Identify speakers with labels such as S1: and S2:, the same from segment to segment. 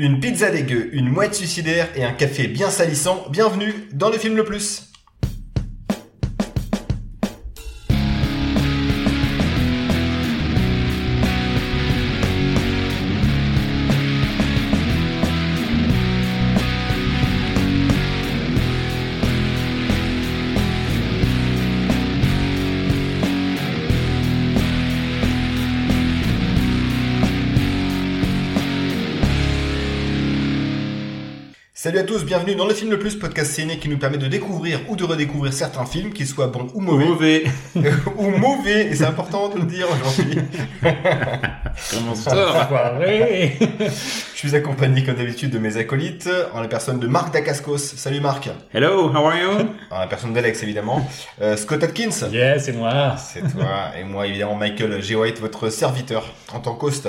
S1: Une pizza dégueu, une mouette suicidaire et un café bien salissant, bienvenue dans le film le plus. Salut à tous, bienvenue dans le film le plus podcast ciné qui nous permet de découvrir ou de redécouvrir certains films, qu'ils soient bons ou mauvais.
S2: Mauvais.
S1: ou mauvais, et c'est important de le dire aujourd'hui.
S2: Comment ça.
S1: Je suis accompagné comme d'habitude de mes acolytes, en la personne de Marc Dacascos. Salut Marc.
S2: Hello, how are you?
S1: En la personne d'Alex évidemment. Euh, Scott Atkins.
S3: Yeah, c'est moi.
S1: C'est toi. Et moi évidemment Michael G. White, votre serviteur en tant qu'host.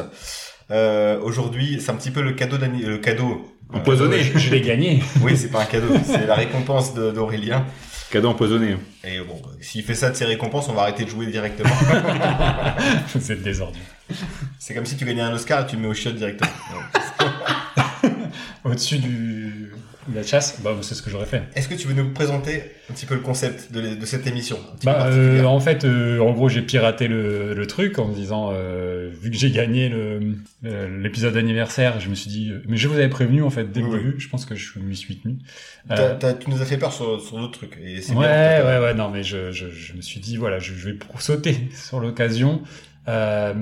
S1: Euh, aujourd'hui, c'est un petit peu le cadeau le cadeau.
S2: Empoisonné.
S3: Je, je l'ai gagné.
S1: Oui, c'est pas un cadeau, c'est la récompense d'Aurélien.
S2: Cadeau empoisonné.
S1: Et bon, s'il fait ça de ses récompenses, on va arrêter de jouer directement.
S3: Vous êtes désordre.
S1: c'est comme si tu gagnais un Oscar et tu le mets au shot directement.
S3: Au-dessus du la chasse, bah c'est ce que j'aurais fait.
S1: Est-ce que tu veux nous présenter un petit peu le concept de, de cette émission
S3: Bah, euh, en fait, euh, en gros, j'ai piraté le, le truc en me disant, euh, vu que j'ai gagné euh, l'épisode anniversaire, je me suis dit, euh, mais je vous avais prévenu en fait dès le
S1: Oui,
S3: début. Je pense que je m'y suis tenu. Euh,
S1: tu nous as fait peur sur, sur d'autres trucs. Et
S3: ouais,
S1: bien,
S3: ouais, ouais, non, mais je, je, je me suis dit, voilà, je, je vais sauter sur l'occasion euh,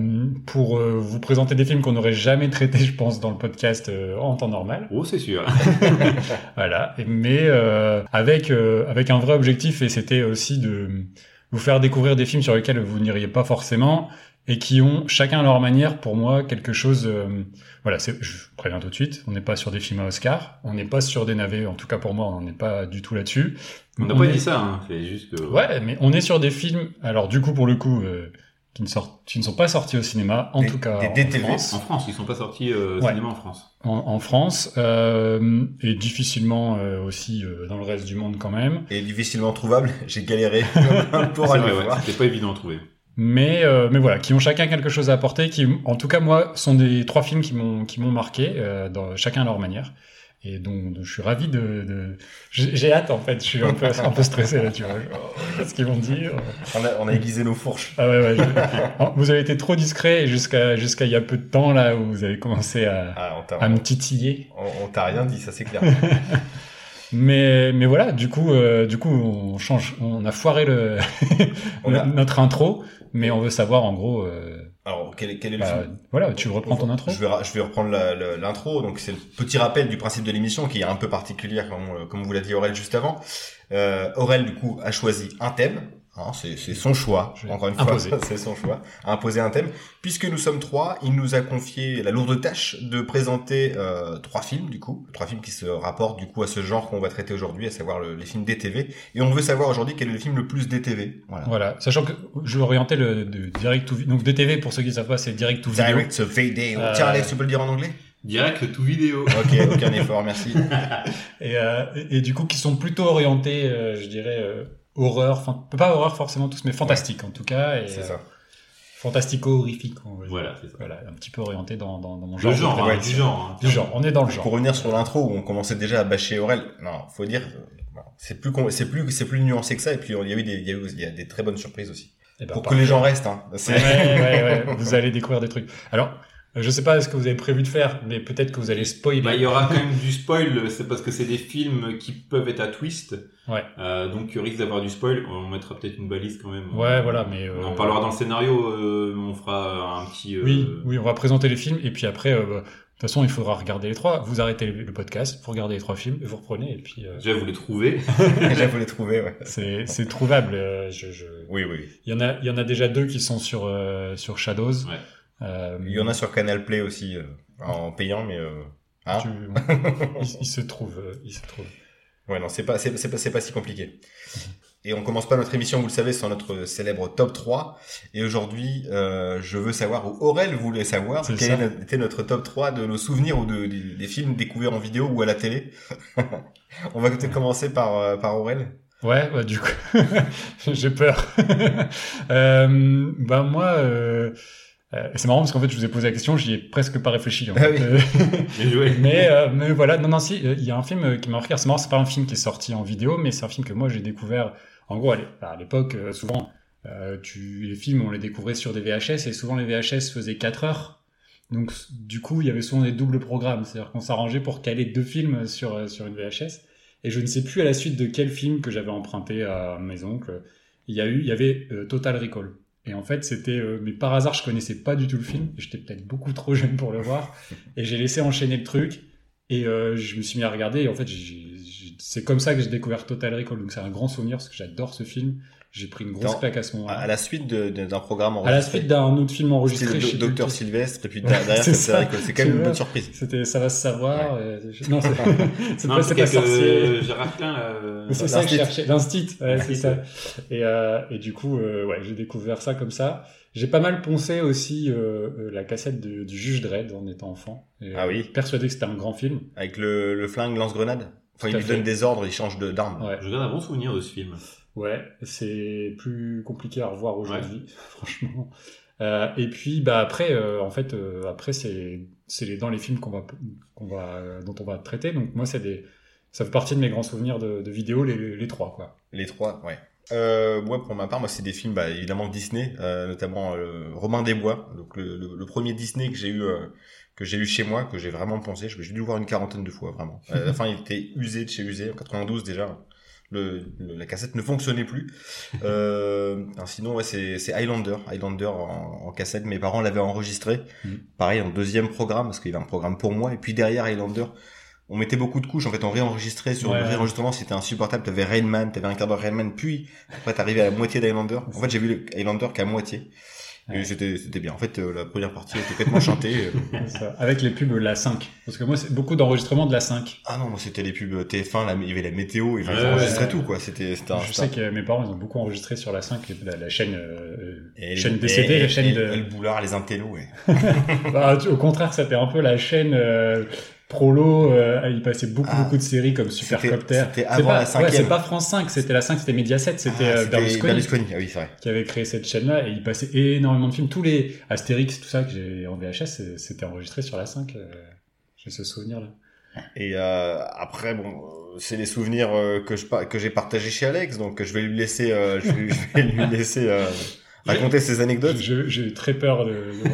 S3: pour euh, vous présenter des films qu'on n'aurait jamais traités, je pense, dans le podcast euh, en temps normal.
S2: Oh, c'est sûr.
S3: Voilà, mais euh, avec euh, avec un vrai objectif, et c'était aussi de vous faire découvrir des films sur lesquels vous n'iriez pas forcément et qui ont chacun à leur manière, pour moi, quelque chose. euh, voilà, je préviens tout de suite, on n'est pas sur des films à Oscar, on n'est pas sur des navets, en tout cas pour moi, on n'est pas du tout là-dessus.
S2: On n'a pas
S3: est-
S2: dit ça, hein. C'est juste que...
S3: Ouais, mais on est sur des films, alors du coup, pour le coup, euh, qui, ne qui ne sont pas sortis au cinéma, en
S1: Des-
S3: tout cas
S1: des
S3: en
S1: DTV.
S3: France.
S2: En France, ils sont pas sortis euh, au
S3: Ouais.
S2: cinéma en France.
S3: En, en France, euh, et difficilement euh, aussi euh, dans le reste du monde quand même.
S1: Et difficilement trouvable. J'ai galéré pour
S2: C'est
S1: aller
S2: ouais.
S1: voir.
S2: C'était pas évident à trouver.
S3: Mais, euh, mais voilà, qui ont chacun quelque chose à apporter, qui, en tout cas, moi, sont des trois films qui m'ont qui m'ont marqué, euh, dans, chacun à leur manière. Et donc, je suis ravi de... de... J'ai hâte, en fait, je suis un peu, un peu stressé, là, tu vois. Genre, Qu'est-ce qu'ils vont dire?
S1: On a, on a aiguisé nos fourches.
S3: Ah ouais, ouais. je- Vous avez été trop discret et jusqu'à jusqu'à il y a peu de temps, là, où vous avez commencé à,
S1: Ah,
S3: à me titiller.
S1: on, on t'a rien dit, ça c'est clair.
S3: Mais, mais voilà, du coup, euh, du coup, on change, on a foiré le,
S1: On a-
S3: notre intro, mais on veut savoir, en gros, euh,
S1: Alors, quel, est- quel est le
S3: bah,
S1: film
S3: voilà, tu reprends ton intro
S1: Je vais, je vais reprendre l'intro. Donc, c'est le petit rappel du principe de l'émission qui est un peu particulière, comme, euh, comme vous l'a dit Aurel juste avant. Euh, Aurel, du coup, a choisi un thème. Hein, c'est c'est son choix, encore une
S3: imposer.
S1: fois, c'est son choix, a imposé un thème. Puisque nous sommes trois, il nous a confié la lourde tâche de présenter euh, trois films, du coup, trois films qui se rapportent du coup à ce genre qu'on va traiter aujourd'hui, à savoir le- les films DTV. Et on veut savoir aujourd'hui quel est le film le plus DTV. Voilà.
S3: Voilà, sachant que je vais orienter le de direct to donc DTV pour ceux qui ne savent pas c'est direct to video.
S1: Direct to video.
S3: Euh,
S1: Tiens, Alex, tu peux le dire en anglais?
S2: Direct tout vidéo.
S1: Ok, aucun effort, merci.
S3: Et, euh, et, et du coup qui sont plutôt orientés, euh, je dirais euh, horreur, fan- pas horreur forcément tous, mais fantastique en tout cas. Et,
S1: C'est
S3: euh,
S1: ça.
S3: fantastico horrifique. on va dire.
S2: Voilà, c'est ça.
S3: Voilà, un petit peu orienté dans, dans, dans mon
S2: Le
S3: genre. de
S2: genre, hein,
S3: prédilection.
S2: du genre. hein.
S3: Du genre, on est dans le
S1: Pour
S3: genre.
S1: revenir sur l'intro où on commençait déjà à bâcher Aurel, non, faut dire, euh, c'est plus c'est plus c'est plus nuancé que ça et puis il y a eu des il y a eu il y a des très bonnes surprises aussi.
S3: Eh ben,
S1: Pour que les gens restent hein.
S3: Ouais, ouais, ouais, vous allez découvrir des trucs. Alors, euh, je sais pas ce que vous avez prévu de faire, mais peut-être que vous allez spoiler.
S2: Bah, il y aura quand même du spoil, c'est parce que c'est des films qui peuvent être à twist.
S3: Ouais.
S2: Euh, donc, il risque d'avoir du spoil. On mettra peut-être une balise quand même.
S3: Ouais, voilà, mais.
S2: On
S3: euh,
S2: en parlera dans le scénario, euh, on fera un petit... euh,
S3: Oui, oui, on va présenter les films et puis après, euh, bah, de toute façon, il faudra regarder les trois. Vous arrêtez le, podcast, vous regardez les trois films et vous reprenez et puis euh,
S2: Déjà, vous les trouvez.
S1: Déjà faut les trouver ouais.
S3: c'est c'est trouvable. euh, je, je...
S1: Oui oui.
S3: Il y en a, il y en a déjà deux qui sont sur euh, sur Shadows.
S2: Ouais.
S3: Euh,
S1: Il y en a sur Canal Play aussi euh, en payant mais euh, hein
S3: tu- il, il se trouve, il se trouve.
S1: Ouais non, c'est pas c'est c'est pas c'est pas si compliqué. Et on commence pas notre émission, vous le savez, sans notre célèbre top 3. Et aujourd'hui, euh, je veux savoir, ou Aurel voulait savoir,
S3: C'est
S1: quel
S3: ça.
S1: était notre top 3 de nos souvenirs ou de, des, des films découverts en vidéo ou à la télé. on va peut-être commencer par, par Aurel.
S3: Ouais, bah, du coup, j'ai peur. euh, bah moi, euh, Euh, et c'est marrant parce qu'en fait, je vous ai posé la question, j'y ai presque pas réfléchi. En
S1: Ah
S3: fait.
S1: oui.
S3: Mais, euh, mais voilà, non, non, si, euh, il y a un film euh, qui m'a marqué. C'est marrant, c'est pas un film qui est sorti en vidéo, mais c'est un film que moi j'ai découvert. En gros, à l'é- à l'époque, euh, souvent, euh, tu, les films, on les découvrait sur des VHS et souvent les VHS faisaient 4 heures. Donc, du coup, il y avait souvent des doubles programmes. C'est-à-dire qu'on s'arrangeait pour caler deux films sur, euh, sur une VHS. Et je ne sais plus à la suite de quel film que j'avais emprunté à mes oncles. Il y a eu, il y avait euh, Total Recall. Et en fait, c'était, euh, mais par hasard, je connaissais pas du tout le film. J'étais peut-être beaucoup trop jeune pour le voir. Et j'ai laissé enchaîner le truc. Et euh, je me suis mis à regarder. Et en fait, c'est comme ça que j'ai découvert Total Recall. Donc c'est un grand souvenir parce que j'adore ce film. J'ai pris une grosse
S1: Dans-
S3: claque à ce
S1: À,
S3: moment-là.
S1: à la suite d'un programme
S3: À la
S1: enregistré.
S3: suite d'un autre film enregistré
S1: Do- Docteur. Sylvestre, et puis derrière,
S3: C'est
S1: c'est
S3: ça.
S1: vrai que c'est quand même une bonne surprise.
S3: C'était, ça va se savoir. euh, non, c'est c'est
S2: Non,
S3: pas, c'est pas
S2: quelques-
S3: sorcier.
S2: Gérard Klein, là, euh,
S3: C'est ça que je cherchais. L'instit, ouais, c'est ça. Et, euh, et du coup, euh, ouais, j'ai découvert ça comme ça. J'ai pas mal poncé aussi euh, euh, la cassette de- du juge Dredd en étant enfant. Et,
S1: Ah oui.
S3: euh, Persuadé que c'était un grand film.
S1: Avec le, le flingue lance-grenade. Enfin, il lui
S3: fait.
S1: donne des ordres, il change de- d'arme.
S3: Ouais,
S2: Je garde un bon souvenir de ce film.
S3: Ouais, c'est plus compliqué à revoir aujourd'hui, franchement. Euh, et puis, bah après, euh, en fait, euh, après c'est c'est dans les films qu'on va qu'on va dont on va traiter. Donc moi, c'est des ça fait partie de mes grands souvenirs de, de vidéos, les, les trois quoi.
S1: Les trois, ouais. Moi, pour ma part, moi, c'est des films, bah, évidemment Disney, notamment Robin des Bois, donc le, le- le premier Disney que j'ai eu, que j'ai eu chez moi, que j'ai vraiment pensé. J'ai dû le voir une quarantaine de fois, vraiment. À la fin, il était usé de chez usé. En 92 déjà, le, le- la cassette ne fonctionnait plus. Euh, sinon, ouais, c'est c'est Highlander, Highlander en, en cassette. Mes parents l'avaient enregistré.
S3: Mhm.
S1: Pareil, en deuxième programme, parce qu'il y avait un programme pour moi. Et puis derrière Highlander, on mettait beaucoup de couches. En fait, on réenregistrait. Sur
S3: Ouais.
S1: le réenregistrement, c'était insupportable. T'avais Rainman, t'avais un quart d'heure Rainman, puis après t'arrivais à la moitié d'Highlander. En fait, j'ai vu le Highlander qu'à moitié.
S3: Ouais.
S1: c'était c'était bien. En fait, euh, la première partie était complètement chantée. euh.
S3: Ça. Avec les pubs la 5. Parce que moi, c'est beaucoup d'enregistrements de la 5.
S1: Ah non, moi c'était les pubs TF1, là, il y avait la météo, ils
S2: Ouais,
S1: enregistraient
S3: ouais.
S1: tout quoi. C'était c'était un-
S3: Je sais que mes parents, ils ont beaucoup enregistré sur la 5, la, la chaîne, euh,
S1: Et
S3: chaîne
S1: et-
S3: la chaîne
S1: et-
S3: de...
S1: et le boulard, les intellos, ouais.
S3: Bah, tu- au contraire, c'était un peu la chaîne euh, Prolo. euh, il passait beaucoup,
S1: Ah.
S3: beaucoup de séries comme Supercopter.
S1: c'était
S3: C'est
S1: avant
S3: pas-
S1: la
S3: ouais,
S1: cinquième.
S3: c'est pas France 5, c'était la 5, c'était Mediaset, c'était
S1: Ah,
S3: euh,
S1: c'était
S3: Berlusconi,
S1: Berlusconi. Ah oui, c'est vrai.
S3: qui avait créé cette chaîne-là et il passait énormément de films. Tous les Astérix, tout ça que j'ai en VHS, c'est- c'était enregistré sur la 5. euh, j'ai ce souvenir-là.
S1: Et euh, après, bon, euh, c'est les souvenirs euh, que je que j'ai partagés chez Alex, donc je vais lui laisser, euh, je, vais, je vais lui laisser euh, raconter ses anecdotes.
S3: Je- J'ai très peur de.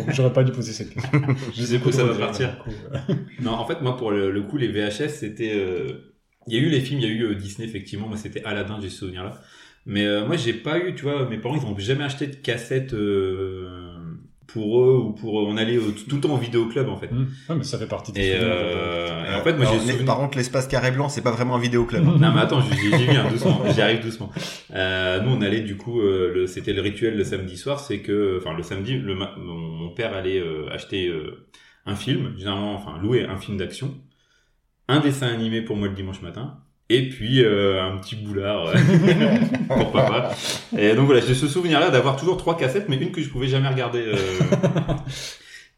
S3: J'aurais pas dû poser cette question.
S2: Je sais où ça va partir.
S3: coup.
S2: Non, en fait, moi, pour le, le coup, les VHS, c'était. euh, Il y a eu les films, il y a eu euh, Disney, effectivement. Moi, c'était Aladdin, j'ai ce souvenir-là. Mais euh, moi, j'ai pas eu, tu vois, mes parents, ils ont jamais acheté de cassette euh, pour eux ou pour. On allait euh, tout le temps au vidéoclub, en fait.
S3: Hum. Ouais, mais ça fait partie des
S2: Et, euh, et en fait, moi,
S1: Alors,
S2: j'ai souvenir-
S1: Par contre, l'espace carré blanc, c'est pas vraiment un vidéoclub.
S3: Mhm.
S2: Non mais attends, j'y viens doucement, j'y arrive doucement. Euh, nous on allait du coup, euh, le- c'était le rituel le samedi soir, c'est que, enfin le samedi, le, mon père allait euh, acheter euh, un film, généralement, enfin louer un film d'action, un dessin animé pour moi le dimanche matin, et puis euh, un petit boulard euh, pour papa. Et donc voilà, j'ai ce souvenir-là d'avoir toujours trois cassettes, mais une que je pouvais jamais regarder. euh.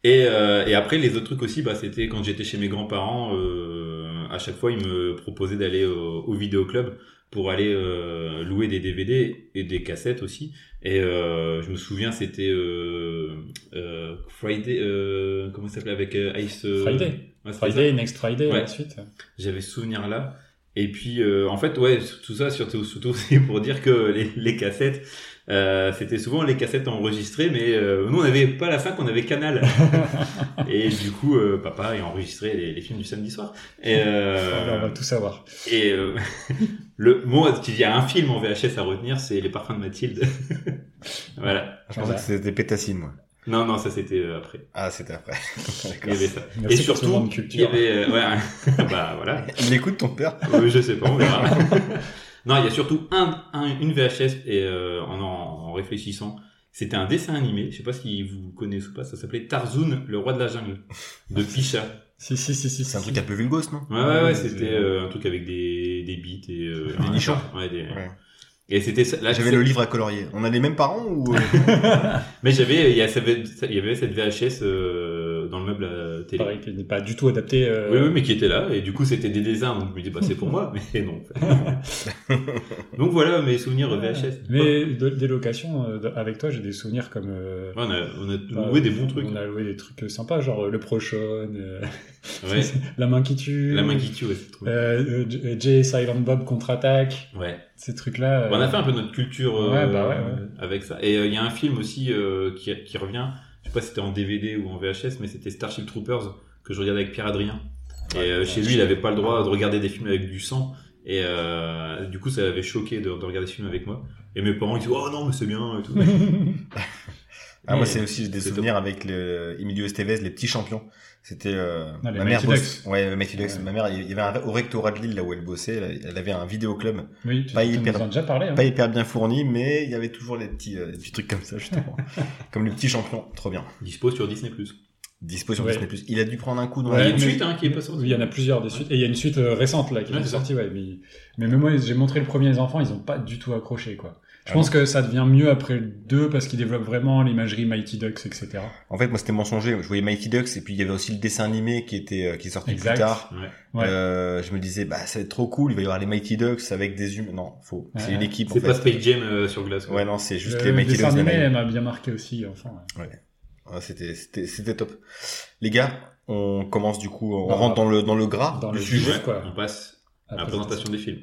S2: Et, euh, et après les autres trucs aussi, bah c'était quand j'étais chez mes grands-parents. Euh, à chaque fois, ils me proposaient d'aller au, au vidéoclub pour aller euh, louer des DVD et des cassettes aussi. Et euh, je me souviens, c'était euh, euh, Friday, euh, comment ça s'appelait avec Ice
S3: Friday.
S2: ouais,
S3: Friday, Next Friday,
S2: Ouais.
S3: la suite.
S2: j'avais ce souvenir là. Et puis, euh, en fait, ouais, tout ça, surtout, surtout aussi pour dire que les, les cassettes, euh, c'était souvent les cassettes enregistrées, mais euh, nous, on n'avait pas la 5, on avait Canal. et du coup, euh, papa a enregistré les, les films du samedi soir. Et, euh,
S3: on va tout savoir.
S2: et euh, le mot, il y a un film en VHS à retenir, c'est Les parfums de Mathilde. voilà.
S1: Je pensais
S3: Voilà.
S1: que c'était Pétassine, moi.
S2: Non, non, ça c'était euh, après.
S1: Ah, c'était après.
S2: Il y avait ça.
S3: Merci
S2: et
S3: pour ce
S2: surtout, il y avait, euh, ouais, bah voilà.
S1: Il écoute ton père.
S2: Oui, je sais pas, on verra. non, il y a surtout un, un- une VHS et euh, en, en, réfléchissant, c'était un dessin animé. Je sais pas si vous connaissez ou pas. Ça s'appelait Tarzoun, le roi de la jungle, de Picha.
S3: Si, si, si, si.
S1: C'est un truc un peu vulgos, non?
S2: Ouais, ouais, ouais.
S3: Ouais,
S2: C'était euh, un truc avec des des beats et euh,
S1: Des nichons.
S2: Ouais, des...
S1: Ouais.
S2: Et c'était là.
S1: J'avais le livre à colorier. On a les mêmes parents ou euh,
S2: Mais j'avais, il y, avait- il y avait cette VHS euh, dans le meuble à télé.
S3: Pareil, qui n'est pas du tout adapté. euh,
S2: Oui, oui, mais qui était là, et du coup c'était des dessins, donc je me dis bah c'est pour moi, mais non. donc voilà mes souvenirs VHS.
S3: Mais de- des locations, euh, avec toi, j'ai des souvenirs comme. euh,
S2: Ouais, on a, on a
S3: bah,
S2: loué des bons trucs.
S3: On a loué des trucs sympas, genre euh, le Prochon, euh,
S2: Ouais.
S3: la main qui tue.
S2: La main qui tue, ouais, c'est.
S3: Euh, euh, Jay Silent Bob contre-attaque,
S2: Ouais.
S3: ces trucs-là.
S2: On a
S3: euh,
S2: fait un peu notre culture euh,
S3: Ouais, bah ouais, ouais.
S2: avec ça. Et euh, il y a un film aussi euh, qui, qui revient, je sais pas si c'était en DVD ou en VHS, mais c'était Starship Troopers que je regardais avec Pierre Adrien. Et euh, chez lui, il avait pas le droit de regarder des films avec du sang. Et euh, du coup, ça l'avait choqué de, de regarder ce film avec moi. Et mes parents, ils disaient, oh non, mais c'est bien et tout.
S1: Ah, moi,
S2: Mais
S1: c'est aussi des souvenirs avec le Emilio Estevez, les petits champions. C'était euh,
S3: Ah,
S1: ma mère bosse-. Ouais.
S3: Ouais.
S1: Ma mère, il y avait un au rectorat de Lille là où elle bossait, elle avait un vidéoclub
S3: Oui, tu
S1: Pas hyper-
S3: en déjà parlé. Hein.
S1: pas hyper bien fourni, mais il y avait toujours les petits, euh, des petits trucs comme ça justement, comme les petits champions, trop bien.
S2: Dispo sur Disney+.
S1: Dispo sur
S3: Ouais.
S1: Disney+. Il a dû prendre un coup dans
S3: Ouais,
S2: il y a
S1: la
S2: une suite hein, qui est pas sortie.
S3: Il y en a plusieurs des suites. Et il y a une suite euh, récente là qui
S2: Ouais,
S3: est sortie, ouais. Mais, mais même moi, j'ai montré le premier les enfants, ils ont pas du tout accroché, quoi. Je
S1: Ah
S3: pense que ça devient mieux après le 2 parce qu'ils développent vraiment l'imagerie Mighty Ducks, etc.
S1: En fait, moi, c'était mensonger. Je voyais Mighty Ducks et puis il y avait aussi le dessin animé qui était euh, qui est sorti
S3: Exact.
S1: plus tard.
S2: Ouais.
S3: Ouais.
S1: Euh, je me disais, bah, ça va être trop cool. Il va y avoir les Mighty Ducks avec des humains. Non, faux. C'est
S3: Ouais.
S1: une équipe.
S2: C'est
S1: en
S2: pas. Space Jam euh, sur glace. quoi.
S1: Ouais, non, c'est juste
S3: Le
S1: les Mighty
S3: dessin
S1: Ducks.
S3: animé
S1: d'Anaïs.
S3: m'a bien marqué aussi, enfin. ouais.
S1: Ah, c'était, c'était, c'était top. Les gars, on commence du coup, on
S3: Dans-
S1: rentre dans le dans le gras
S3: dans
S1: du
S3: le
S1: sujet.
S3: quoi.
S2: On passe à la présentation des films.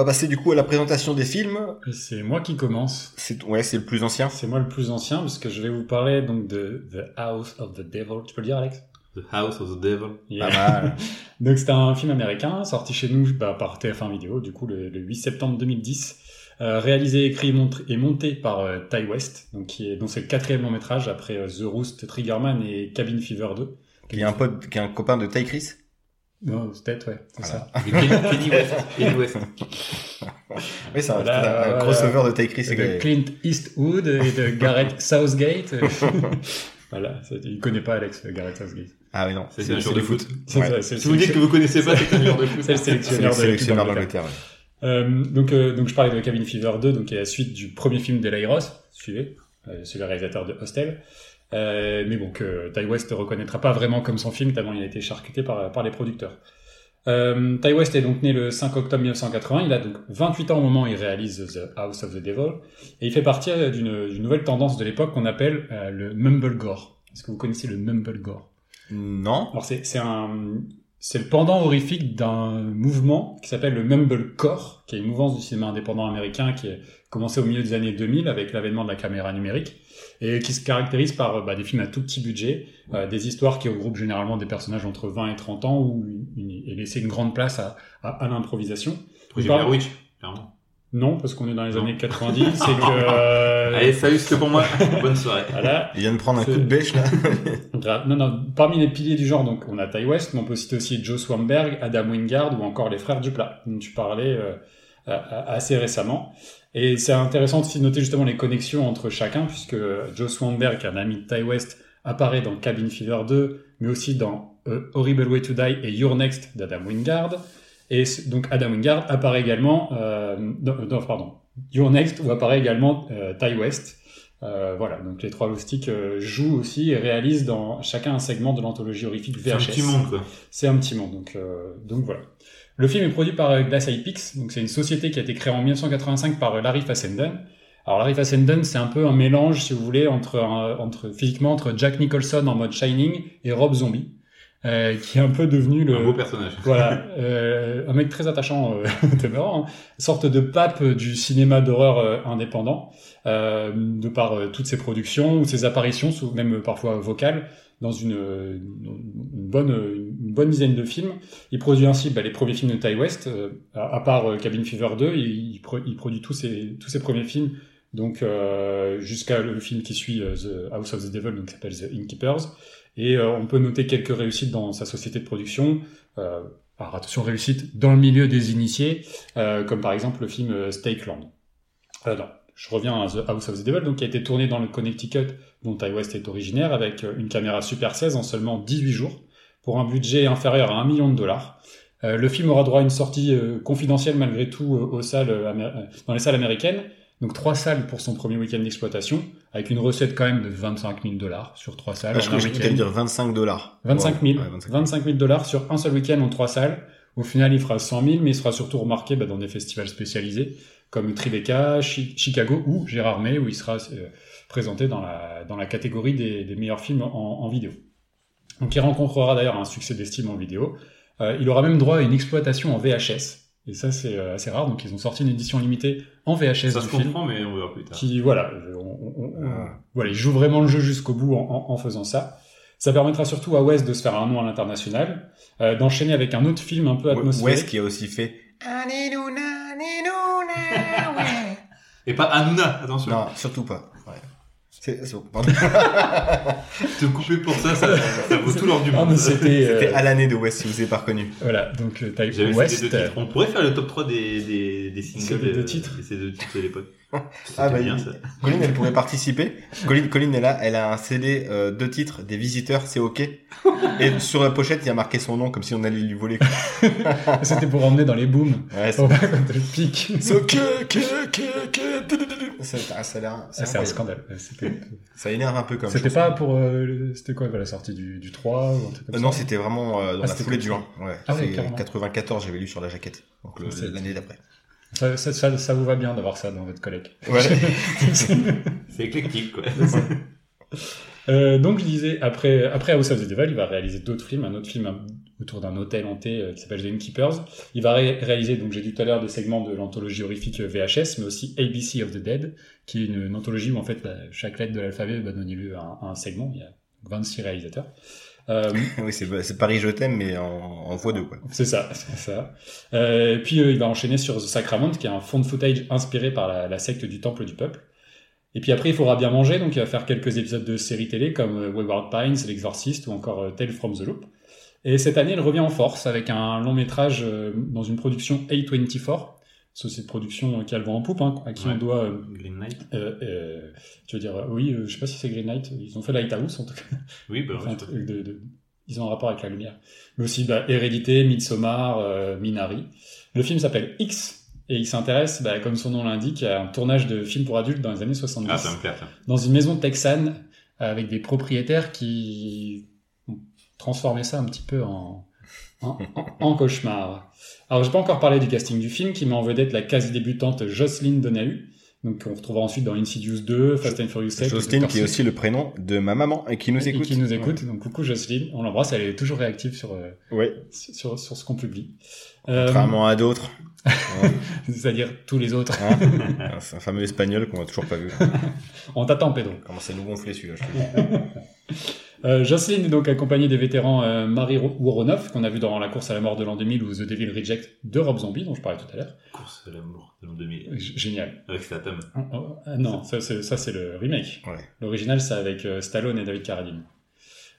S1: Va passer du coup à la présentation des films.
S3: C'est moi qui commence.
S1: C'est ouais, c'est le plus ancien.
S3: C'est moi le plus ancien parce que je vais vous parler donc de The House of the Devil. Tu peux le dire, Alex?
S2: The House of the Devil.
S3: Yeah.
S1: Pas mal.
S3: Donc c'était un film américain sorti chez nous bah, par TF1 Vidéo, du coup le, le 8 septembre 2010, euh, réalisé, écrit et montré- et monté par euh, Ty West, donc qui est dont c'est le quatrième long métrage après euh, The Roost, Triggerman et Cabin Fever 2.
S1: qui est un pote, qui est un copain de Ty Chris?
S3: Non, c'est peut-être ouais, c'est
S1: Voilà.
S3: ça.
S2: Kenny West. Kenny West.
S1: Oui, c'est un,
S3: Voilà,
S1: un
S3: voilà.
S1: crossover de Ty Chris.
S3: Et de
S1: de-
S3: Clint Eastwood et de Gareth Southgate. voilà, il connaît pas Alex euh, Gareth Southgate.
S1: Ah oui non,
S2: C'est
S1: c'est
S2: un joueur de foot.
S3: C'est
S1: Ouais.
S3: ça, c'est le
S2: Si vous dites que vous connaissez pas, c'est un joueur de foot.
S3: c'est le
S1: C'est le
S3: sélectionneur de. Euh, donc, euh, donc je parlais de Cabin Fever 2, donc qui est la suite du premier film d'Eli Ross, suivez, euh, c'est le réalisateur de Hostel. Euh, mais bon, que Ty West ne reconnaîtra pas vraiment comme son film, tellement il a été charcuté par, par les producteurs. Euh, Ty West est donc né le 5 octobre 1980, il a donc 28 ans au moment où il réalise The House of the Devil, et il fait partie euh, d'une nouvelle tendance de l'époque qu'on appelle euh, le Mumblegore. Est-ce que vous connaissez le Mumblegore?
S1: Non.
S3: alors c'est un c'est le pendant horrifique d'un mouvement qui s'appelle le Mumblecore, qui est une mouvance du cinéma indépendant américain qui a commencé au milieu des années 2000 avec l'avènement de la caméra numérique et qui se caractérise par euh, bah, des films à tout petit budget, euh, des histoires qui regroupent généralement des personnages entre 20 et 30 ans une- et laisser une grande place à, à, à l'improvisation.
S2: Projet
S3: Par-
S2: Blair Witch, clairement.
S3: Non, parce qu'on est dans les
S2: Non.
S3: années 90, c'est que euh,
S2: Allez, salut, c'était pour moi. Bonne soirée.
S3: voilà,
S1: Il vient de prendre un coup de bêche là.
S3: Grave. Non, non, parmi les piliers du genre, donc on a Ty West, mais on peut citer aussi Joe Swanberg, Adam Wingard ou encore les frères Duplat, dont tu parlais euh, assez récemment. Et c'est intéressant aussi de noter justement les connexions entre chacun, puisque Joe Swanberg, qui est un ami de Ty West, apparaît dans Cabin Fever 2, mais aussi dans euh, Horrible Way to Die et Your Next d'Adam Wingard. Et donc Adam Wingard apparaît également euh, dans, dans- pardon, Your Next, où apparaît également euh, Ty West. Euh, voilà, donc les trois loustiques euh, jouent aussi et réalisent dans chacun un segment de l'anthologie horrifique VHS.
S2: C'est un petit monde, quoi.
S3: C'est un petit monde, donc, euh, donc voilà. Le film est produit par euh, Glass Eye Pix, donc c'est une société qui a été créée en 1985 par euh, Larry Fassenden. Alors Larry Fassenden, c'est un peu un mélange, si vous voulez, entre, un- entre physiquement entre Jack Nicholson en mode Shining et Rob Zombie, euh, qui est un peu devenu le
S2: Un beau personnage.
S3: voilà, euh, un mec très attachant, euh, demeurant, hein. sorte de pape du cinéma d'horreur euh, indépendant, euh, de par euh, toutes ses productions ou ses apparitions, même parfois vocales, dans une, une bonne, une bonne dizaine de films. Il produit ainsi bah, les premiers films de Ty West, euh, à, à part Cabin Fever 2, il, il, pro- il produit tous ses, tous ses premiers films, donc euh, jusqu'à le film qui suit euh, The House of the Devil, donc qui s'appelle The Innkeepers. Et euh, on peut noter quelques réussites dans sa société de production. Euh, alors attention, réussite dans le milieu des initiés, euh, comme par exemple le film euh, Stakeland. Euh, non, je reviens à The House of the Devil, donc qui a été tourné dans le Connecticut, dont Ty West est originaire, avec une caméra Super 16 en seulement 18 jours, pour un budget inférieur à un million de dollars. Euh, le film aura droit à une sortie euh, confidentielle malgré tout euh, aux salles, dans les salles américaines. Donc trois salles pour son premier week-end d'exploitation, avec une recette quand même de 25 000 dollars sur trois salles.
S1: Ah, je crois que dire 25 dollars.
S3: 25 000. 25 000 dollars sur un seul week-end en trois salles. Au final, il fera 100 000, mais il sera surtout remarqué bah, dans des festivals spécialisés comme Tribeca, Chicago ou Gérard May, où il sera présenté dans la, dans la catégorie des, des meilleurs films en, en vidéo. Donc il rencontrera d'ailleurs un succès d'estime en vidéo, euh, il aura même droit à une exploitation en VHS. Et ça, c'est euh, assez rare. Donc, ils ont sorti une édition limitée en VHS.
S2: Ça se comprend, mais on verra plus tard.
S3: Qui, voilà, ah. voilà, ils jouent vraiment le jeu jusqu'au bout en, faisant ça. Ça permettra surtout à West de se faire un nom à l'international, euh, d'enchaîner avec un autre film un peu atmosphérique.
S1: West qui a aussi fait.
S2: Et pas Anuna, attention.
S1: Non, surtout pas.
S2: C'est pardon. Te couper pour ça, ça, vaut tout l'or du monde.
S3: C'était
S1: euh... à l'année de West, si vous n'avez pas reconnu.
S3: Voilà, donc euh, t'as
S2: West. On pourrait faire le top 3 des, des, des singles.
S3: Des deux titres.
S2: Ces deux titres de l'époque.
S1: Ah bah bien, ça. Colline, elle pourrait participer. Colline, Colline est là, elle a un CD, euh, deux titres, des visiteurs, c'est ok. Et sur la pochette, il y a marqué son nom, comme si on allait lui voler.
S3: C'était pour emmener dans les booms.
S1: Ouais, c'est
S3: le pic.
S1: C'est ok, ok, ok, ok. Ça, ça a l'air.
S3: C'est un scandale.
S1: Ça énerve un peu comme.
S3: C'était pas pour. Euh, c'était quoi la sortie du, du 3 ou un truc comme
S1: euh,
S3: ça
S1: Non, c'était vraiment euh, dans
S3: Ah,
S1: la
S3: c'était
S1: foulée du
S3: ça.
S1: 1. Ouais.
S3: Ah ouais,
S1: c'est
S3: carrément.
S1: 94, j'avais lu sur la jaquette. Donc l'année d'après.
S3: Ça, ça, ça, ça vous va bien d'avoir ça dans votre collègue.
S1: Ouais.
S2: C'est éclectique, quoi.
S3: Euh, donc je disais, après, après House of the Devil, il va réaliser d'autres films, un autre film autour d'un hôtel hanté euh, qui s'appelle The Innkeepers. Il va ré- réaliser, donc j'ai dit tout à l'heure, des segments de l'anthologie horrifique euh, VHS, mais aussi ABC of the Dead, qui est une, une anthologie où en fait la- chaque lettre de l'alphabet va donner lieu à un, à un segment. Il y a 26 réalisateurs. Euh,
S1: oui, c'est Paris je t'aime, mais en, en fois deux, quoi.
S3: c'est ça, c'est ça. Euh, puis euh, il va enchaîner sur The Sacrament, qui est un fond de footage inspiré par la, la secte du Temple du Peuple. Et puis après, il faudra bien manger, donc il va faire quelques épisodes de séries télé comme Wayward Pines, L'Exorciste ou encore Tale from the Loop. Et cette année, il revient en force avec un long métrage dans une production A24, société de production euh, qui a le vent en poupe, hein, à qui
S2: Ouais.
S3: on doit, euh,
S2: Green Knight.
S3: euh, euh, tu veux dire, oui, je sais pas si c'est Green Knight, ils ont fait Lighthouse en tout cas.
S2: Oui, bah,
S3: Enfin,
S2: ouais,
S3: un truc de, de- ils ont un rapport avec la lumière. Mais aussi bah, Hérédité, Midsommar, Minari. Le film s'appelle X et il s'intéresse, bah, comme son nom l'indique, à un tournage de films pour adultes dans les années 70
S2: Ah, ça me plaît, ça.
S3: dans une maison texane avec des propriétaires qui ont transformé ça un petit peu en, en, en- en cauchemar. Alors, j'ai pas encore parlé du casting du film qui met en vedette la quasi débutante Jocelyn Donahue, donc on retrouvera ensuite dans Insidious 2, Fast and Furious 7.
S1: Jocelyne, qui est aussi le prénom de ma maman et qui nous
S3: et
S1: écoute.
S3: qui nous écoute. Donc coucou Jocelyne, on l'embrasse, elle est toujours réactive sur euh,
S1: Ouais.
S3: sur, sur ce qu'on publie. Euh,
S1: Contrairement à d'autres. Ouais.
S3: C'est-à-dire tous les autres.
S1: Hein C'est un fameux espagnol qu'on a toujours pas vu.
S3: On t'attend, Pedro.
S1: Comment ça nous gonfler celui-là, je te dis.
S3: Euh, Jocelyne est donc accompagnée des vétérans euh, Marie Woronoff, qu'on a vu dans La course à la mort de l'an 2000 ou The Devil Reject de Rob Zombie, dont je parlais tout à l'heure.
S2: Course à l'amour de l'an 2000.
S3: G- Génial.
S2: Avec Statham.
S3: Oh, oh, ah non, ça c'est, le remake.
S1: Ouais.
S3: L'original, c'est avec euh, Stallone et David Carradine.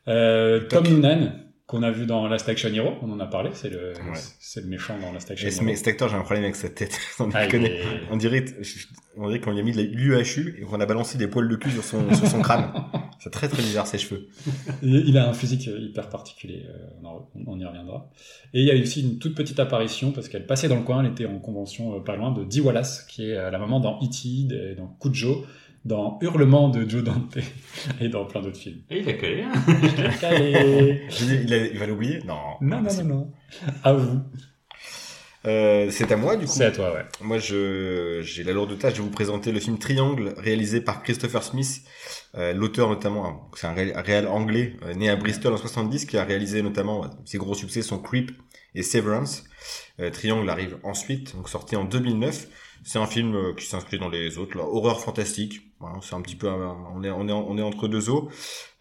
S3: Euh, Tom. Noonan, qu'on a vu dans Last Action Hero, on en a parlé, c'est le,
S1: Ouais.
S3: c'est le méchant dans Last Action
S1: Et
S3: Hero.
S1: mais cet acteur, j'ai un problème avec sa tête. On,
S3: Ah, est-
S1: on dirait, on dirait qu'on lui a mis de l'UHU et qu'on a balancé des poils de cul sur son, sur son crâne. C'est très très bizarre ses cheveux.
S3: Il a un physique hyper particulier, euh, on, en- on y reviendra. Et il y a aussi une toute petite apparition, parce qu'elle passait dans le coin, elle était en convention euh, pas loin, de Dee Wallace, qui est euh, la maman dans E.T., de- dans Cujo, dans Hurlement de Joe Dante, et dans plein d'autres films.
S2: Et il a calé, hein.
S1: Il, a- il va l'oublier? Non.
S3: Non, non,
S1: c'est-
S3: non, non. À vous.
S1: Euh, c'est à moi du coup.
S3: C'est à toi, ouais.
S1: Moi, je j'ai la lourde tâche de vous présenter le film Triangle, réalisé par Christopher Smith, euh, l'auteur notamment. hein, c'est un ré- réel anglais euh, né à Bristol en 70 qui a réalisé notamment ses gros succès sont Creep et Severance. Euh, Triangle arrive ensuite, donc sorti en 2009. C'est un film euh, qui s'inscrit dans les autres, là, horreur fantastique. Voilà, c'est un petit peu, on est on est on est entre deux eaux.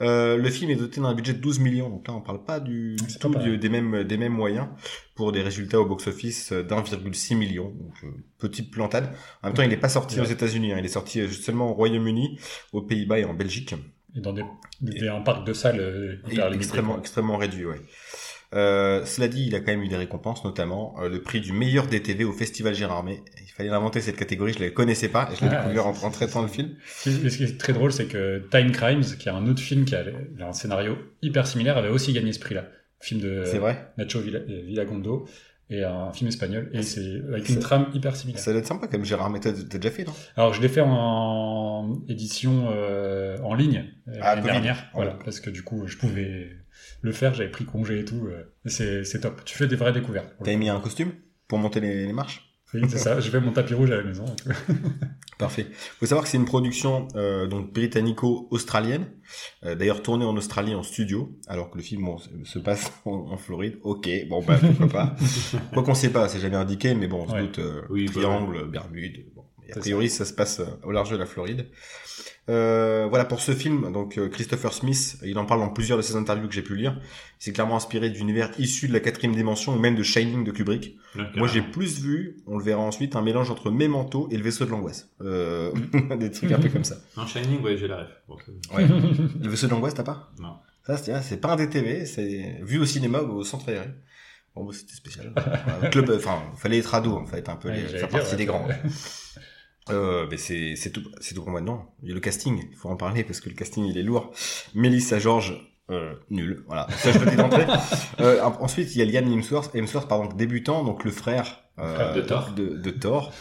S1: Euh, le film est doté d'un budget de 12 millions, donc là on parle pas du, du tout du- des mêmes des mêmes moyens pour des résultats au box-office euh, d'1,6 million. Donc, euh, petite plantade. En même temps, il n'est pas sorti
S3: Ouais.
S1: aux États-Unis. hein. Il est sorti euh, seulement au Royaume-Uni, aux Pays-Bas et en Belgique.
S3: Et dans des, des- un parc de salles euh,
S1: Et
S3: hyper
S1: extrêmement
S3: quoi.
S1: extrêmement réduit. Ouais. Euh, cela dit, il a quand même eu des récompenses, notamment euh, le prix du meilleur DTV au Festival Gérardmer. Il fallait inventer cette catégorie, je la connaissais pas, et je l'ai
S3: Ah,
S1: découvert en, en traitant le film.
S3: Ce qui- ce qui est très drôle, c'est que Time Crimes, qui est un autre film qui a un scénario hyper similaire, avait aussi gagné ce prix-là. Film de
S1: C'est vrai
S3: Nacho euh, Villagondo et un film espagnol et c'est avec une trame hyper similaire.
S1: Ça doit être sympa comme Gérard Méthode, t'as déjà fait, non?
S3: Alors je l'ai fait en édition euh, en ligne euh,
S1: Ah,
S3: l'année dernière, voilà, parce que du coup je pouvais le faire, j'avais pris congé et tout. euh, c'est c'est top. Tu fais des vraies découvertes.
S1: T'as mis un costume pour monter les, les marches?
S3: Oui, c'est ça. Je fais mon tapis rouge à la maison.
S1: Parfait. Faut savoir que c'est une production euh, donc britannico-australienne, euh, d'ailleurs tournée en Australie en studio, alors que le film bon, se- se passe en, en Floride. Ok, bon bah pourquoi pas. Quoi qu'on sait pas, c'est jamais indiqué, mais bon, on se
S3: Ouais.
S1: doute euh,
S2: Oui,
S1: triangle, Bermude. Bon, a priori, ça. se passe euh, au large de la Floride. Euh, voilà pour ce film. Donc euh, Christopher Smith, il en parle dans plusieurs de ses interviews que j'ai pu lire. C'est clairement inspiré d'univers issus de la quatrième dimension ou même de Shining de Kubrick. Moi, j'ai plus vu, on le verra ensuite, un mélange entre Memento et le vaisseau de l'angoisse. Euh, des trucs un peu comme ça.
S2: Non, Shining, ouais, j'ai la ref. Bon, c'est-
S1: Ouais. Le vaisseau de l'angoisse, t'as pas?
S2: Non.
S1: Ça, c'est ah, pas un DTV, c'est vu au cinéma ou au centre aéré. Bon, bah, c'était spécial. Club, enfin, fallait être ado, en fait, un peu,
S3: Ouais,
S1: les,
S3: dire,
S1: partie
S3: ouais.
S1: des grands. Euh, mais c'est, c'est tout, c'est tout pour moi. Non, il y a le casting, il faut en parler parce que le casting, il est lourd. Mélissa George, euh, nul. Voilà, ça je peux t'identrer. euh, en- ensuite, il y a Liam Hemsworth, Hemsworth, pardon, débutant, donc le frère,
S2: Frère de Thor.
S1: de, de Thor.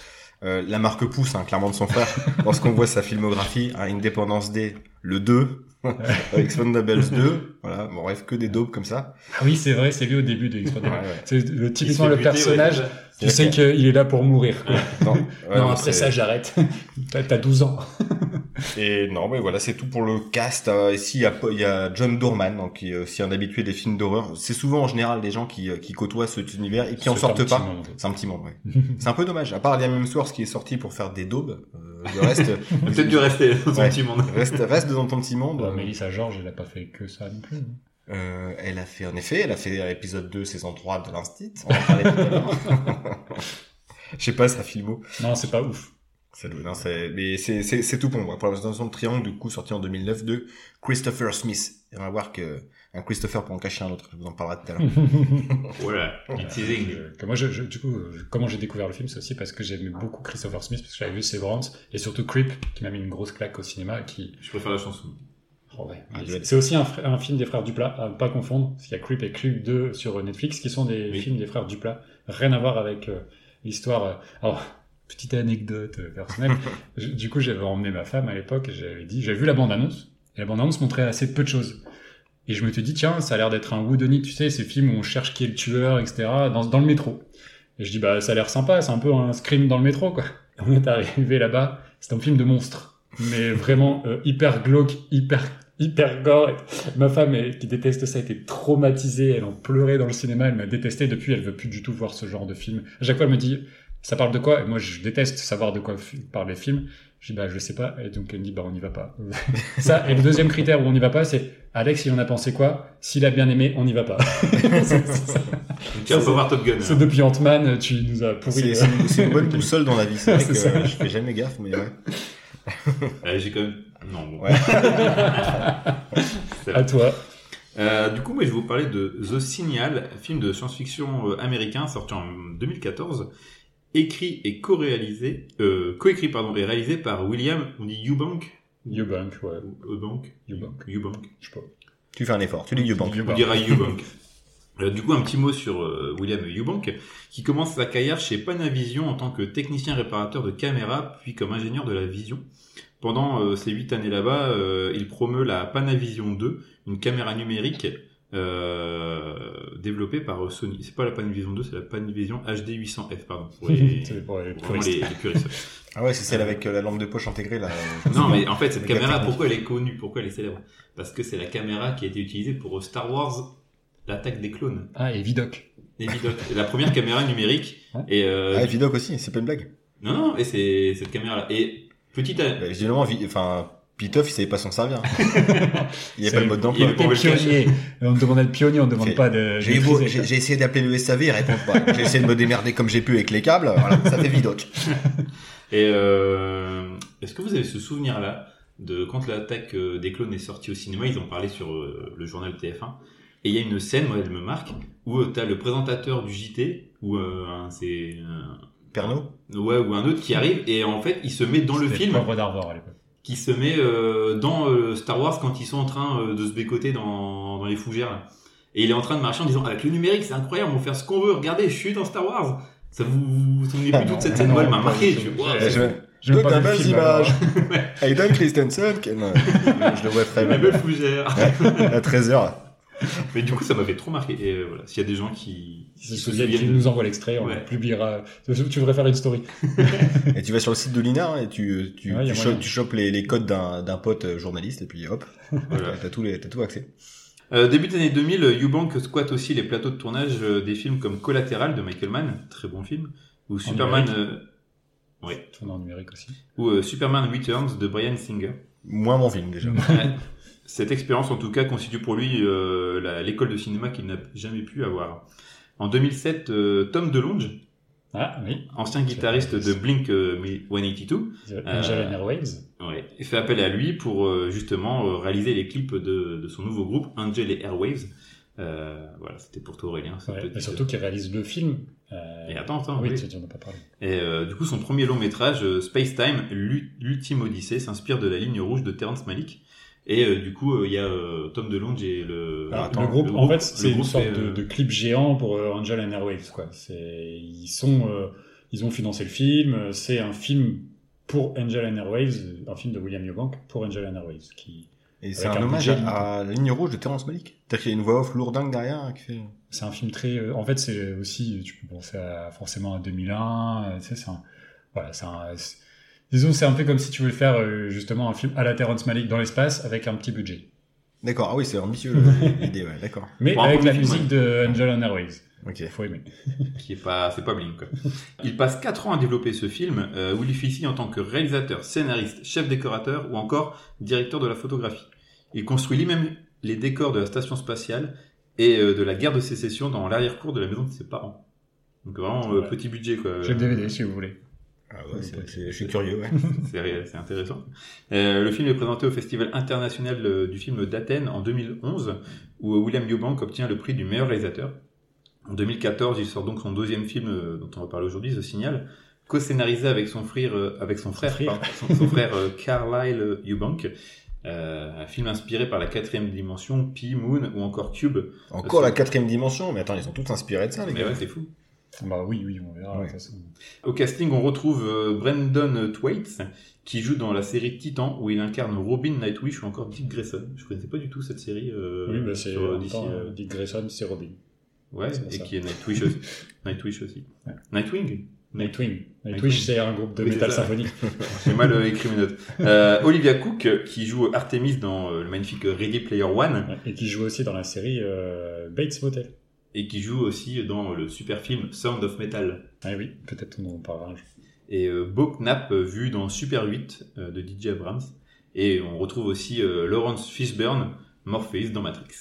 S1: La marque pousse, hein, clairement de son frère. Lorsqu'on voit sa filmographie, hein, Independence Day, le 2, Expendables 2, voilà, bon bref, que des daubes comme ça.
S3: Ah oui, c'est vrai, c'est lui au début de X-Men.
S1: Ouais, ouais.
S3: C'est le, typiquement le
S2: buter,
S3: personnage. tu sais qu'il est là pour mourir. quoi.
S1: Non, ouais,
S3: non, après
S1: c'est-
S3: ça, j'arrête. T'as t'as 12 ans.
S1: Et non, mais voilà, c'est tout pour le cast. Ici, il y a, il y a John Doorman, donc, qui est aussi un habitué des films d'horreur. C'est souvent en général des gens qui, euh, qui côtoient cet univers et qui en
S3: C'est un
S1: sortent
S3: petit
S1: pas.
S3: monde.
S1: C'est un petit monde, ouais. c'est un peu dommage. À part Liam Hemsworth qui est sorti pour faire des daubes, euh, le reste,
S2: Peut-être dû rester dans son
S1: Ouais.
S2: petit monde.
S1: reste, reste dans ton petit monde.
S3: Bon, Mélissa George, elle a pas fait que ça non plus. hein.
S1: Euh, elle a fait, en effet, elle a fait épisode 2, saison 3 de l'Instit. On en parlait tout à l'heure. Je sais pas, sa filmo.
S3: Non, c'est pas ouf.
S1: Non, mais c'est tout pour moi. Pour la présentation de Triangle, du coup, sorti en 2009 de Christopher Smith. Et on va voir que un Christopher pour en cacher un autre. Je vous en parlerai tout à l'heure.
S2: Voilà, teasing.
S3: Euh, moi, je, je- du coup, euh, comment j'ai découvert le film, c'est aussi parce que j'aimais beaucoup Christopher Smith, parce que j'avais vu Severance, et surtout Creep, qui m'a mis une grosse claque au cinéma, qui...
S2: Je préfère la chanson.
S3: Oh ouais.
S1: Ah,
S3: C'est- aussi un, film des frères Duplat, à ne pas confondre, parce qu'il y a Creep et Creep 2 sur Netflix, qui sont des
S2: Oui.
S3: films des frères Duplat. Rien à voir avec euh, l'histoire... Alors, petite anecdote personnelle. Du coup, j'avais emmené ma femme à l'époque, et j'avais dit... J'avais vu la bande-annonce, et la bande-annonce montrait assez peu de choses. Et je me suis dit, tiens, ça a l'air d'être un whodunit, tu sais, ces films où on cherche qui est le tueur, etc., dans, dans le métro. Et je dis, bah, ça a l'air sympa, c'est un peu un scream dans le métro, quoi. On est arrivé là-bas, c'est un film de monstre. Mais vraiment euh, hyper glauque, hyper, hyper gore. Ma femme, qui déteste ça, était traumatisée, elle en pleurait dans le cinéma, elle m'a détesté. Depuis, elle veut plus du tout voir ce genre de film. À chaque fois, elle me dit, ça parle de quoi? Et moi, je déteste savoir de quoi parlent les films. Je dis, bah, je sais pas. Et donc, elle me dit, bah, on n'y va pas. ça, et le deuxième critère où on n'y va pas, c'est, Alex, il en a pensé quoi? S'il a bien aimé, on n'y va pas. C'est- c'est ça.
S2: Tiens, faut voir Top Gun.
S3: C'est
S2: hein.
S3: depuis Ant-Man, tu nous as pourri.
S1: C'est,
S3: euh,
S1: c'est, une- une bonne boussole dans la vie. C'est vrai que
S3: ça.
S1: euh, je fais jamais gaffe, mais ouais.
S2: Euh, J'ai quand même... Non, bon.
S1: Ouais.
S3: À toi.
S2: Euh, du coup, moi, je vais vous parler de The Signal, film de science-fiction euh, américain sorti en 2014, écrit et co-réalisé, euh, coécrit pardon, et réalisé par William, on dit Eubank,
S3: Eubank, ouais.
S2: ou Eubank,
S3: Eubank,
S2: Eubank,
S3: je sais pas.
S1: Tu fais un effort. Tu dis Eubank.
S2: on dira Eubank. Euh, du coup, un petit mot sur euh, William Eubank, qui commence sa carrière chez Panavision en tant que technicien réparateur de caméras, puis comme ingénieur de la vision. Pendant euh, ces huit années là-bas, euh, il promeut la Panavision 2, une caméra numérique euh, développée par euh, Sony. C'est pas la Panavision 2, c'est la Panavision HD 800F, pardon. Pour les,
S3: C'est pour les
S2: pour vraiment
S3: puristes.
S2: les- les puristes.
S1: Ah ouais, c'est celle avec euh, la lampe de poche intégrée, là.
S2: Non, mais en fait, cette caméra,
S1: technique.
S2: pourquoi elle est connue? Pourquoi elle est célèbre? Parce que c'est la caméra qui a été utilisée pour Star Wars, l'attaque des clones.
S3: Ah, et Vidoc.
S2: Et Vidoc. La première caméra numérique.
S3: Ouais.
S2: Et euh,
S1: Ah, et Vidoc aussi, c'est pas une blague.
S2: non, non, et c'est cette caméra-là. Et petite,
S1: Bah, évidemment, Vi- enfin, Pitoff, il savait pas s'en servir. il n'y a
S3: C'est-
S1: pas le mode
S2: il
S1: d'emploi.
S2: Pour le
S3: pionnier. On te demande d'être pionnier, on ne demande pas de.
S1: J'ai, essayé d'appeler le SAV, ils répondent pas. J'ai essayé de me démerder comme j'ai pu avec les câbles, voilà, ça fait Vidoc.
S2: Et euh, est-ce que vous avez ce souvenir-là de quand l'attaque euh, des clones est sortie au cinéma Ils ont parlé sur euh, le journal TF1. Et il y a une scène, moi, elle me marque, où tu as le présentateur du JT, ou euh, c'est un-
S1: Pernod
S2: ouais, ou un autre qui arrive, et en fait, il se met dans le
S3: C'était
S2: film,
S3: Poivre d'Arvor à l'époque.
S2: Qui se met euh, dans euh, Star Wars quand ils sont en train euh, de se bécoter dans, dans les fougères. là. Et il est en train de marcher en disant avec le numérique c'est incroyable, on peut faire ce qu'on veut. Regardez, je suis dans Star Wars. Ça vous vous souvenez
S3: Ah
S2: plus
S3: non,
S2: toute cette scène Moi, elle m'a marqué. Je, wow,
S1: je- la belle
S3: film,
S1: image. Christensen, je le vois très
S2: la
S1: bien.
S2: belle fougère.
S1: À 13h.
S2: Mais du coup, ça m'avait trop marqué. Et euh, voilà, s'il y a des gens qui,
S3: se souviennent
S2: de-
S3: nous envoient l'extrait, on
S2: Ouais.
S3: le publiera. Tu tu devrais faire une story.
S1: Et tu vas sur le site de l'INA hein, et tu, tu,
S3: Ouais, y a
S1: tu, chopes, tu chopes les, les codes d'un d'un pote euh, journaliste et puis hop,
S2: Voilà.
S1: t'as tout, les- t'as tout accès.
S2: Euh, début des années 2000, Eubank squatte aussi les plateaux de tournage euh, des films comme Collateral de Michael Mann, très bon film, ou Superman,
S3: numérique.
S2: euh, oui,
S3: Tourne en numérique aussi.
S2: ou euh, Superman Returns de Brian Singer.
S1: Moins mon film déjà.
S2: Cette expérience, en tout cas, constitue pour lui euh, l'école de cinéma qu'il n'a jamais pu avoir. En 2007, euh, Tom DeLonge,
S3: Ah oui,
S2: ancien guitariste de Blink euh, 182,
S3: Angel and Airwaves.
S2: ouais, fait appel à lui pour euh, justement euh, réaliser les clips de, de son nouveau groupe Angel et Airwaves. Euh, voilà, c'était pour toi Aurélien.
S3: Ouais,
S2: petite-
S3: et surtout qui réalise le film. Euh,
S2: Et attends, attends,
S3: oui,
S2: oui.
S3: tu as pas parlé.
S2: Et euh, du coup, son premier long métrage, euh, Space Time, l'u- l'ultime Odyssée, s'inspire de la ligne rouge de Terrence Malick. Et euh, du coup, euh, il y a euh, Tom DeLonge et le,
S3: groupe,
S2: le
S3: en fait, c'est une sorte de,
S2: euh,
S3: de clip géant pour euh, Angel and Airwaves, quoi. Ils sont, euh, ils ont financé le film. euh, C'est un film pour Angel and Airwaves, un film de William Eubank pour Angel and Airwaves, qui,
S1: Et c'est un
S3: un
S1: hommage à, à la ligne rouge de Terrence Malick. C'est-à-dire qu'il y a une voix off lourdingue derrière hein, qui fait.
S3: c'est un film très, euh, en fait, c'est aussi, tu peux penser à, forcément à 2001, euh, tu sais, c'est un, voilà, c'est un, c'est- disons, c'est un peu comme si tu voulais faire, euh, justement, un film à la Terrence Malick dans l'espace avec un petit budget.
S1: D'accord, ah oui, c'est ambitieux l'idée, ouais, d'accord.
S3: Mais avec la
S2: film,
S3: musique de Angel and Airwaves.
S1: Ok.
S3: Faut aimer.
S2: qui est pas, c'est pas Blink. Quoi. Il passe 4 ans à développer ce film, euh, où il officie en tant que réalisateur, scénariste, chef décorateur ou encore directeur de la photographie. Il construit lui-même les décors de la station spatiale et euh, de la guerre de sécession dans l'arrière-cour de la maison de ses parents. Donc vraiment euh,
S3: Ouais.
S2: petit budget quoi.
S3: J'ai le DVD si vous voulez.
S1: Ah ouais, c'est- c'est- je suis curieux, ouais.
S2: C'est intéressant. Euh, le film est présenté au Festival international du film d'Athènes en 2011, où William Eubank obtient le prix du meilleur réalisateur. En 2014, il sort donc son deuxième film euh, dont on va parler aujourd'hui, The Signal, co-scénarisé avec son frère, euh, avec son frère,
S3: frère.
S2: pardon, son, son frère euh, Carlyle Eubank. Euh, un film inspiré par la quatrième dimension, Pi, Moon ou encore Cube.
S1: Encore la quatrième dimension, mais attends, ils sont tous inspirés de ça, les
S2: Mais
S1: gars.
S2: ouais, c'est fou.
S3: Bah oui, oui, on verra.
S1: Ouais.
S3: de toute façon.
S2: Au casting, on retrouve euh, Brandon Thwaites, qui joue dans la série Titan, où il incarne Robin Nightwish ou encore Dick Grayson. Je connaissais pas du tout cette série. euh,
S3: oui, bah c'est Dick Grayson, c'est Robin.
S2: Ouais, et
S3: ça.
S2: qui est Nightwish aussi. Nightwish aussi.
S3: Ouais.
S2: Nightwing
S3: Nightwing. Nightwish, c'est un groupe de
S2: Oui,
S3: métal symphonique.
S2: J'ai mal euh, écrit mes notes. Euh, Olivia Cook, qui joue Artemis dans euh, le magnifique Ready Player One,
S3: Et qui joue aussi dans la série euh, Bates Motel.
S2: et qui joue aussi dans le super film Sound of Metal.
S3: Ah oui, peut-être on en parlera un jour.
S2: et euh, Bo Knapp vu dans Super 8 euh, de DJ Abrams et on retrouve aussi Lawrence Fishburne Morpheus dans Matrix.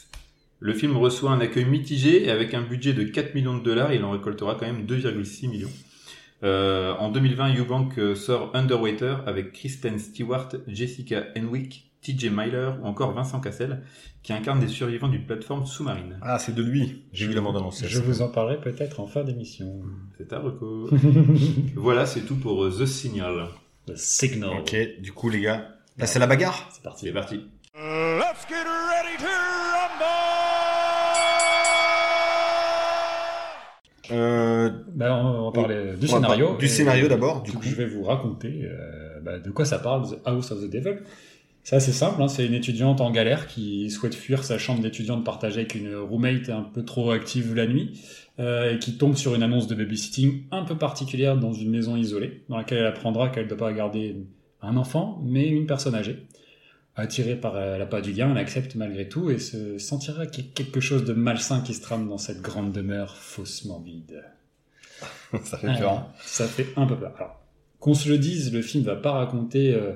S2: Le film reçoit un accueil mitigé et avec un budget de 4 millions de dollars, il en récoltera quand même 2,6 millions. Euh, en 2020, Eubank euh, sort Underwater avec Kristen Stewart, Jessica Henwick, TJ Myler ou encore Vincent Cassel qui incarnent des survivants d'une plateforme sous-marine.
S1: Ah, c'est de lui. J'ai vu la bande-annonce.
S3: Je vous en parlerai peut-être en fin d'émission.
S2: C'est à reco. voilà, c'est tout pour euh, The Signal.
S3: The Signal.
S1: Ok, du coup, les gars, là, c'est la bagarre
S3: C'est parti.
S2: C'est parti.
S4: Let's get ready to rumble!
S1: Euh,
S3: Bah, on va parler du
S1: on va
S3: scénario.
S1: Du scénario d'abord, du
S3: Du
S1: coup.
S3: coup, je vais vous raconter euh, bah, de quoi ça parle, The House of the Devil. C'est assez simple, hein, c'est une étudiante en galère qui souhaite fuir sa chambre d'étudiante partagée avec une roommate un peu trop active la nuit euh, et qui tombe sur une annonce de babysitting un peu particulière dans une maison isolée dans laquelle elle apprendra qu'elle ne doit pas garder un enfant mais une personne âgée. Attirée par euh, l'appât du gain, elle accepte malgré tout et se sentira qu'il y a quelque chose de malsain qui se trame dans cette grande demeure faussement vide.
S1: ça fait peur. hein.
S3: Ça fait un peu peur. Alors, qu'on se le dise, le film va pas raconter euh,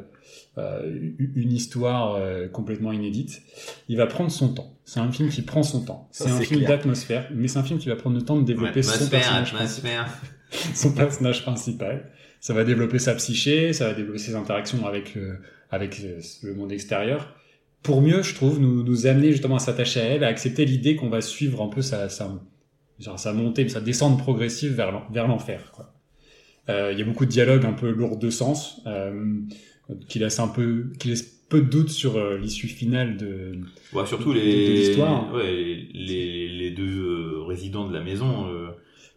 S3: euh, une histoire euh, complètement inédite. Il va prendre son temps. C'est un film qui prend son temps. C'est un film d'atmosphère, mais c'est un film qui va prendre le temps de développer son personnage, son personnage principal. Ça va développer sa psyché, ça va développer ses interactions avec euh, avec euh, le monde extérieur. pour mieux, je trouve, nous, nous amener justement à s'attacher à elle, à accepter l'idée qu'on va suivre un peu sa, sa, genre sa montée, sa descente progressive vers vers l'enfer. Euh, Il y a beaucoup de dialogues un peu lourds de sens, euh, qui laissent un peu, qui laissent peu de doute sur euh, l'issue finale de.
S2: Ouais, surtout
S3: de- de
S2: les,
S3: l'histoire.
S2: ouais, les, les, les deux résidents de la maison.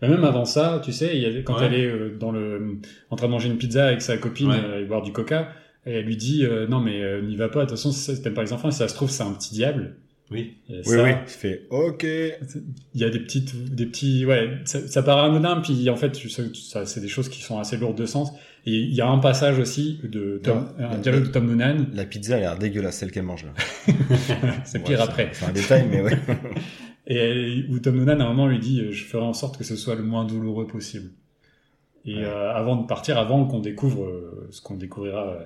S2: Euh,
S3: Mais même avant ça, tu sais, il y a, quand
S2: Ouais.
S3: elle est euh, dans le, en train de manger une pizza avec sa copine
S2: Ouais.
S3: euh, et boire du coca, et elle lui dit euh, non mais euh, n'y va pas, de toute façon si t'aimes pas les enfants, si ça se trouve c'est un petit diable.
S2: oui.
S3: Et
S1: Oui,
S3: ça,
S1: oui. Il fait OK.
S3: Il y a des petites, des petits, ouais, ça, ça paraît anodin, puis en fait, tu sais, ça, c'est des choses qui sont assez lourdes de sens. Et il y a un passage aussi de Tom, un dialogue de Tom Noonan,
S1: La pizza a l'air dégueulasse, celle qu'elle mange là.
S3: c'est
S1: Ouais,
S3: pire après.
S1: C'est un détail, mais ouais.
S3: Et où Tom Noonan, à un moment, lui dit, euh, je ferai en sorte que ce soit le moins douloureux possible. Et
S1: Ouais.
S3: euh, avant de partir, avant qu'on découvre euh, ce qu'on découvrira euh,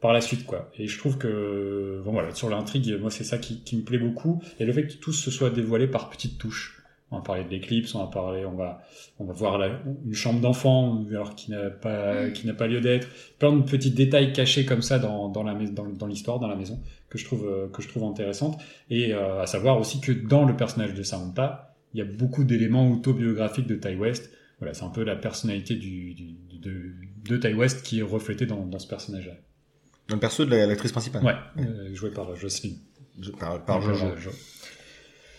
S3: par la suite, quoi. Et je trouve que, bon voilà, sur l'intrigue, moi, c'est ça qui, qui me plaît beaucoup. Et le fait que tout se soit dévoilé par petites touches. On va parler de l'éclipse, on va parler, on va, on va voir la- une chambre d'enfant, alors qui n'a pas, qui n'a pas lieu d'être. Plein de petits détails cachés comme ça dans, dans la, dans, dans l'histoire, dans la maison, que je trouve, euh, que je trouve intéressante. Et euh, à savoir aussi que dans le personnage de Samantha, il y a beaucoup d'éléments autobiographiques de Ty West. Voilà, c'est un peu la personnalité du, du- de, de Ty West qui est reflétée dans, dans ce personnage-là.
S1: Dans le perso de la- l'actrice principale.
S3: Ouais, euh, joué par Jocelyne.
S1: Je- Par, par
S3: Jo-
S1: Jojo.
S3: Jo-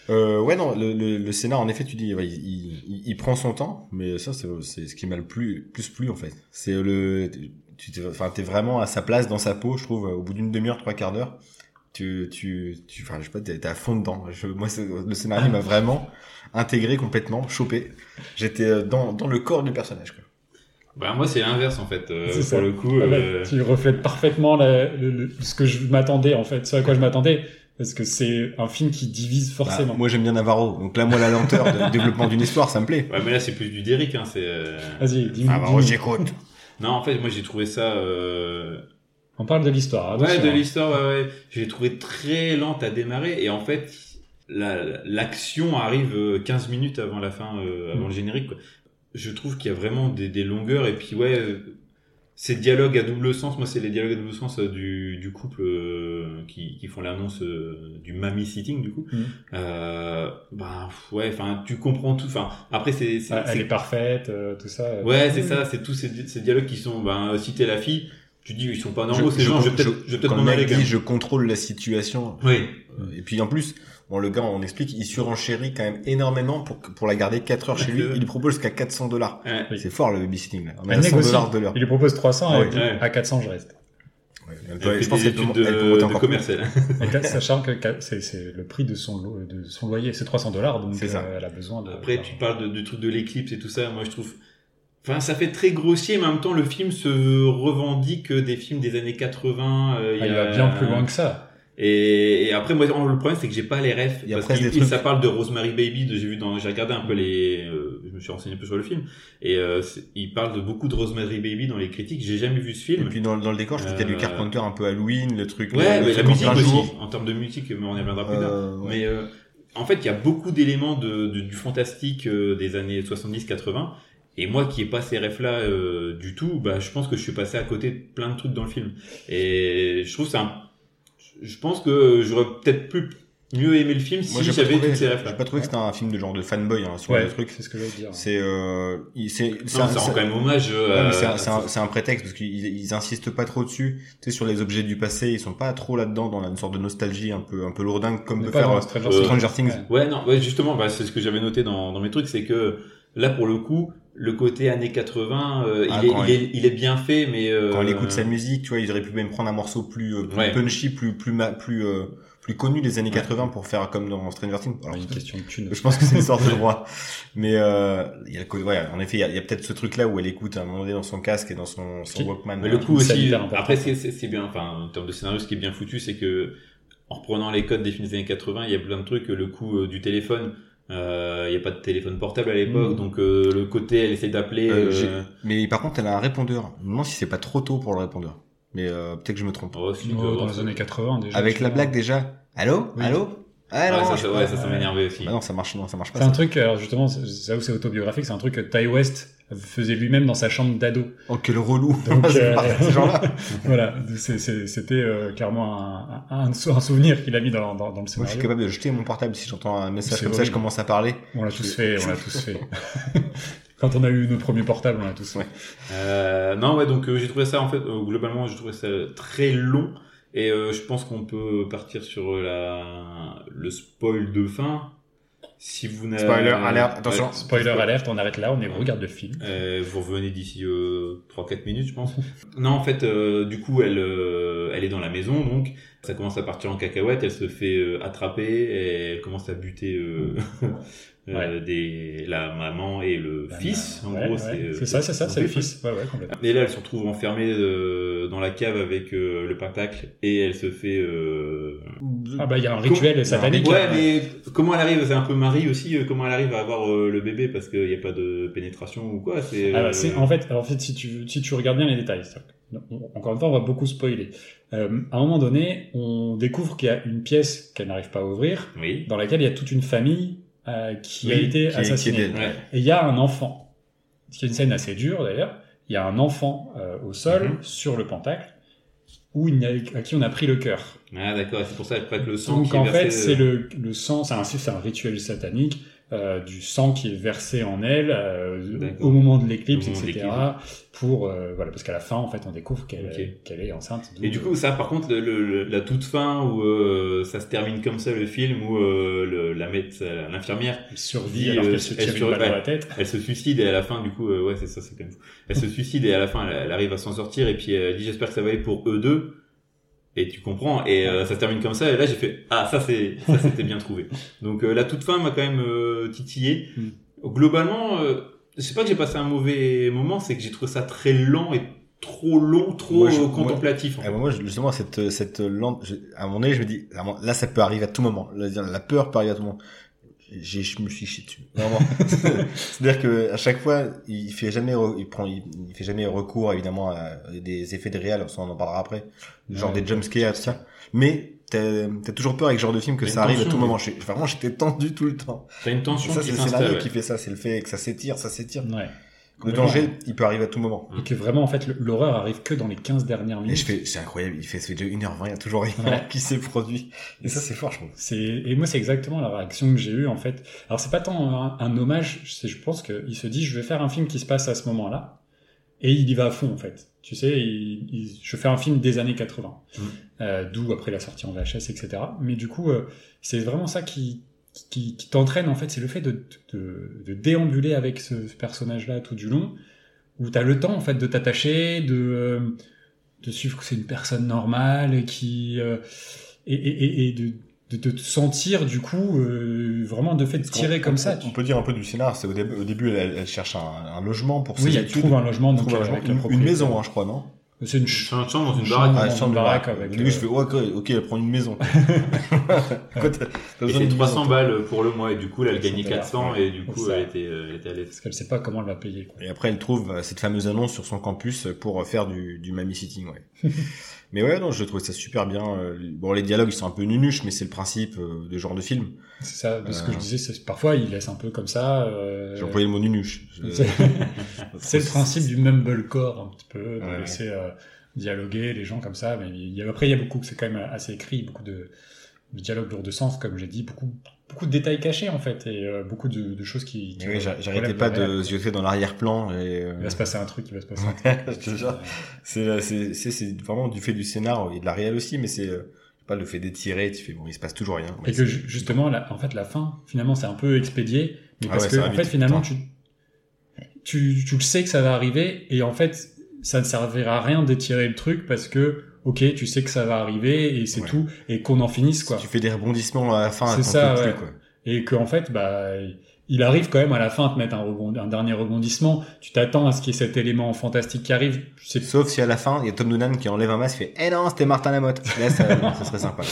S1: Euh, ouais, non, le, le, le scénar, en effet, tu dis, ouais, il, il, il prend son temps, mais ça, c'est ce qui m'a le plus, plus plu, en fait. C'est le, tu t'es, enfin, t'es vraiment à sa place dans sa peau, je trouve, au bout d'une demi-heure, trois quarts d'heure. Tu, tu, tu, enfin, je sais pas, t'es t'es à fond dedans. Je, moi, le scénario m'a vraiment intégré complètement, chopé. J'étais euh, dans, dans le corps du personnage, quoi.
S2: Bah, moi, c'est l'inverse, en fait. euh, pour
S3: ça.
S2: le coup,
S3: Ah ouais,
S2: euh,
S3: Tu reflètes parfaitement la- le- le- ce que je m'attendais, en fait, ce à quoi je m'attendais. Parce que c'est un film qui divise forcément.
S1: Bah, moi, j'aime bien Navarro. Donc là, moi, la lenteur de développement d'une histoire, ça me plaît.
S2: ouais, mais là, c'est plus du Derrick, hein, c'est, euh,
S3: Vas-y, dis-nous.
S1: Navarro,
S3: dis-nous.
S1: j'écoute.
S2: Non, en fait, moi, j'ai trouvé ça, euh,
S3: On parle de l'histoire.
S2: Ouais,
S3: attention,
S2: de
S3: hein.
S2: l'histoire, ouais, ouais. Je l'ai trouvé très lente à démarrer et en fait, la- l'action arrive euh, 15 minutes avant la fin, euh, avant le générique. Quoi. Je trouve qu'il y a vraiment des, des longueurs et puis ouais, euh, ces dialogues à double sens, moi c'est les dialogues à double sens euh, du, du couple euh, qui, qui font l'annonce euh, du mammy sitting du coup.
S3: Mm.
S2: Euh, bah pff, ouais, enfin tu comprends tout. Enfin après c'est c'est-
S3: Ah, elle
S2: c'est-
S3: est parfaite, euh, tout ça.
S2: Ouais, c'est ça, c'est tous ces, ces dialogues qui sont, ben, si t'es la fille, tu dis, ils sont pas normaux,
S1: Je-
S2: ces
S1: je-
S2: gens, je vais
S1: je-
S2: peut-être, je vais peut-être
S1: Quand
S2: m'en
S1: le
S2: aller
S1: dit, je contrôle la situation.
S2: Oui.
S1: Et puis en plus, bon, le gars, on explique, il surenchérit quand même énormément pour, pour la garder 4 heures chez lui. Il lui propose jusqu'à 400 dollars.
S3: Oui.
S1: C'est fort le babysitting là. On a
S3: Elle
S1: 100
S3: négocie.
S1: dollars de l'heure.
S3: Il lui propose 300,
S1: Ah
S2: Ouais.
S3: à 400 je reste.
S1: Ouais, elle
S2: Elle
S1: peut-
S2: fait
S1: je pense
S2: des
S1: qu'elle peut,
S2: études
S1: elle peut
S2: de,
S1: monter
S2: de commerce, elle.
S3: Et sachant que c'est c'est le prix de son, lo- de son loyer, c'est 300 dollars, donc euh, elle a besoin de.
S2: Après, tu parles du truc de l'éclipse et tout ça. Moi, je trouve. Enfin, ça fait très grossier, mais en même temps, le film se revendique des films des années 80. euh,
S3: Ah,
S2: y
S3: il
S2: a-
S3: va bien plus loin que ça.
S2: Et, et après, moi, le problème, c'est que j'ai pas les refs. Parce
S1: trucs-
S2: Ça parle de Rosemary Baby. de- J'ai vu dans, j'ai regardé un peu les, euh, je me suis renseigné un peu sur le film. Et euh, il parle de beaucoup de Rosemary Baby dans les critiques. J'ai jamais vu ce
S1: Et
S2: film.
S1: puis dans, dans le décor, je trouve qu'il y a du
S2: Euh,
S1: Carpenter un peu Halloween, le truc.
S2: Ouais,
S1: le
S2: mais la
S1: truc
S2: musique aussi.
S1: jour.
S2: En termes de musique, mais on y reviendra plus tard.
S1: Euh, ouais.
S2: Mais euh, en fait, il y a beaucoup d'éléments de, de- du fantastique euh, des années 70-80. Et moi qui ai pas ces refs là du tout, bah, je pense que je suis passé à côté de plein de trucs dans le film. Et je trouve ça. Je pense que j'aurais peut-être plus mieux aimé le film si j'avais toutes ces refs
S1: j'ai pas trouvé que c'était un film de genre de fanboy hein, sur
S3: Ouais,
S1: le truc.
S3: c'est ce que je veux dire.
S1: C'est, euh, c'est, c'est
S2: rend
S1: c'est-
S2: quand même hommage.
S1: Ouais,
S2: euh,
S1: mais c'est un,
S2: à-
S1: c'est un- c'est un prétexte parce qu'ils ils insistent pas trop dessus. Tu sais, sur les objets du passé, ils sont pas trop là-dedans dans une sorte de nostalgie un peu, un peu lourdingue comme peut faire euh,
S3: Stranger
S2: euh,
S3: Things.
S1: Stranger Things.
S3: Ouais.
S2: Ouais, non, ouais, justement, bah, c'est ce que j'avais noté dans, dans mes trucs, c'est que là, pour le coup, le côté années 80, euh,
S1: Ah,
S2: il, est, il, est, il est bien fait, mais... Euh,
S1: Quand elle écoute sa musique, tu vois, ils auraient pu même prendre un morceau plus, euh, plus
S2: Ouais.
S1: punchy, plus, plus, ma- plus, euh, plus connu des années 80 pour faire comme dans Stranger Things. Alors,
S3: une question de thune.
S1: je pense que c'est une sorte de droit. Mais euh, il y a le ouais, en effet, il y a, il peut-être ce truc-là où elle écoute à un moment donné dans son casque et dans son, son Walkman.
S2: Mais le
S1: euh,
S2: coup aussi, après, c'est- bien, enfin, en termes de scénario, ce qui est bien foutu, c'est que, en reprenant les codes des films des années 80, il y a plein de trucs, le coup euh, du téléphone, euh, il n'y a pas de téléphone portable à l'époque,
S3: Mm.
S2: donc euh, le côté, elle essaie d'appeler...
S1: Euh,
S2: euh,
S1: Mais par contre, elle a un répondeur. Je me demande si c'est pas trop tôt pour le répondeur. Mais euh, peut-être que je me trompe.
S2: oh, si,
S3: Oh,
S2: euh,
S3: dans les années 80 déjà.
S1: Avec la
S3: vois.
S1: blague déjà. Allô?
S3: Oui.
S1: Allô? Ah
S2: ouais,
S1: non,
S2: ça, ça, ouais, ça, ça m'énervait aussi.
S1: Bah non, ça marche, non, ça marche pas.
S3: C'est un
S1: ça.
S3: truc, alors justement, c'est- c'est là où c'est autobiographique, c'est un truc que Ty West faisait lui-même dans sa chambre d'ado.
S1: Oh, quel relou.
S3: Donc, euh,
S1: pas- ces gens-là.
S3: voilà, c'était euh, clairement un, un, un sou- un souvenir qu'il a mis dans, dans, dans le
S1: Moi, je
S3: scénario.
S1: suis capable de jeter mon portable si j'entends un message comme ça, je commence à parler.
S3: On l'a tous fait, on l'a tous fait. Quand on a eu nos premiers portables, on l'a tous fait.
S1: Ouais.
S2: Euh, non, ouais, donc euh, j'ai trouvé ça en fait euh, globalement, j'ai trouvé ça très long et euh, je pense qu'on peut partir sur la le spoil de fin. Si vous n'avez
S1: Spoiler alert, attention.
S3: Spoiler alerte, on arrête là, on est regarde le film.
S2: Euh, vous revenez d'ici euh, 3-4 minutes, je pense. non, en fait, euh, du coup, elle, euh, elle est dans la maison, donc ça commence à partir en cacahuète. Elle se fait euh, attraper et elle commence à buter euh, des, la maman et le
S3: La
S2: fils. En
S3: Ouais,
S2: gros,
S3: ouais.
S2: c'est euh,
S3: c'est ça, c'est ça, c'est le
S2: fils.
S3: complètement.
S2: Et là, elle se retrouve enfermée euh, dans la cave avec euh, le pentacle et elle se fait.
S3: Ah bah il y a un rituel satanique.
S2: Ouais,
S3: hein.
S2: mais comment elle arrive C'est un peu Marie aussi. comment elle arrive à avoir le bébé parce qu'il n'y a pas de pénétration ou quoi C'est.
S3: Ah bah, en fait, en fait, si tu, si tu regardes bien les détails, encore une fois, on va beaucoup spoiler. Euh, à un moment donné, on découvre qu'il y a une pièce qu'elle n'arrive pas à ouvrir,
S2: Oui.
S3: dans laquelle il y a toute une famille euh, qui a été
S1: qui est- qui est.
S2: Ouais.
S3: Et il y a un enfant. C'est une scène assez dure d'ailleurs. Il y a un enfant euh, au sol,
S2: Mhm.
S3: sur le pentacle, où il a, à qui on a pris le cœur.
S2: Ah d'accord, c'est pour ça que le sang
S3: Donc
S2: qui est
S3: en
S2: versé,
S3: fait, c'est
S2: euh,
S3: le, le sang, c'est un, c'est un rituel satanique, euh, du sang qui est versé en elle euh, au moment de l'éclipse, etc. Pour euh, voilà, parce qu'à la fin, en fait, on découvre qu'elle
S2: Ok.
S3: qu'elle est enceinte.
S2: Et du coup, ça, par contre, le, le- la toute fin où euh, ça se termine comme ça le film où euh, le, la l'infirmière,
S3: elle survit alors
S2: euh,
S3: qu'elle se
S2: elle
S3: tire une
S2: sur-
S3: balle dans
S2: ouais.
S3: la tête.
S2: elle se suicide et à la fin, du coup, euh, ouais, c'est ça, c'est quand même. Elle se suicide et à la fin, elle, elle arrive à s'en sortir et puis elle dit j'espère que ça va aller pour eux deux. Et tu comprends. Et euh, ça se termine comme ça. Et là, j'ai fait ah ça c'est ça c'était bien trouvé. Donc euh, la toute fin m'a quand même euh, titillé. Globalement, euh, je sais pas que j'ai passé un mauvais moment, c'est que j'ai trouvé ça très lent et trop long, trop
S1: Moi, je- moi-
S2: contemplatif. en
S1: Ah,
S2: fait.
S1: moi, justement, cette, cette lente, à moment donné, je me dis, là, ça peut arriver à tout moment. Là, La peur peut arriver à tout moment. J'ai, je me suis chié dessus. Vraiment. C'est-à-dire que à chaque fois, il fait jamais, il prend, il, il fait jamais recours, évidemment, à des effets de réel, ça, on en parlera après. Genre
S3: Ouais,
S1: des jumpscares, tout ça. Mais, t'as, toujours peur avec ce genre de film que ça arrive à tout
S2: oui.
S1: moment. Je- vraiment, j'étais tendu tout le temps.
S2: T'as une
S1: Et
S2: tension
S1: ça,
S2: qui
S1: c'est le
S2: s'installe.
S1: scénario
S2: ouais.
S1: qui fait ça. C'est le fait que ça s'étire, ça s'étire.
S3: Ouais.
S1: Le danger, il peut arriver à tout moment.
S3: Et que vraiment, en fait, l'horreur arrive que dans les 15 dernières
S1: Et
S3: minutes.
S1: je fais, c'est incroyable, il fait, ça fait déjà 1h20, il y a toujours rien
S3: Ouais.
S1: qui s'est produit. Et ça, c'est fort, je trouve.
S3: C'est et moi c'est exactement la réaction que j'ai eue en fait. Alors c'est pas tant un, un hommage, c'est je pense qu'il se dit je vais faire un film qui se passe à ce moment-là et il y va à fond en fait. Tu sais, il- il- je fais un film des années 80,
S2: Mm.
S3: euh, d'où après la sortie en VHS etc. Mais du coup euh, c'est vraiment ça qui qui, qui t'entraîne en fait, c'est le fait de, de, de déambuler avec ce, ce personnage-là tout du long, où t'as le temps en fait de t'attacher, de euh, de suivre que c'est une personne normale et qui euh, et, et, et- de, de, te sentir du coup euh, vraiment de fait de tirer comme ça.
S1: On peut dire un peu du scénar, c'est au, début- au début, elle, elle cherche un, un logement pour ses
S3: Oui, elle
S1: études.
S3: trouve un logement,
S1: Elle
S3: donc
S1: trouve un logement. Une, maison, hein, je crois, non?
S3: C'est une ch-
S2: en chambre dans une
S3: Une
S2: baraque.
S1: Ah,
S3: dans
S1: chambre
S3: une
S1: de
S3: baraque avec, euh,
S1: je fais, ouais, ok, ok, elle prend une maison.
S2: C'est
S1: d'une
S2: 300
S1: maison.
S2: balles pour le mois et du coup, là, elle
S3: 300
S2: gagnait 400
S3: dollars,
S2: et du coup, elle était, euh, elle était à l'aise.
S3: parce qu'elle sait pas comment elle va payer. Quoi.
S1: Et après, elle trouve euh, cette fameuse annonce sur son campus pour faire du, du mammy sitting, ouais. mais ouais, non, je trouvais ça super bien. euh, Bon, les dialogues, ils sont un peu nunuches, mais c'est le principe euh, de genre de film.
S3: C'est ça, de ce
S1: Euh.
S3: que je disais, c'est parfois il laisse un peu comme ça. euh,
S1: J'ai employé le mot nunuche. Je-
S3: c'est c'est le principe du mumblecore un petit peu, de
S1: Ouais.
S3: laisser euh, dialoguer les gens comme ça. Mais il y a, après il y a beaucoup, c'est quand même assez écrit, beaucoup de, de dialogues lourds de sens, comme j'ai dit, beaucoup beaucoup de détails cachés en fait et euh, beaucoup de, de choses qui. qui
S1: oui, j'arrêtais pas de zioter dans l'arrière-plan et euh,
S3: Il va se passer un truc, il va se passer un truc.
S1: Ouais, jure. C'est, c'est, c'est, c'est vraiment du fait du scénar et de la réelle aussi, mais c'est euh, pas le fait d'étirer, tu fais bon, il se passe toujours rien.
S3: Et que ju- justement, la- en fait, la fin, finalement, c'est un peu expédié, mais
S1: Ah
S3: parce
S1: ouais,
S3: que, en fait, finalement,
S1: putain.
S3: tu, tu, tu le sais que ça va arriver, et en fait, ça ne servira à rien d'étirer le truc parce que, ok, tu sais que ça va arriver, et c'est
S1: Ouais.
S3: tout, et qu'on en finisse, quoi.
S1: Tu fais des rebondissements à la fin,
S3: C'est ça, ouais.
S1: plus, quoi.
S3: Et qu'en fait, bah, il arrive quand même à la fin de mettre un, rebond, un dernier rebondissement. Tu t'attends à ce qu'il y ait cet élément fantastique qui arrive.
S1: Sauf si à la fin, il y a Tom Noonan qui enlève un masque, il fait, eh non, c'était Martin Lamotte. Là, ça, ça serait sympa.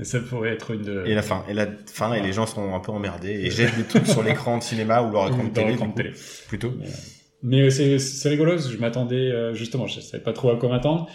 S3: ça pourrait être une.
S1: Et la fin, et la fin, et les gens sont un peu emmerdés et jettent des trucs sur l'écran de cinéma ou leur écran de télé, coup,
S3: télé.
S1: plutôt.
S3: Mais euh, c'est c'est rigolo, parce que je m'attendais, euh, justement, je savais pas trop à quoi m'attendre.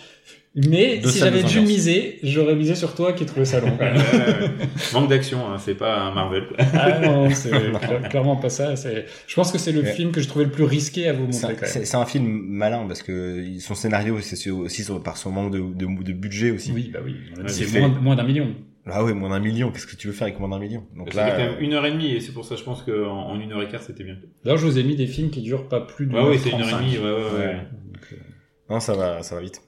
S3: Mais si j'avais dû miser, j'aurais misé sur toi qui trouvais ça long. quand même.
S2: Euh, manque d'action, hein, c'est pas un Marvel.
S3: Ah non, c'est cla- clairement pas ça. c'est- Je pense que c'est le
S1: Ouais.
S3: film que je trouvais le plus risqué à vous
S1: C'est
S3: montrer
S1: c'est- un film malin parce que son scénario, c'est aussi sur- par son manque de, de, de budget aussi.
S3: Oui, bah oui. c'est moins, moins d'un million.
S1: Ah ouais, moins d'un million. Qu'est-ce que tu veux faire avec moins d'un million? Donc
S2: C'était
S1: là,
S2: quand
S1: euh,
S2: même une heure et demie et c'est pour ça que je pense qu'en en une heure et quart c'était bien.
S3: D'ailleurs, je vous ai mis des films qui durent pas plus de
S2: Ouais, oui, c'est une heure et
S3: 35.
S2: demie. Ouais, ouais, ouais.
S1: Ouais. non, ça va, ça va vite.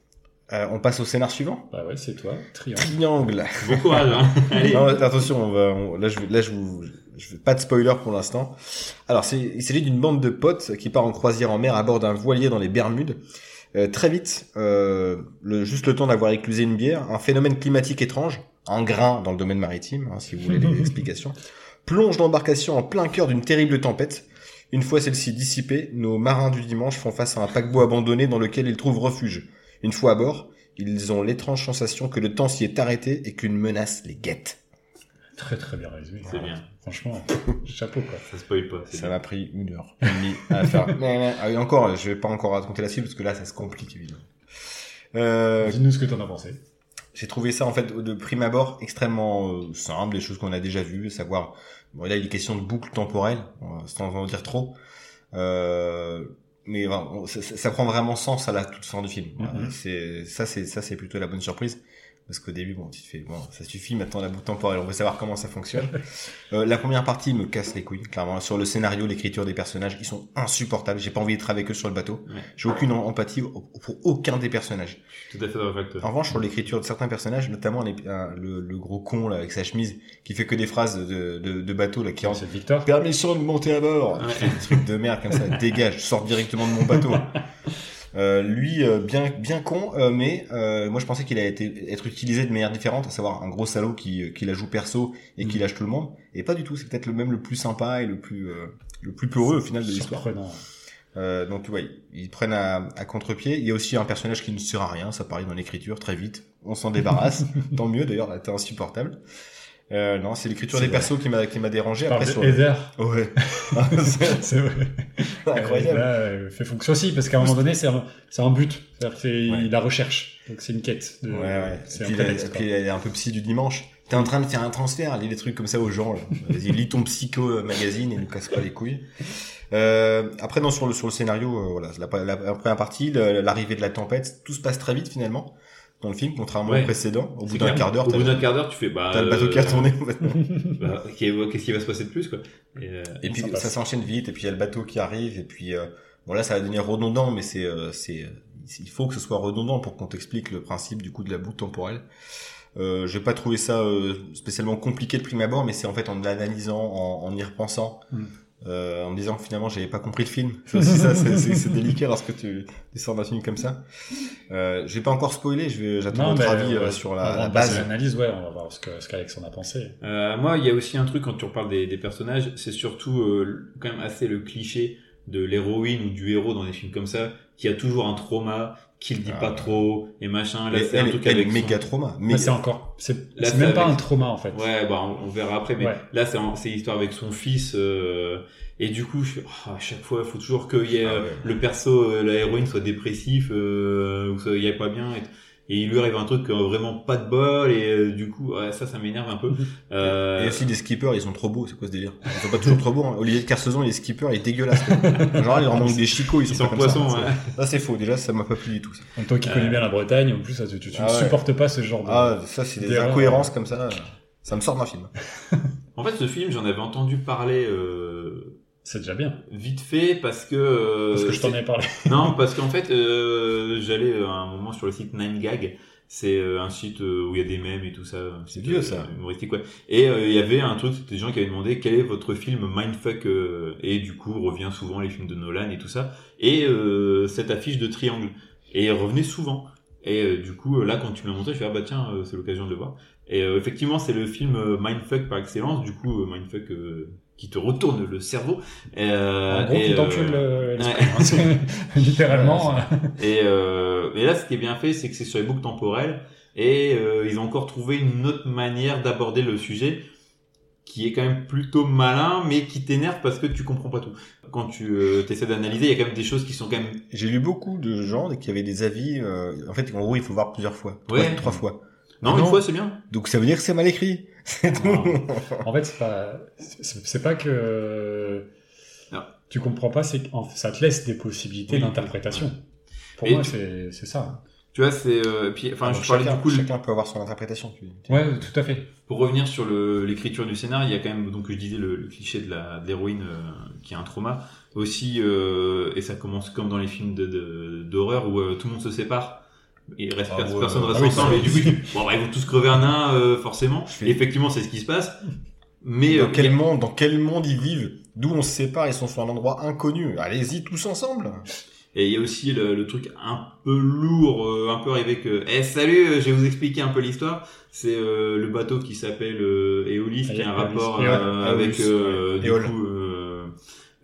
S1: Euh, on passe au scénar suivant?
S3: Bah ouais, c'est toi. Triangle.
S1: Triangle.
S2: Bon courage. Hein. Allez.
S1: Non, attention, on va, on- là, je, vais- là, je vous, je fais pas de spoiler pour l'instant. Alors, c'est, il s'agit d'une bande de potes qui part en croisière en mer à bord d'un voilier dans les Bermudes. Euh, très vite, euh, le, juste le temps d'avoir éclusé une bière, un phénomène climatique étrange, un grain dans le domaine maritime, hein, si vous voulez les explications, plonge l'embarcation en plein cœur d'une terrible tempête. Une fois celle-ci dissipée, nos marins du dimanche font face à un paquebot abandonné dans lequel ils trouvent refuge. Une fois à bord, ils ont l'étrange sensation que le temps s'y est arrêté et qu'une menace les guette.
S3: Très très bien résumé.
S2: C'est bien.
S3: Franchement, chapeau quoi.
S2: Ça spoil pas.
S1: Ça m'a pris une heure et demie à faire. ah oui, encore, je vais pas encore raconter la suite parce que là, ça se complique évidemment. Euh,
S3: Dis-nous ce que t'en as pensé.
S1: j'ai trouvé ça en fait de prime abord extrêmement euh, simple, des choses qu'on a déjà vues, savoir. Bon, là, il est question de boucle temporelle, sans en dire trop. Euh, mais ça, ça- prend vraiment sens à la toute fin du film.
S3: Mhm.
S1: C'est ça, c'est ça, c'est plutôt la bonne surprise. Parce qu'au début, bon, tu te fais, bon, ça suffit, maintenant la boucle temporelle, on veut savoir comment ça fonctionne. Euh, la première partie me casse les couilles, clairement. Sur le scénario, l'écriture des personnages, ils sont insupportables. J'ai pas envie d'être avec eux sur le bateau.
S2: Ouais.
S1: J'ai aucune em- empathie pour aucun des personnages.
S2: Je tout à fait avec toi.
S1: En revanche, sur l'écriture de certains personnages, notamment les- un- le, le gros con là avec sa chemise, qui fait que des phrases de, de, de bateau là, qui en
S3: C'est Victor.
S1: permission de monter à bord,
S2: Ouais.
S1: des trucs de merde comme ça, dégage, sors directement de mon bateau. Euh, lui, euh, bien bien con, euh, mais euh, moi je pensais qu'il allait été, être utilisé de manière différente, à savoir un gros salaud qui, qui la joue perso et qui
S3: Mm.
S1: lâche tout le monde, et pas du tout. C'est peut-être le même le plus sympa et le plus euh, le plus peureux au final de l'histoire. Euh, donc ouais, ils prennent à, à contre-pied. Il y a aussi un personnage qui ne sert à rien, ça paraît dans l'écriture très vite. On s'en débarrasse, tant mieux d'ailleurs, là t'es insupportable. Euh, non, c'est l'écriture des persos qui m'a qui m'a dérangé. Après sur
S3: Heather.
S1: ouais, c'est
S3: vrai.
S1: incroyable.
S3: Là, euh, fait fonction aussi, parce qu'à un moment donné, c'est un, c'est un but. C'est
S1: Ouais.
S3: la recherche. Donc c'est une quête. De,
S1: Ouais, ouais.
S3: C'est
S1: Et
S3: un
S1: puis,
S3: prétexte,
S1: est un peu psy du dimanche. T'es en train de faire un transfert, lis des trucs comme ça aux gens. Vas-y, lis ton psycho magazine et nous casse pas les couilles. Euh, après, non, sur le sur le scénario, euh, voilà, la, la- la première partie, l'arrivée de la tempête, tout se passe très vite finalement dans le film, contrairement
S2: Ouais.
S1: au précédent. Au bout d'un quart d'heure,
S2: Au bout d'un quart d'heure, tu fais bah.
S1: t'as le bateau qui a
S2: euh,
S1: tourné. complètement.
S2: bah, qu'est- Qu'est-ce qui va se passer de plus quoi Et, euh,
S1: Et puis
S3: Ça
S1: s'enchaîne vite, et puis il y a le bateau qui arrive, et puis euh, bon là ça va devenir redondant, mais c'est euh, c'est il faut que ce soit redondant pour qu'on t'explique le principe du coup de la boucle temporelle. Euh, j'ai pas trouvé ça spécialement compliqué de prime abord, mais c'est en fait en l'analysant, en, en y repensant,
S3: Mm.
S1: Euh, en me disant que finalement j'avais pas compris le film. C'est aussi ça, c'est- c'est c'est délicat lorsque tu, tu sors d'un film comme ça. Euh, je vais pas encore spoiler, je vais j'attends votre avis
S3: euh,
S1: sur la, la base.
S3: l'analyse, ouais, on va voir ce que ce qu'Alex en a pensé.
S2: Euh, moi, il y a aussi un truc quand tu reparles des, des personnages, c'est surtout euh, quand même assez le cliché de l'héroïne ou du héros dans des films comme ça, qui a toujours un trauma, qui le dit
S1: Ah,
S2: pas trop et machin. Là,
S1: Elle,
S2: c'est un truc
S1: elle est
S2: avec
S1: méga
S2: son-
S1: trauma.
S3: Mais
S1: méga-
S3: c'est encore, c'est même pas
S2: avec-
S3: un trauma en fait.
S2: Ouais, bah on, on verra après, mais
S3: Ouais.
S2: là c'est en- c'est l'histoire avec son fils euh, et du coup, je fais, oh, à chaque fois, il faut toujours qu'il y ait
S1: Ah
S2: euh,
S1: ouais.
S2: le perso, euh, la héroïne soit dépressif euh, ou soit il y ait pas bien. Et, et il lui arrive un truc euh, vraiment pas de bol et euh, du coup, ouais, ça, ça m'énerve un peu. Euh,
S1: Et aussi les skippers, ils sont trop beaux, c'est quoi ce délire? Ils sont pas toujours trop beaux. Hein. Olivier de Kersauzon, il est skipper, il est dégueulasse. quoi. Genre, il leur manque des chicots, ils sont
S2: ils
S1: pas
S2: sont
S1: comme
S2: poissons,
S1: ça.
S2: ouais.
S1: Ça, c'est faux. Déjà, ça m'a pas plu du tout. Ça,
S3: En toi qui connais bien la Bretagne, en plus, ça, tu, tu, tu
S1: Ah
S3: ne
S1: ouais.
S3: supportes pas ce genre de.
S1: ah, ça c'est des incohérences comme ça. Ça me sort d'un film.
S2: En fait, ce film, j'en avais entendu parler euh,
S3: C'est déjà bien.
S2: vite fait parce que. euh,
S3: Parce que je t'en ai parlé.
S2: Non, parce qu'en fait, euh, j'allais euh, à un moment sur le site 9gag. C'est euh, un site euh, où il y a des mèmes et tout ça.
S1: C'est
S2: site,
S1: vieux, ça.
S2: Humoristique, ouais. Et euh, il y avait un truc, c'était des gens qui avaient demandé quel est votre film mindfuck euh, et du coup revient souvent les films de Nolan et tout ça. Et euh, cette affiche de triangle. Et revenait souvent. Et euh, du coup, là, quand tu me l'as montré, je fais ah bah tiens, euh, c'est l'occasion de le voir. Et euh, effectivement, c'est le film euh, mindfuck par excellence. Du coup, euh, mindfuck euh, qui te retourne le cerveau. Euh,
S3: En gros,
S2: et,
S3: qui
S2: euh,
S3: le- Littéralement. euh,
S2: Et, euh, et là, ce qui est bien fait, c'est que c'est sur les boucles temporelles et euh, ils ont encore trouvé une autre manière d'aborder le sujet qui est quand même plutôt malin, mais qui t'énerve parce que tu comprends pas tout. Quand tu euh, essaies d'analyser, il y a quand même des choses qui sont quand même...
S1: J'ai lu beaucoup de gens qui avaient des avis. euh, en fait, en gros, il faut voir plusieurs fois, trois,
S2: Ouais.
S1: trois fois.
S2: Non,
S1: Non.
S2: une fois, c'est bien.
S1: Donc ça veut dire que c'est mal écrit. C'est tout.
S3: En fait, c'est pas, c'est pas que
S2: Non.
S3: tu comprends pas, c'est que ça te laisse des possibilités
S2: Oui.
S3: d'interprétation. Pour
S2: Et
S3: moi,
S2: tu-
S3: c'est c'est ça.
S2: Tu vois, c'est... euh, puis, enfin, je parlais
S1: chacun,
S2: du coup... le-
S1: chacun peut avoir son interprétation. Tu... tu-
S3: Ouais, tout à fait.
S2: Pour revenir sur l'écriture du scénario, il y a quand même, donc je disais, le, le cliché de l'héroïne euh, qui a un trauma. Aussi, euh, et ça commence comme dans les films de- de- d'horreur où euh, tout le monde se sépare. Et reste,
S1: Ah ouais.
S2: personne reste
S3: Ah oui,
S2: ensemble.
S3: ça-
S2: Et du coup, bon, bah, ils vont tous crever un nain, euh, forcément.
S1: Je fais-
S2: Et effectivement, c'est ce qui se passe. Mais
S1: Dans
S2: euh,
S1: quel monde, dans quel monde ils vivent? D'où on se sépare, ils sont sur un endroit inconnu? Allez-y tous ensemble.
S2: Et il y a aussi le, le truc un peu lourd, euh, un peu arrivé que, eh salut, euh, je vais vous expliquer un peu l'histoire. C'est euh, le bateau qui s'appelle euh, Eolis, qui a un rapport euh, avec euh, du coup euh,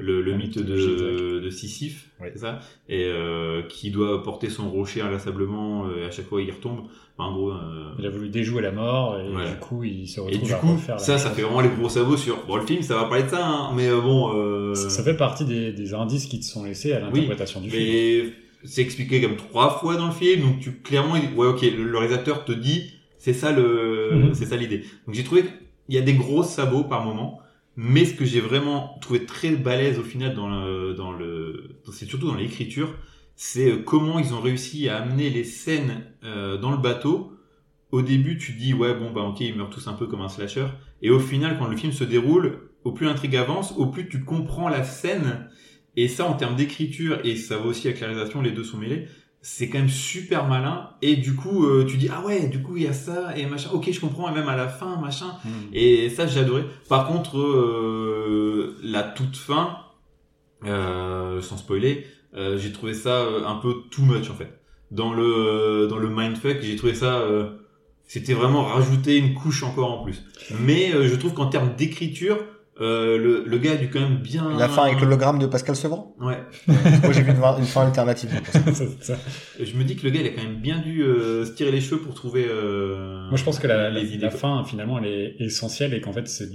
S2: le, le
S3: La
S2: mythe de, de Sisyphe,
S1: Ouais.
S2: c'est ça, et euh, qui doit porter son rocher inlassablement. euh, et à chaque fois, il y retombe. Enfin, en gros. euh,
S3: Il a voulu déjouer la mort et
S2: Ouais.
S3: du coup, il se
S2: et
S3: retrouve
S2: du
S3: à
S2: coup, ça, ça
S3: chose.
S2: fait vraiment les gros sabots sur. Bon, le film, ça va parler de ça, hein, mais euh, bon. Euh...
S3: Ça ça fait partie des, des indices qui te sont laissés à l'interprétation du film.
S2: Mais c'est expliqué comme trois fois dans le film, donc tu clairement, ouais, ok, le, le réalisateur te dit, c'est ça le,
S3: Mhm.
S2: c'est ça l'idée. Donc j'ai trouvé qu'il y a des gros sabots par moment, mais ce que j'ai vraiment trouvé très balèze au final c'est surtout dans l'écriture, c'est euh, comment ils ont réussi à amener les scènes euh, dans le bateau. Au début, tu dis ouais bon bah ok ils meurent tous un peu comme un slasher, et au final quand le film se déroule, au plus l'intrigue avance, au plus tu comprends la scène et ça, en termes d'écriture, et ça va aussi avec la réalisation, les deux sont mêlés, c'est quand même super malin. Et du coup, euh, tu dis, ah ouais, du coup, il y a ça, et machin. Ok, je comprends, et même à la fin, machin.
S3: Hmm.
S2: Et ça, j'ai adoré. Par contre, euh, la toute fin, euh, sans spoiler, euh, j'ai trouvé ça euh, un peu too much, en fait. Dans le, dans le mindfuck, j'ai trouvé ça... euh, c'était vraiment rajouter une couche encore en plus. Mais euh, je trouve qu'en termes d'écriture, euh, le, le gars a dû quand même bien...
S1: La fin avec l'hologramme de Pascal Sevran.
S2: Ouais.
S1: Moi j'ai vu une, une fin alternative.
S3: Ça-
S2: Je me dis que le gars, il a quand même bien dû euh, se tirer les cheveux pour trouver. euh,
S3: Moi, je pense que la, la,
S2: les idées.
S3: la
S2: quoi.
S3: fin, finalement, elle est essentielle et qu'en fait, c'est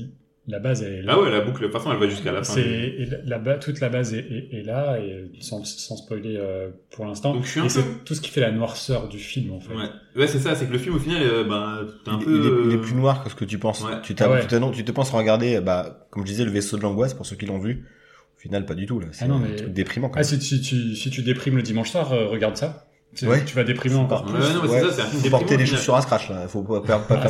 S3: la base, elle est là.
S2: Ah ouais, la boucle, de toute façon, elle va jusqu'à la fin.
S3: C'est et la, toute la base est, est- est là et sans, sans spoiler euh, pour l'instant.
S2: Donc, je suis un
S3: Et
S2: peu-
S3: c'est tout ce qui fait la noirceur du film en fait.
S2: Ouais, ouais c'est ça, c'est que le film, au final, euh, ben, t'es un
S1: il,
S2: peu.
S1: il est, il est
S2: euh,
S1: plus noir que ce que tu penses.
S2: Ouais.
S1: Tu, t'as-
S3: Ah ouais.
S1: tu, te, tu te penses regarder, bah, comme je disais, le vaisseau de l'angoisse pour ceux qui l'ont vu. Au final, pas du tout là. C'est
S3: Ah non,
S1: un
S3: mais-
S1: truc déprimant quand
S3: Ah,
S1: même.
S3: si, si, tu, si tu déprimes le dimanche soir, euh, regarde ça. Tu,
S1: Ouais.
S3: tu vas déprimer encore
S2: Ouais,
S3: plus.
S2: non, mais c'est ça, c'est un film
S1: Faut porter
S2: final.
S1: chaussures à scratch là. Faut pas, pas, pas
S3: Ah,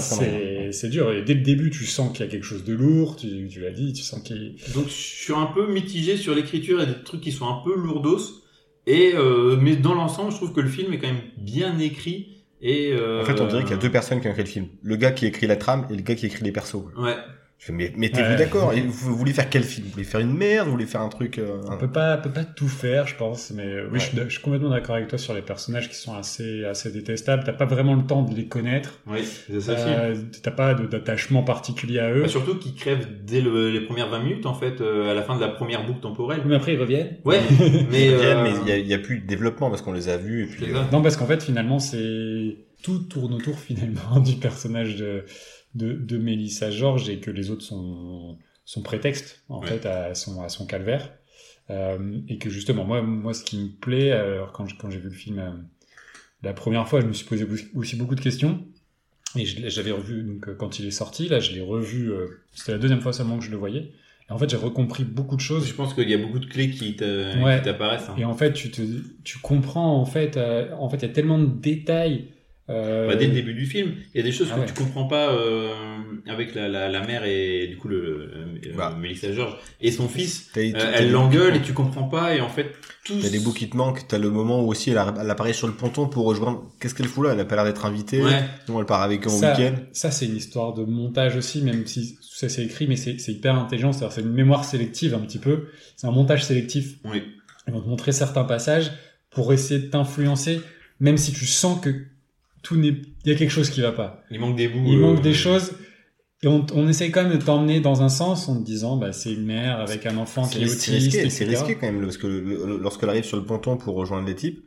S3: c'est c'est dur. Et dès le début, tu sens qu'il y a quelque chose de lourd. Tu, tu l'as dit, tu sens qu'il.
S2: Donc, je suis un peu mitigé sur l'écriture et des trucs qui sont un peu lourdos. Et, euh, mais dans l'ensemble, je trouve que le film est quand même bien écrit. Et, euh,
S1: En fait, on dirait qu'il y a deux personnes qui ont écrit le film. Le gars qui écrit la trame et le gars qui écrit les persos.
S2: Ouais.
S1: Je fais, mais mettez-vous
S3: Ouais.
S1: d'accord? Et Vous voulez faire quel film? Vous voulez faire une merde? Vous voulez faire un truc euh,
S3: On peut pas, peut pas tout faire, je pense. Mais euh, oui,
S1: Ouais.
S3: je, suis, je suis complètement d'accord avec toi sur les personnages qui sont assez, assez détestables. T'as pas vraiment le temps de les connaître.
S2: Oui, c'est ça.
S3: Euh, T'as pas d'attachement particulier à eux.
S2: Bah, surtout qu'ils crèvent dès le- les premières 20 minutes, en fait, euh, à la fin de la première boucle temporelle.
S3: Mais après, ils reviennent.
S2: Ouais, mais.
S1: Ils reviennent,
S2: euh,
S1: mais il y a- a plus de développement parce qu'on les a vus et puis.
S2: C'est
S1: euh,
S2: ça.
S3: Non, parce qu'en fait, finalement, c'est tout tourne autour finalement du personnage de de, de Mélissa George et que les autres sont sont prétexte en
S2: Ouais.
S3: fait à son à son calvaire Euh, et que justement moi moi ce qui me plaît alors quand je- quand j'ai vu le film euh, la première fois je me suis posé aussi- beaucoup de questions et j'avais revu donc euh, quand il est sorti là je l'ai revu euh, c'était la deuxième fois seulement que je le voyais et en fait j'ai recompris beaucoup de choses
S2: Je pense qu'il y a beaucoup de clés qui te-
S3: Ouais.
S2: qui t'apparaissent. hein.
S3: et en fait, tu te, tu comprends en fait, en fait, il y a tellement de détails. Euh,
S2: Bah, dès le début du film, il y a des choses
S3: Ah
S2: que
S3: ouais.
S2: tu comprends pas euh, avec la, la, la mère et du coup le, le-
S1: Bah.
S2: euh, Mélissa George et son fils. Euh, elle l'engueule et tu comprends pas et en fait tous.
S1: T'as des bouts qui te manquent, t'as le moment où aussi elle, a- elle apparaît sur le ponton pour rejoindre. Qu'est-ce qu'elle fout là? Elle a pas l'air d'être invitée.
S2: Ouais.
S1: Non, elle part avec eux en week-end.
S3: ça c'est une histoire de montage aussi, même si tout ça c'est écrit, mais c'est c'est hyper intelligent. C'est-à-dire c'est une mémoire sélective un petit peu. C'est un montage sélectif.
S2: Oui.
S3: Ils vont te montrer certains passages pour essayer de t'influencer, même si tu sens que tout n'est, il y a quelque chose qui va pas.
S2: Il manque des bouts.
S3: Il
S2: euh,
S3: manque des choses. Et on, on essaye quand même de t'emmener dans un sens en te disant, bah, c'est une mère avec un enfant qui
S1: C'est
S3: est
S1: c'est
S3: autiste,
S1: risqué, c'est risqué quand même parce que le- le- lorsqu'elle arrive sur le ponton pour rejoindre les types,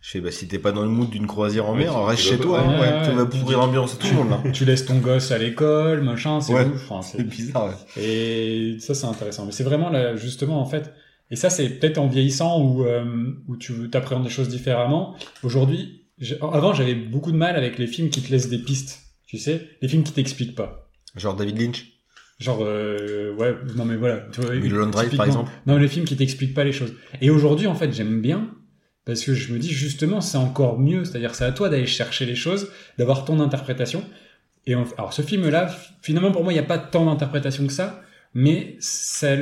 S1: Je fais, bah, si t'es pas dans le mood d'une croisière en
S2: Ouais,
S1: mer, reste chez toi, hein,
S3: Ouais,
S1: ouais, tu vas pourrir l'ambiance à tout le monde, là.
S3: Tu laisses ton gosse à l'école, machin, c'est
S1: Ouais.
S3: ouf. Enfin, c'est-
S1: bizarre, ouais.
S3: Et ça, c'est intéressant. Mais c'est vraiment là, justement, en fait, et ça, c'est peut-être en vieillissant où, euh, où tu appréhendes les choses différemment. Aujourd'hui, avant, j'avais beaucoup de mal avec les films qui te laissent des pistes. Tu sais, les films qui t'expliquent pas.
S1: Genre David Lynch.
S3: Genre, euh, ouais, non mais voilà. Tu vois,
S1: Mulholland Drive, par exemple.
S3: Non, les films qui t'expliquent pas les choses. Et aujourd'hui, en fait, j'aime bien parce que je me dis justement, c'est encore mieux. C'est-à-dire, c'est à toi d'aller chercher les choses, d'avoir ton interprétation. Et alors, ce film-là, finalement, pour moi, il n'y a pas tant d'interprétation que ça, mais ça,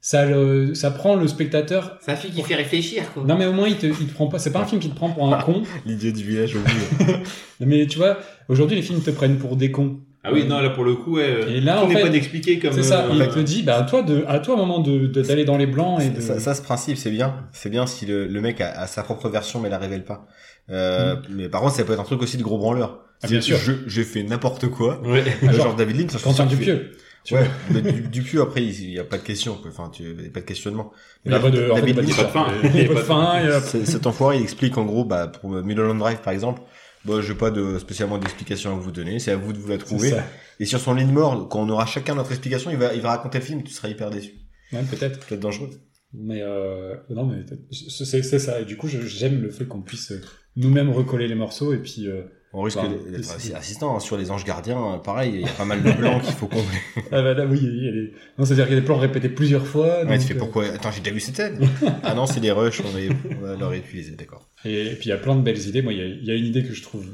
S3: ça, le- ça prend le spectateur.
S2: C'est un film qui fait réfléchir, quoi.
S3: Non, mais au moins, il te, il te prend pas. C'est pas un film qui te prend pour un con.
S1: L'idiot du village au bout.
S3: Mais tu vois, aujourd'hui, les films te prennent pour des cons.
S2: Ah oui, non, là, pour le coup, ouais.
S3: Et là,
S2: tout n'est
S3: fait,
S2: pas d'expliquer comme.
S3: C'est ça.
S2: euh,
S3: Il te
S2: fait.
S3: dit, bah, à toi de, à toi, au moment de, d'aller dans les blancs et de.
S1: Ça, ça, ce principe, c'est bien. C'est bien si le, le mec a, a sa propre version mais la révèle pas. Euh, Mais par contre, ça peut être un truc aussi de gros branleur.
S3: Ah, bien sûr.
S1: Je, j'ai fait n'importe quoi.
S2: Ouais.
S3: Ah,
S1: genre,
S3: genre,
S1: David Lynch, ça, je suis
S3: Quentin
S1: sûr que tu Ouais, mais du, Dupieux après, il y a pas de question. Enfin, tu, il y a pas de questionnement.
S3: Il n'y a pas de, en fait, il y a pas de fin.
S2: de.
S3: Il n'y a pas de fin. il y a-
S1: C- Cet enfoiré, il explique en gros, bah, pour Mulholland Drive par exemple, bah, j'ai pas de spécialement d'explication à vous donner, c'est à vous de vous la
S3: C'est
S1: trouver.
S3: ça.
S1: Et sur son ligne mort, quand on aura chacun notre explication, il va, il va raconter le film et tu seras hyper déçu.
S3: Ouais, peut-être.
S1: Peut-être dangereux.
S3: Mais euh, non, mais c'est c'est ça. Et du coup, j'aime le fait qu'on puisse euh, nous-mêmes recoller les morceaux et puis. euh,
S1: On risque d'être assistant hein. sur les anges gardiens, pareil, il y a pas mal de blancs qu'il faut combler.
S3: Ah bah là, oui, il y a des- non, c'est-à-dire qu'il y a des plans répétés plusieurs fois.
S1: Ouais,
S3: donc,
S1: tu fais
S3: euh,
S1: pourquoi? Attends, j'ai déjà vu cette scène. ah non, c'est des rushs, on va, on utiliser, d'accord.
S3: Et, et puis il y a plein de belles idées. Moi, il y a, il y a une idée que je trouve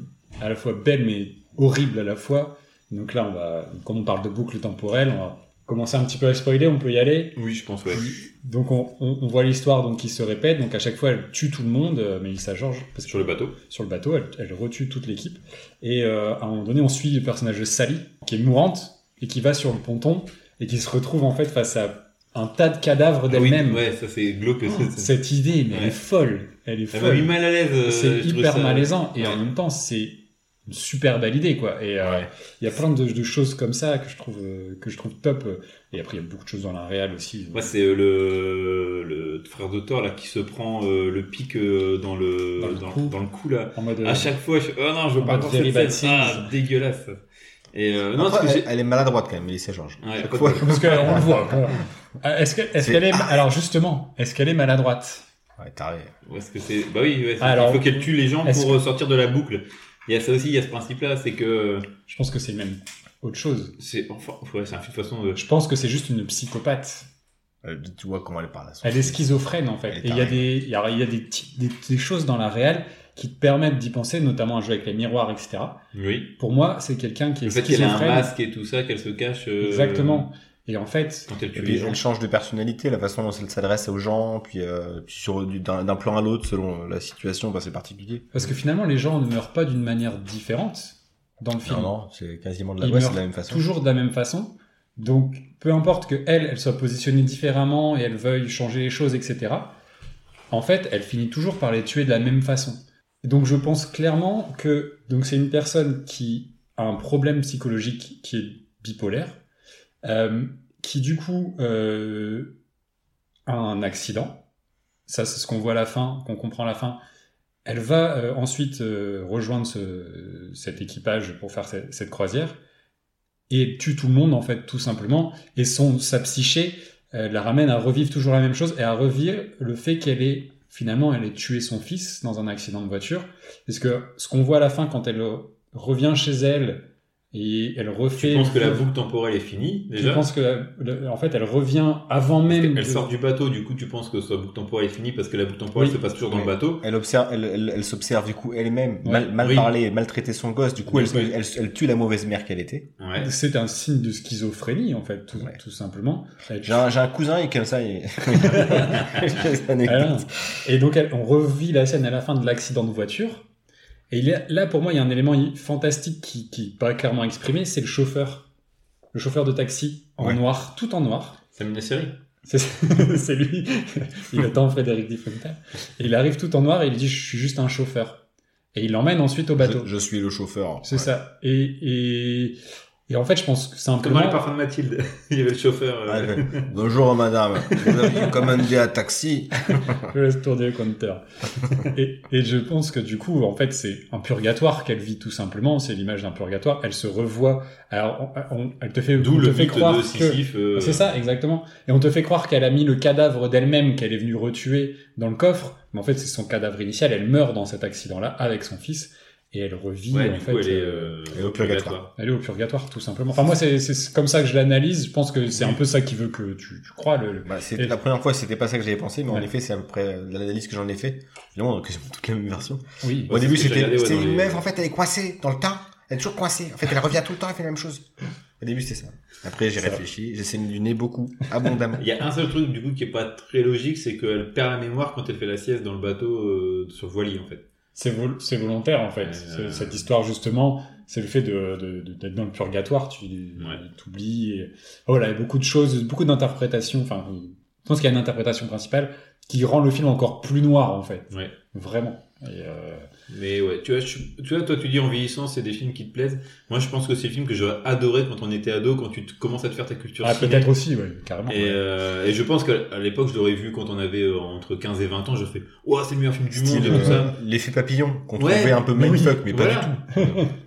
S3: à la fois belle mais horrible à la fois. Donc là, on va, comme on parle de boucle temporelle, on va commencer un petit peu à spoiler. On peut y aller.
S2: Oui, je pense, ouais.
S3: Donc on, on- on voit l'histoire donc qui se répète. Donc à chaque fois, elle tue tout le monde, euh, Mélissa parce que
S2: Sur le bateau.
S3: sur le bateau, elle, elle retue toute l'équipe. Et euh, à un moment donné, on suit le personnage de Sally, qui est mourante et qui va sur le ponton et qui se retrouve en fait face à un tas de cadavres
S2: Ah oui,
S3: d'elle-même.
S2: ouais, ça c'est glauque.
S3: Oh, cette idée, mais elle est folle. Elle est
S2: Ça m'a mis
S3: folle.
S2: mal à l'aise. euh,
S3: C'est hyper
S2: ça-
S3: malaisant et
S2: Ouais.
S3: en même temps, c'est super belle idée quoi. Et euh,
S2: Ouais.
S3: il y a plein de, de choses comme ça que je trouve euh, que je trouve top. Et après, il y a beaucoup de choses dans la réal aussi.
S2: Moi, c'est euh, le, le frère de Thor là qui se prend euh, le pic dans le
S3: Dans le
S2: dans,
S3: cou.
S2: dans le cou là.
S3: en mode
S2: À chaque fois, je... oh non, je veux pas cette scène. Ah,
S3: Things.
S2: dégueulasse. Et euh, non,
S1: Après,
S2: ce que
S1: elle, est maladroite quand même, Mélissa Georges.
S2: Ouais,
S3: parce qu'on le voit. Ah, Est-ce que- est-ce
S1: C'est-
S3: qu'elle est alors justement est-ce qu'elle est maladroite?
S1: Ouais, taré.
S2: Ouais, Est-ce que c'est bah oui, ouais, c'est-
S3: Alors,
S2: il faut qu'elle tue les gens pour sortir de la boucle. Il y a ça aussi, il y a ce principe-là, c'est que
S3: Je pense que c'est même autre chose.
S2: c'est enfin, ouais, c'est un film de façon de.
S3: Je pense que c'est juste une psychopathe.
S1: Euh, tu vois comment elle parle.
S3: Elle est schizophrène en fait. Et il y a des, il y a, il y a des, des, des choses dans la réelle qui te permettent d'y penser, notamment à jouer avec les miroirs, etc.
S2: Oui.
S3: Pour moi, c'est quelqu'un qui est
S2: Le fait qu'elle ait un masque et tout ça, qu'elle se cache. euh,
S3: Exactement. Et en fait,
S1: Et puis elle change de personnalité, la façon dont elle s'adresse aux gens, puis, euh, puis sur du- d'un plan à l'autre selon la situation, bah, c'est particulier.
S3: parce que finalement, les gens ne meurent pas d'une manière différente dans le film.
S1: Non, non, c'est quasiment de la
S3: Ils
S1: ouais, c'est
S3: meurent
S1: de la même façon.
S3: toujours de la même façon. Donc, peu importe que elle, elle soit positionnée différemment et elle veuille changer les choses, etc. En fait, elle finit toujours par les tuer de la même façon. Donc, je pense clairement que donc c'est une personne qui a un problème psychologique qui est bipolaire, qui du coup euh, a un accident. Ça, c'est ce qu'on voit à la fin, qu'on comprend à la fin. Elle va euh, ensuite euh, rejoindre ce, cet équipage pour faire cette, croisière et tue tout le monde en fait tout simplement et son sa psyché euh, la ramène à revivre toujours la même chose et à revivre le fait qu'elle ait finalement elle ait tué son fils dans un accident de voiture parce que ce qu'on voit à la fin quand elle euh, revient chez elle et elle refait
S2: Tu penses que la boucle temporelle est finie
S3: je
S2: déjà
S3: pense que en fait elle revient avant même
S2: qu'elle
S3: de-
S2: sort du bateau, du coup tu penses que sa boucle temporelle est finie parce que la boucle temporelle
S3: Oui.
S2: se passe toujours dans
S1: Oui.
S2: le bateau.
S1: Elle observe, elle, elle, elle s'observe du coup elle-même,
S3: Ouais.
S1: mal, mal
S2: Oui.
S1: parler, maltraiter son gosse. Du coup, elle,
S3: Oui.
S1: elle, elle tue la mauvaise mère qu'elle était.
S2: Ouais.
S3: c'est un signe de schizophrénie en fait tout,
S1: Ouais.
S3: tout simplement Elle
S1: J'ai un, un cousin et comme ça, il...
S3: Ah. Et donc, elle- on revit la scène à la fin de l'accident de voiture. Et là, pour moi, il y a un élément fantastique qui, qui est pas clairement exprimé, c'est le chauffeur. Le chauffeur de taxi, en
S1: Ouais.
S3: noir, tout en noir.
S2: C'est une série.
S3: C'est lui. Il attend Frédéric. Et il arrive tout en noir et il dit, je suis juste un chauffeur. Et il l'emmène ensuite au bateau.
S1: Je, je suis le chauffeur.
S3: C'est
S1: Ouais.
S3: ça. Et, et, Et en fait, je pense que c'est
S2: Comme dans
S3: simplement.
S2: les parfums de Mathilde. Il y avait le chauffeur. euh,
S1: Bonjour madame, vous avez commandé un taxi.
S3: Je laisse tourner le compteur. et, et je pense que du coup, en fait, c'est un purgatoire qu'elle vit tout simplement. C'est l'image d'un purgatoire. Elle se revoit. Alors, on- on- elle te fait,
S2: D'où le
S3: te fait croire
S2: de
S3: que.
S2: Sisyphe. euh,
S3: C'est ça, exactement. Et on te fait croire qu'elle a mis le cadavre d'elle-même qu'elle est venue retuer dans le coffre, mais en fait c'est son cadavre initial. Elle meurt dans cet accident-là avec son fils et elle revit
S2: Ouais,
S3: en fait.
S2: coup, elle est,
S3: euh,
S2: euh,
S1: elle est au purgatoire.
S3: elle est au purgatoire tout simplement. Enfin moi c'est c'est comme ça que je l'analyse. Je pense que c'est un peu ça qui veut que tu, tu crois le. le-
S1: Bah,
S3: Et-
S1: la première fois, c'était pas ça que j'avais pensé, mais en effet, c'est à peu près l'analyse que j'en ai fait. Évidemment, quasiment toutes les mêmes versions.
S3: Oui.
S1: Au début,
S2: que
S1: c'était
S2: ouais,
S1: une
S2: les-
S1: meuf, en fait, elle est coincée dans le temps. Elle est toujours coincée. En fait, elle revient tout le temps, elle fait la même chose. Au début, c'était ça. Après, j'ai réfléchi, j'ai saigné du nez beaucoup, abondamment.
S2: Il y a un seul truc du coup qui est pas très logique, c'est qu'elle perd la mémoire quand elle fait la sieste dans le bateau euh, sur voilier en fait.
S3: C'est vol- c'est volontaire en fait.
S2: Euh,
S3: Cette histoire justement, c'est le fait de de- de- d'être dans le purgatoire, tu
S2: Ouais.
S3: t'oublies. Et... Oh, Voilà, il y a beaucoup de choses, beaucoup d'interprétations. Enfin, je pense qu'il y a une interprétation principale qui rend le film encore plus noir en fait.
S2: Ouais.
S3: Vraiment. Et, euh,
S2: Mais ouais, tu vois, je- tu vois, toi tu dis en vieillissant, c'est des films qui te plaisent. Moi, je pense que c'est des films que j'aurais adoré quand on était ado, quand tu te- commences à te faire ta culture.
S3: Ah, peut-être aussi, ouais, carrément.
S2: Et,
S3: ouais.
S2: euh, et je pense qu'à l'époque, je l'aurais vu quand on avait euh, entre 15 et 20 ans, je fais, ouah, c'est le meilleur film du monde
S1: Style,
S2: et tout
S1: euh,
S2: ça.
S1: L'effet papillon, qu'on
S2: Ouais,
S1: trouvait un peu
S3: mais oui,
S1: mindfuck, mais pas du tout.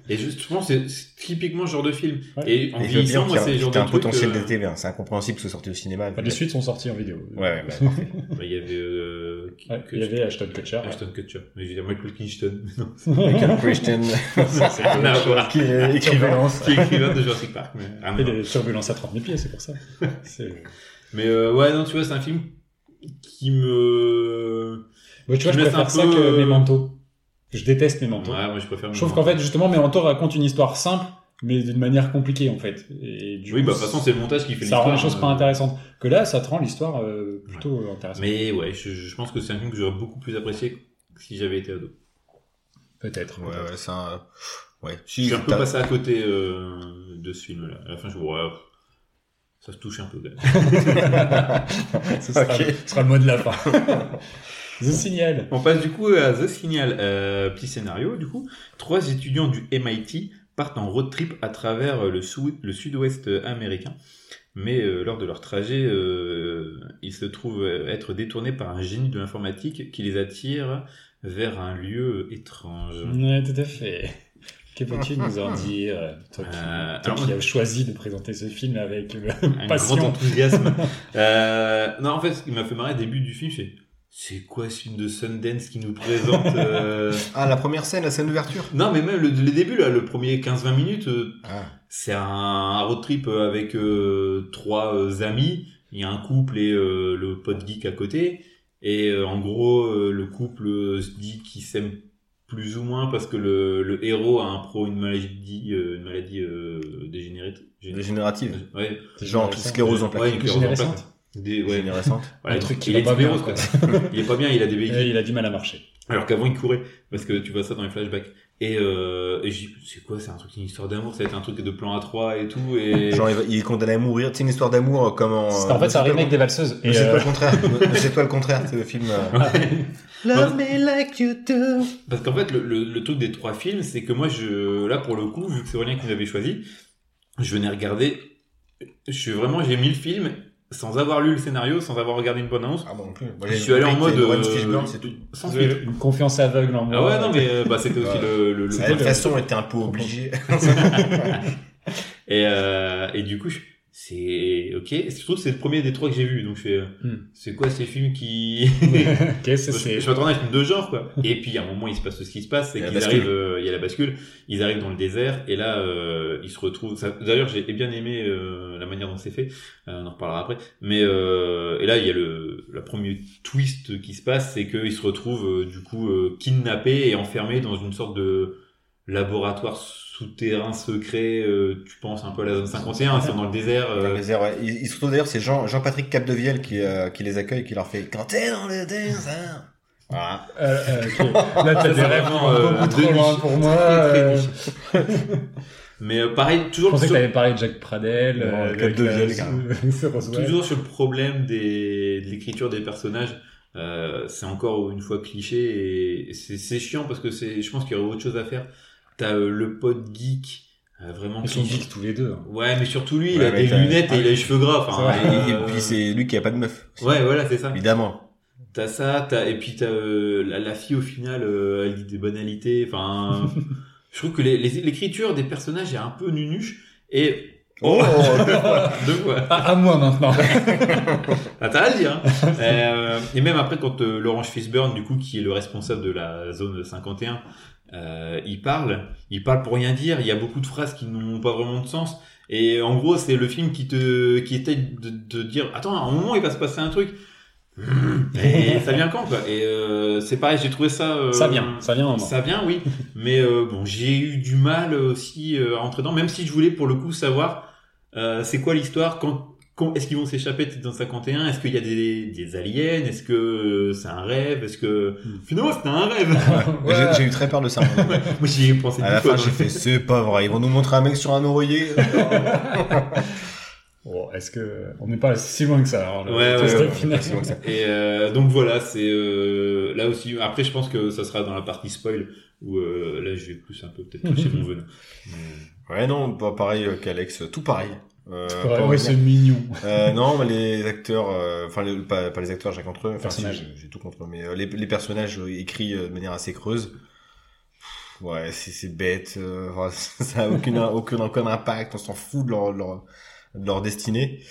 S2: Et je, je pense que c'est- typiquement ce genre de film.
S3: Ouais.
S2: Et en
S1: L'effet
S2: vieillissant, moi, c'est le genre de
S1: un
S2: truc,
S1: potentiel
S2: euh,
S1: de TV, hein. c'est incompréhensible que ce soit sorti au cinéma.
S3: Les suites sont sorties en vidéo.
S1: Ouais, ouais, parfait.
S2: bah, il y avait,
S3: Ouais,
S2: que-
S3: il y avait Ashton Kutcher.
S2: Ashton Kutcher. Mais dire, Michael Kingston. Non.
S1: Michael
S2: Rien à voir.
S1: qui est écrivain.
S2: Qui est écrivain de Jurassic Park. Mais,
S3: Et
S2: voir.
S3: des turbulences à 30 000 pieds, c'est pour ça. C'est-
S2: Mais, euh, ouais, non, tu vois, c'est un film qui me,
S3: Moi, tu vois, je préfère
S2: un
S3: ça
S2: peu,
S3: que Memento. Je déteste Memento.
S2: ouais, moi, je préfère.
S3: Je trouve qu'en fait, justement, Memento raconte une histoire simple, mais d'une manière compliquée, en fait. Et du
S2: oui,
S3: coup,
S2: bah, de toute façon, c'est le montage qui fait
S3: ça rend les
S2: l'histoire.
S3: choses
S2: hein.
S3: pas intéressantes. Que là, ça te rend l'histoire euh, plutôt euh, intéressante.
S2: Mais ouais, je, je pense que c'est un film que j'aurais beaucoup plus apprécié si j'avais été ado.
S3: Peut-être.
S1: Ouais, ouais, c'est un... Ouais.
S2: Je
S1: Si,
S2: suis un peu passé à côté euh, de ce film-là. À la fin, je vois, ouais, ça se touche un peu.
S3: ce, sera,
S1: Ok.
S3: ce sera le mot de la fin. The Signal.
S2: On passe du coup à The Signal. Euh, petit scénario, du coup. Trois étudiants du MIT partent en road trip à travers le, sou- le sud-ouest américain. Mais euh, lors de leur trajet, euh, ils se trouvent être détournés par un génie de l'informatique qui les attire vers un lieu étrange.
S3: Ouais, tout à fait. Que peux-tu nous en dire, toi qui,
S2: Euh,
S3: toi
S2: alors,
S3: qui as choisi de présenter ce film avec euh,
S2: un
S3: passion
S2: grand enthousiasme. euh, non, en fait, ce qui m'a fait marrer au début du film, c'est c'est quoi ce film de Sundance qui nous présente euh,
S1: Ah, la première scène, la scène d'ouverture
S2: Non, mais même le, les débuts, là, le premier 15-20 minutes, euh,
S1: Ah.
S2: c'est un, un road trip avec euh, trois euh, amis. Il y a un couple et euh, le pote geek à côté. Et euh, en gros, euh, le couple euh, se dit qu'ils s'aiment plus ou moins parce que le, le héros a un pro une maladie, euh, une maladie euh, dégénérate.
S1: Dégénérative.
S2: Ouais,
S1: Genre, sclérose en
S2: ouais,
S1: plaques.
S2: une sclérose en
S3: Dégénérescente.
S2: plaques. Des, ouais.
S1: Dégénérescente.
S2: Ouais,
S3: truc
S2: il est
S3: pas bien,
S2: quoi. il est pas bien, il a des béquilles.
S3: Et il a du mal à marcher.
S2: Alors qu'avant il courait, parce que tu vois ça dans les flashbacks. Et, euh, et je dis, c'est quoi, c'est un truc, une histoire d'amour, ça va être un truc de plan A3 et tout, et...
S1: Genre, il, va- il est condamné à mourir. C'est une histoire d'amour euh, comme en...
S3: en fait, c'est un remake des valseuses.
S1: Mais
S3: Et,
S1: c'est
S3: euh,
S1: toi le contraire. C'est toi le contraire, c'est le film. euh, Love me like you do.
S2: Parce qu'en fait, le, le, le truc des trois films, c'est que moi, je, là, pour le coup, vu que c'est Aurélien qui nous avait choisi, je venais regarder, je suis vraiment, j'ai mis le film sans avoir lu le scénario, sans avoir regardé une bonne annonce.
S1: Ah bon, non plus.
S2: Je suis allé en mode, euh, sans
S3: une confiance aveugle en moi.
S2: Ah ouais, non, mais, euh, bah, c'était aussi le, le, le
S1: De toute façon, on était un peu obligé.
S2: Et, euh, et du coup, je- c'est ok. Je trouve que c'est le premier des trois que j'ai vu? Donc, je fais, euh,
S3: Hmm.
S2: c'est quoi ces films qui.
S3: Qu'est-ce que
S2: je,
S3: c'est
S2: je m'attendais à un film de genre, quoi. Et puis, à un moment, il se passe ce qui se passe, c'est
S1: la
S2: qu'ils arrivent, euh, il y a la bascule, ils arrivent dans le désert, et là, euh, ils se retrouvent. ça- D'ailleurs, j'ai bien aimé euh, la manière dont c'est fait. On en reparlera après. Mais euh, et là, il y a le, le premier twist qui se passe, c'est qu'ils se retrouvent du coup kidnappés et enfermés dans une sorte de laboratoire souterrain secret. euh, tu penses un peu à la zone 51, ils sont dans le désert.
S1: Dans
S2: euh,
S1: le désert, ouais. Il, il se retrouve d'ailleurs, c'est Jean, Jean-Patrick Capdevielle qui, euh, qui les accueille, qui leur fait Quand t'es dans le désert. Voilà.
S3: Euh, euh, ok. Là, t'as
S2: vraiment, euh,
S3: beaucoup
S2: de
S3: trop loin pour moi.
S2: Très, très
S3: euh,
S2: niche. Mais euh, pareil,
S3: Je
S2: toujours
S3: pensais que
S2: sur,
S3: t'avais parlé de Jack Pradel.
S1: Non,
S3: euh,
S1: Cap
S3: avec
S1: de
S3: la-
S1: Vielle,
S3: ce-
S1: carrément.
S3: ce Roswell.
S2: toujours sur le problème des, de l'écriture des personnages. Euh, c'est encore une fois cliché et c'est c'est chiant parce que c'est, je pense qu'il y aurait autre chose à faire. T'as euh, le pote geek euh, vraiment.
S3: Ils sont geeks tous les deux. hein.
S2: Ouais, mais surtout lui, il a des lunettes et il a les cheveux gras. Enfin.
S1: Et, et puis c'est lui qui a pas de meuf. aussi.
S2: Ouais, voilà, c'est ça.
S1: Évidemment.
S2: T'as ça, t'as et puis t'as euh, la, la fille au final, euh, elle dit des banalités. Enfin, je trouve que les- les- l'écriture des personnages est un peu nunuche et
S1: Oh,
S2: deux fois.
S3: Ah, à moi maintenant.
S2: Ah, t'as à le dire. hein. Euh, et même après, quand euh, Laurence Fishburne, du coup, qui est le responsable de la zone 51, euh, il parle, il parle pour rien dire. Il y a beaucoup de phrases qui n'ont pas vraiment de sens. Et en gros, c'est le film qui te, qui essaye de, de dire, attends, à un moment, il va se passer un truc. Et ça vient quand, quoi? Et euh, c'est pareil, j'ai trouvé ça. euh,
S3: Ça vient, ça vient moment.
S2: Ça vient, oui. Mais euh, bon, j'ai eu du mal aussi euh, à rentrer dedans, même si je voulais pour le coup savoir euh, c'est quoi l'histoire, quand est-ce qu'ils vont s'échapper dans 51, est-ce qu'il y a des, des aliens, est-ce que euh, c'est un rêve, est-ce que
S3: Hmm.
S2: finalement c'était un rêve.
S1: Ouais, j'ai- J'ai eu très peur de ça.
S2: Moi j'y ai pensé
S1: À la
S2: fois.
S1: fin, j'ai fait c'est pas vrai. Ils vont nous montrer un mec sur un oreiller.
S3: Bon, est-ce que on n'est pas si loin que ça alors, le
S2: Ouais, ouais, ouais,
S3: final.
S1: c'est bon que ça.
S2: Et euh, donc voilà, c'est euh, là aussi. Après, je pense que ça sera dans la partie spoil où euh, là je vais plus un peu peut-être toucher mon venin.
S1: Ouais, non, pas pareil euh, qu'Alex. Tout pareil. Euh, vraiment.
S3: c'est mignon.
S1: Euh, non, mais les acteurs, euh, enfin les- pas, pas les acteurs, j'ai contre eux. Enfin, si,
S3: Personnages.
S1: j'ai- j'ai tout contre eux, mais euh, les, les personnages euh, écrits euh, de manière assez creuse. Pff, Ouais, c'est c'est bête. euh, enfin, ça a aucun aucun aucun impact. On s'en fout de leur, leur de leur destinée.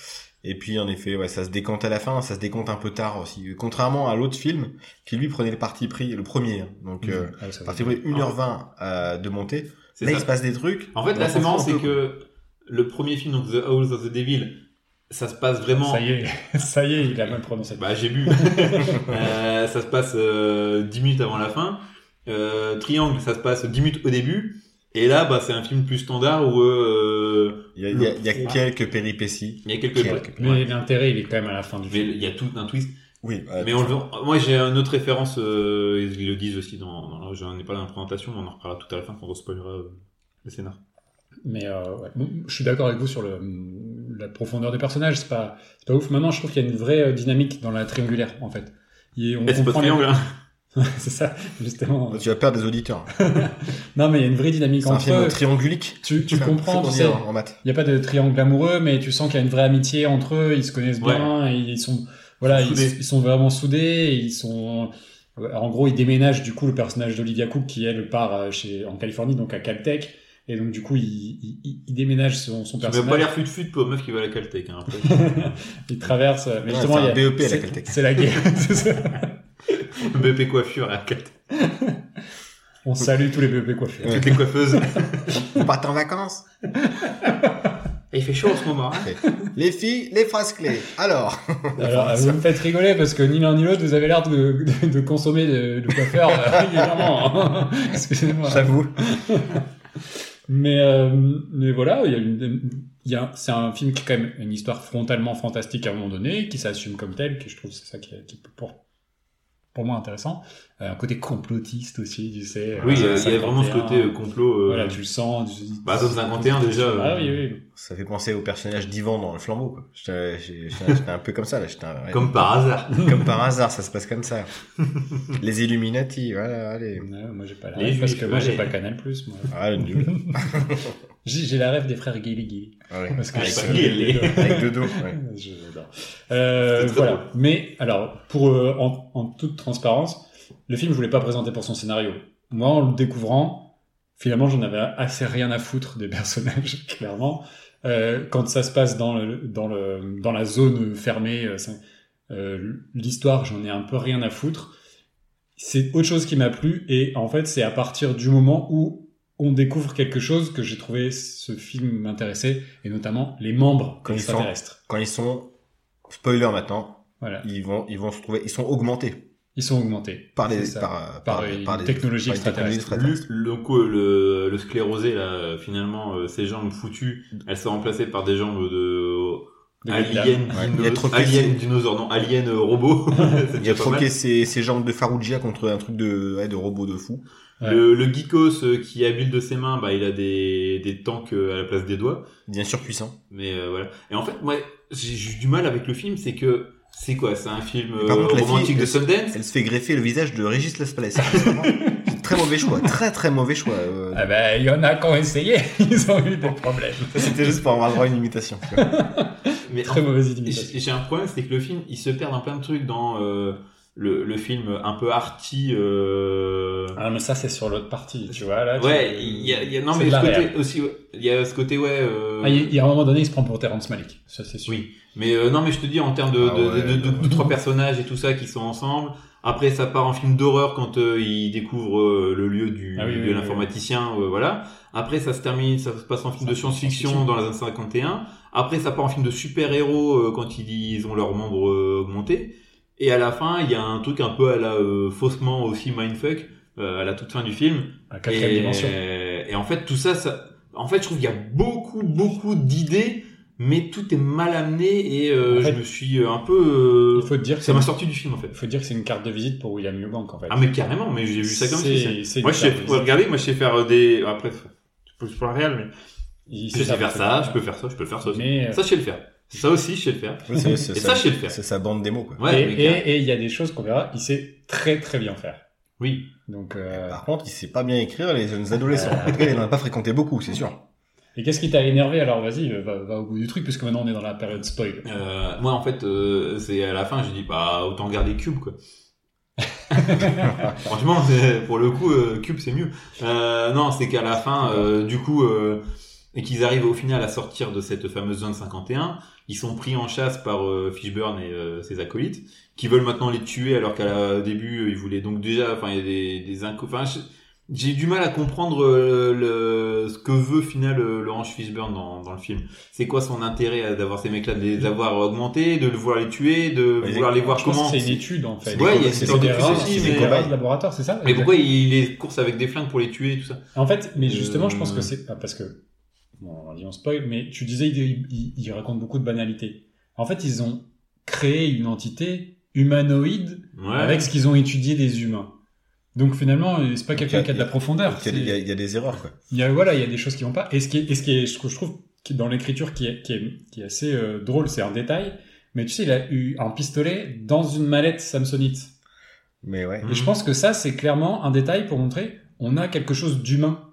S1: Et puis en effet, ouais, ça se décante à la fin. Ça se décante un peu tard aussi. Contrairement à l'autre film qui lui prenait le parti pris, le premier. hein. donc euh,
S3: Ah,
S1: parti pris 1h20 euh, de montée.
S2: C'est
S1: Là, il
S2: ça.
S1: se passe des trucs.
S2: En fait, là,
S1: On
S2: c'est marrant, c'est que le premier film, donc The House of the Devil, ça se passe vraiment.
S3: Ça y est, ça y est, il a mal prononcé.
S2: Bah, j'ai bu. Euh, ça se passe euh, 10 minutes avant la fin. Euh, Triangle, ça se passe 10 minutes au début. Et là, bah, c'est un film plus standard où euh,
S1: Il y a, il y a- il y a
S2: Le-
S1: quelques péripéties.
S2: il y a quelques.
S1: Quelques.
S3: Mais
S2: Ouais.
S3: l'intérêt, il est quand même à la fin du
S2: Mais
S3: film.
S2: il y a tout un twist.
S1: Oui. euh,
S2: Mais on le- moi, j'ai une autre référence. Euh, ils le disent aussi dans. dans J'en ai pas dans la présentation, mais on en reparlera tout à la fin quand on spoilera euh, le scénar.
S3: Mais euh, ouais. Bon, je suis d'accord avec vous sur le, la profondeur des personnages. C'est pas, c'est pas ouf. Maintenant, je trouve qu'il y a une vraie euh, dynamique dans la triangulaire, en fait. Et on
S2: c'est pas
S3: les-
S2: triangle. Hein.
S3: c'est ça, justement.
S1: Tu vas perdre des auditeurs.
S3: Non, mais il y a une vraie dynamique
S1: C'est un
S3: entre
S1: film triangulique.
S3: Tu, tu comprends, tu sais.
S1: en en maths.
S3: Il n'y a pas de triangle amoureux, mais tu sens qu'il y a une vraie amitié entre eux. Ils se connaissent bien, et ils sont, voilà,
S2: Ils sont
S3: ils, vraiment soudés. et Ils sont, en gros, ils déménagent du coup le personnage d'Olivia Cook qui elle part euh, chez en Californie, donc à Caltech, et donc du coup il, il, il- il déménage son, son personnage.
S2: pas l'air fut-fut pour meuf qui va à la Caltech. Hein, après.
S3: il traverse. Mais
S1: Ouais,
S3: justement,
S1: c'est un
S3: il y a-
S1: BEP à la
S3: c'est-
S1: Caltech.
S3: C'est la guerre. ça.
S2: BP coiffure à la Caltech.
S3: On salue tous les bébés coiffures.
S2: Toutes les coiffeuses.
S1: Vous partez en vacances
S2: Et il fait chaud en ce moment. Hein.
S1: Les filles, les phrases clés. Alors,
S3: Alors, vous me faites rigoler parce que ni l'un ni l'autre, vous avez l'air de, de, de consommer de, de coiffeur euh, régulièrement. Excusez-moi.
S1: j'avoue.
S3: Mais, euh, mais voilà, il y a c'est un film qui est quand même une histoire frontalement fantastique à un moment donné, qui s'assume comme tel, que je trouve c'est ça qui, est- qui est pour, pour moi intéressant. Euh, un côté complotiste aussi, tu sais.
S2: Oui,
S3: euh,
S2: il y a vraiment ce
S3: 51,
S2: côté euh, complot. euh,
S3: Voilà, tu le sens. tu-
S2: Bah, zone 51 déjà. euh,
S3: Ah oui, oui.
S1: Ça fait penser au personnage d'Ivan dans le flambeau. quoi. J'étais un peu comme ça là. J'étais un- ouais.
S2: Comme par hasard.
S1: comme par hasard, ça se passe comme ça. Les Illuminati, voilà, allez.
S3: Ouais, moi j'ai pas la rêve parce que moi j'ai pas le Canal Plus. Moi.
S1: Ah, le nul.
S3: J'ai, j'ai la rêve des frères Gilly Gilly.
S1: Ah ouais.
S3: Parce que
S2: Avec
S3: je-
S2: Gilly.
S1: Avec dos. ouais.
S3: J'adore. Euh, voilà.
S2: beau.
S3: Mais alors, pour euh, en, en toute transparence, le film je voulais pas présenter pour son scénario. Moi, en le découvrant, finalement, j'en avais assez rien à foutre des personnages, clairement. Euh, quand ça se passe dans le dans le dans la zone fermée, euh, euh, l'histoire, j'en ai un peu rien à foutre. C'est autre chose qui m'a plu et en fait, c'est à partir du moment où on découvre quelque chose que j'ai trouvé ce film m'intéresser et notamment les membres
S1: Quand ils sont-
S3: extraterrestres.
S1: Quand ils sont, spoiler maintenant,
S3: Voilà.
S1: ils vont, ils vont se trouver, ils sont augmentés
S3: Ils sont augmentés.
S1: par les, par,
S3: Par
S1: des-
S3: technologie
S1: par des technologies
S3: extraterrestre.
S2: Le, le, le, le sclérosé, là, finalement, euh, ces jambes foutues, elles sont remplacées par des jambes de
S3: De
S2: alien.
S1: Ouais,
S2: dino- alien dinosaure, non, alien euh, robot.
S1: Il a troqué ses, ses jambes de Farougia contre un truc de, ouais, de robot de fou.
S3: Ouais.
S2: Le, le geekos euh, qui habile de ses mains, bah, il a des, des tanks euh, à la place des doigts.
S1: Devient surpuissant.
S2: Mais euh, voilà. Et en fait, moi, j'ai j'ai eu du mal avec le film, c'est que c'est quoi C'est un film
S1: Par
S2: euh,
S1: contre, la
S2: romantique
S1: fille,
S2: de Sundance
S1: Elle se fait greffer le visage de Régis Laspalais. très mauvais choix, très très mauvais choix. euh.
S3: Ah ben, il y en a qui ont essayé, ils ont eu des problèmes.
S1: C'était juste pour avoir le droit à une imitation.
S2: Mais
S3: Très
S2: en-
S3: mauvaise imitation.
S2: j'ai un problème, c'est que le film, il se perd dans plein de trucs dans euh, le, le film un peu arty. Euh...
S3: Ah, mais ça, c'est sur l'autre partie, tu vois, là. tu-
S2: Ouais, il y a, il y a- non mais ce côté aussi, il y a ce côté ouais. Euh...
S3: Ah, il y a un moment donné, il se prend pour Terrence Malick, ça c'est sûr.
S2: Oui, mais euh, non, mais je te dis en termes de,
S1: Ah
S2: de,
S1: ouais,
S2: de, de- de- trois personnages et tout ça qui sont ensemble. Après, ça part en film d'horreur quand euh, ils découvrent euh, le lieu du
S3: Ah oui,
S2: de
S3: oui,
S2: l'informaticien, voilà. Après, ça se termine, ça se passe en film de science-fiction dans les années 51. Après, ça part en film de super-héros quand ils, ils ont leurs membres augmentés. Et à la fin, il y a un truc un peu à la euh, faussement aussi mindfuck euh, à la toute fin du film.
S3: La quatrième
S2: et,
S3: dimension.
S2: et en fait, tout ça, ça, en fait, je trouve qu'il y a beaucoup, beaucoup d'idées, mais tout est mal amené et euh,
S3: En fait,
S2: je me suis euh, un peu,
S3: Il faut te dire que
S2: ça
S3: c'est
S2: m'a sorti du film en fait.
S3: il faut dire que c'est une carte de visite pour William Eubank, en fait.
S2: Ah mais carrément, mais j'ai vu ça comme ça. Moi, je sais, regardez, moi, je sais faire euh, des, après, je peux pas le réel, mais
S3: Il
S2: je sais faire ça, je peux faire ça, je peux faire ça aussi.
S3: Mais, euh,
S2: Ça, je sais le faire. Ça aussi, je sais le faire. Et ça, je sais le faire.
S1: C'est sa bande démo, quoi.
S2: Ouais,
S3: et il y a des choses qu'on verra, il sait très très bien faire.
S2: Oui.
S3: Donc, euh,
S1: Par contre, il sait pas bien écrire les jeunes adolescents. En tout cas, il n'en a pas fréquenté beaucoup, c'est sûr.
S3: et qu'est-ce qui t'a énervé? Alors Vas-y, euh, va, va au bout du truc, puisque maintenant on est dans la période spoil.
S2: Euh, moi, en fait, euh, c'est à la fin, j'ai dit, bah, autant garder Cube, quoi. Franchement, c'est- pour le coup, euh, Cube, c'est mieux. Euh, non, c'est qu'à la fin, euh, du coup, euh, et qu'ils arrivent au final à sortir de cette fameuse zone 51, ils sont pris en chasse par euh, Fishburne et euh, ses acolytes, qui veulent maintenant les tuer, alors qu'au début, ils voulaient donc déjà, enfin, il y a des, des inco... Enfin, j'ai du mal à comprendre euh, le, ce que veut final euh, Laurence Fishburne dans, dans le film. C'est quoi son intérêt à- d'avoir ces mecs-là, de les avoir augmentés, de le vouloir les tuer, de
S1: Mais
S2: vouloir les voir comment
S3: c'est une étude en fait.
S2: Ouais, il y a
S3: C'est
S2: une sorte de
S3: c'est laboratoire, c'est ça
S2: Mais pourquoi il les course avec des flingues pour les tuer et tout ça
S3: En fait, mais justement, je pense
S2: Euh,
S3: que c'est ah, parce que bon, on dit on spoil, mais tu disais il, il, il raconte beaucoup de banalités. En fait, ils ont créé une entité humanoïde
S2: Ouais.
S3: avec ce qu'ils ont étudié des humains. Donc finalement, c'est pas quelqu'un qui a de la profondeur.
S1: Il y a, y des erreurs, quoi.
S3: Il y a voilà, il y a des choses qui vont pas. Et ce qui est, et ce qui est, je trouve, je trouve dans l'écriture qui est, qui est, qui est assez euh, drôle, c'est un détail. Mais tu sais, il a eu un pistolet dans une mallette Samsonite.
S1: Mais ouais.
S3: Et je pense que ça, c'est clairement un détail pour montrer on a quelque chose d'humain.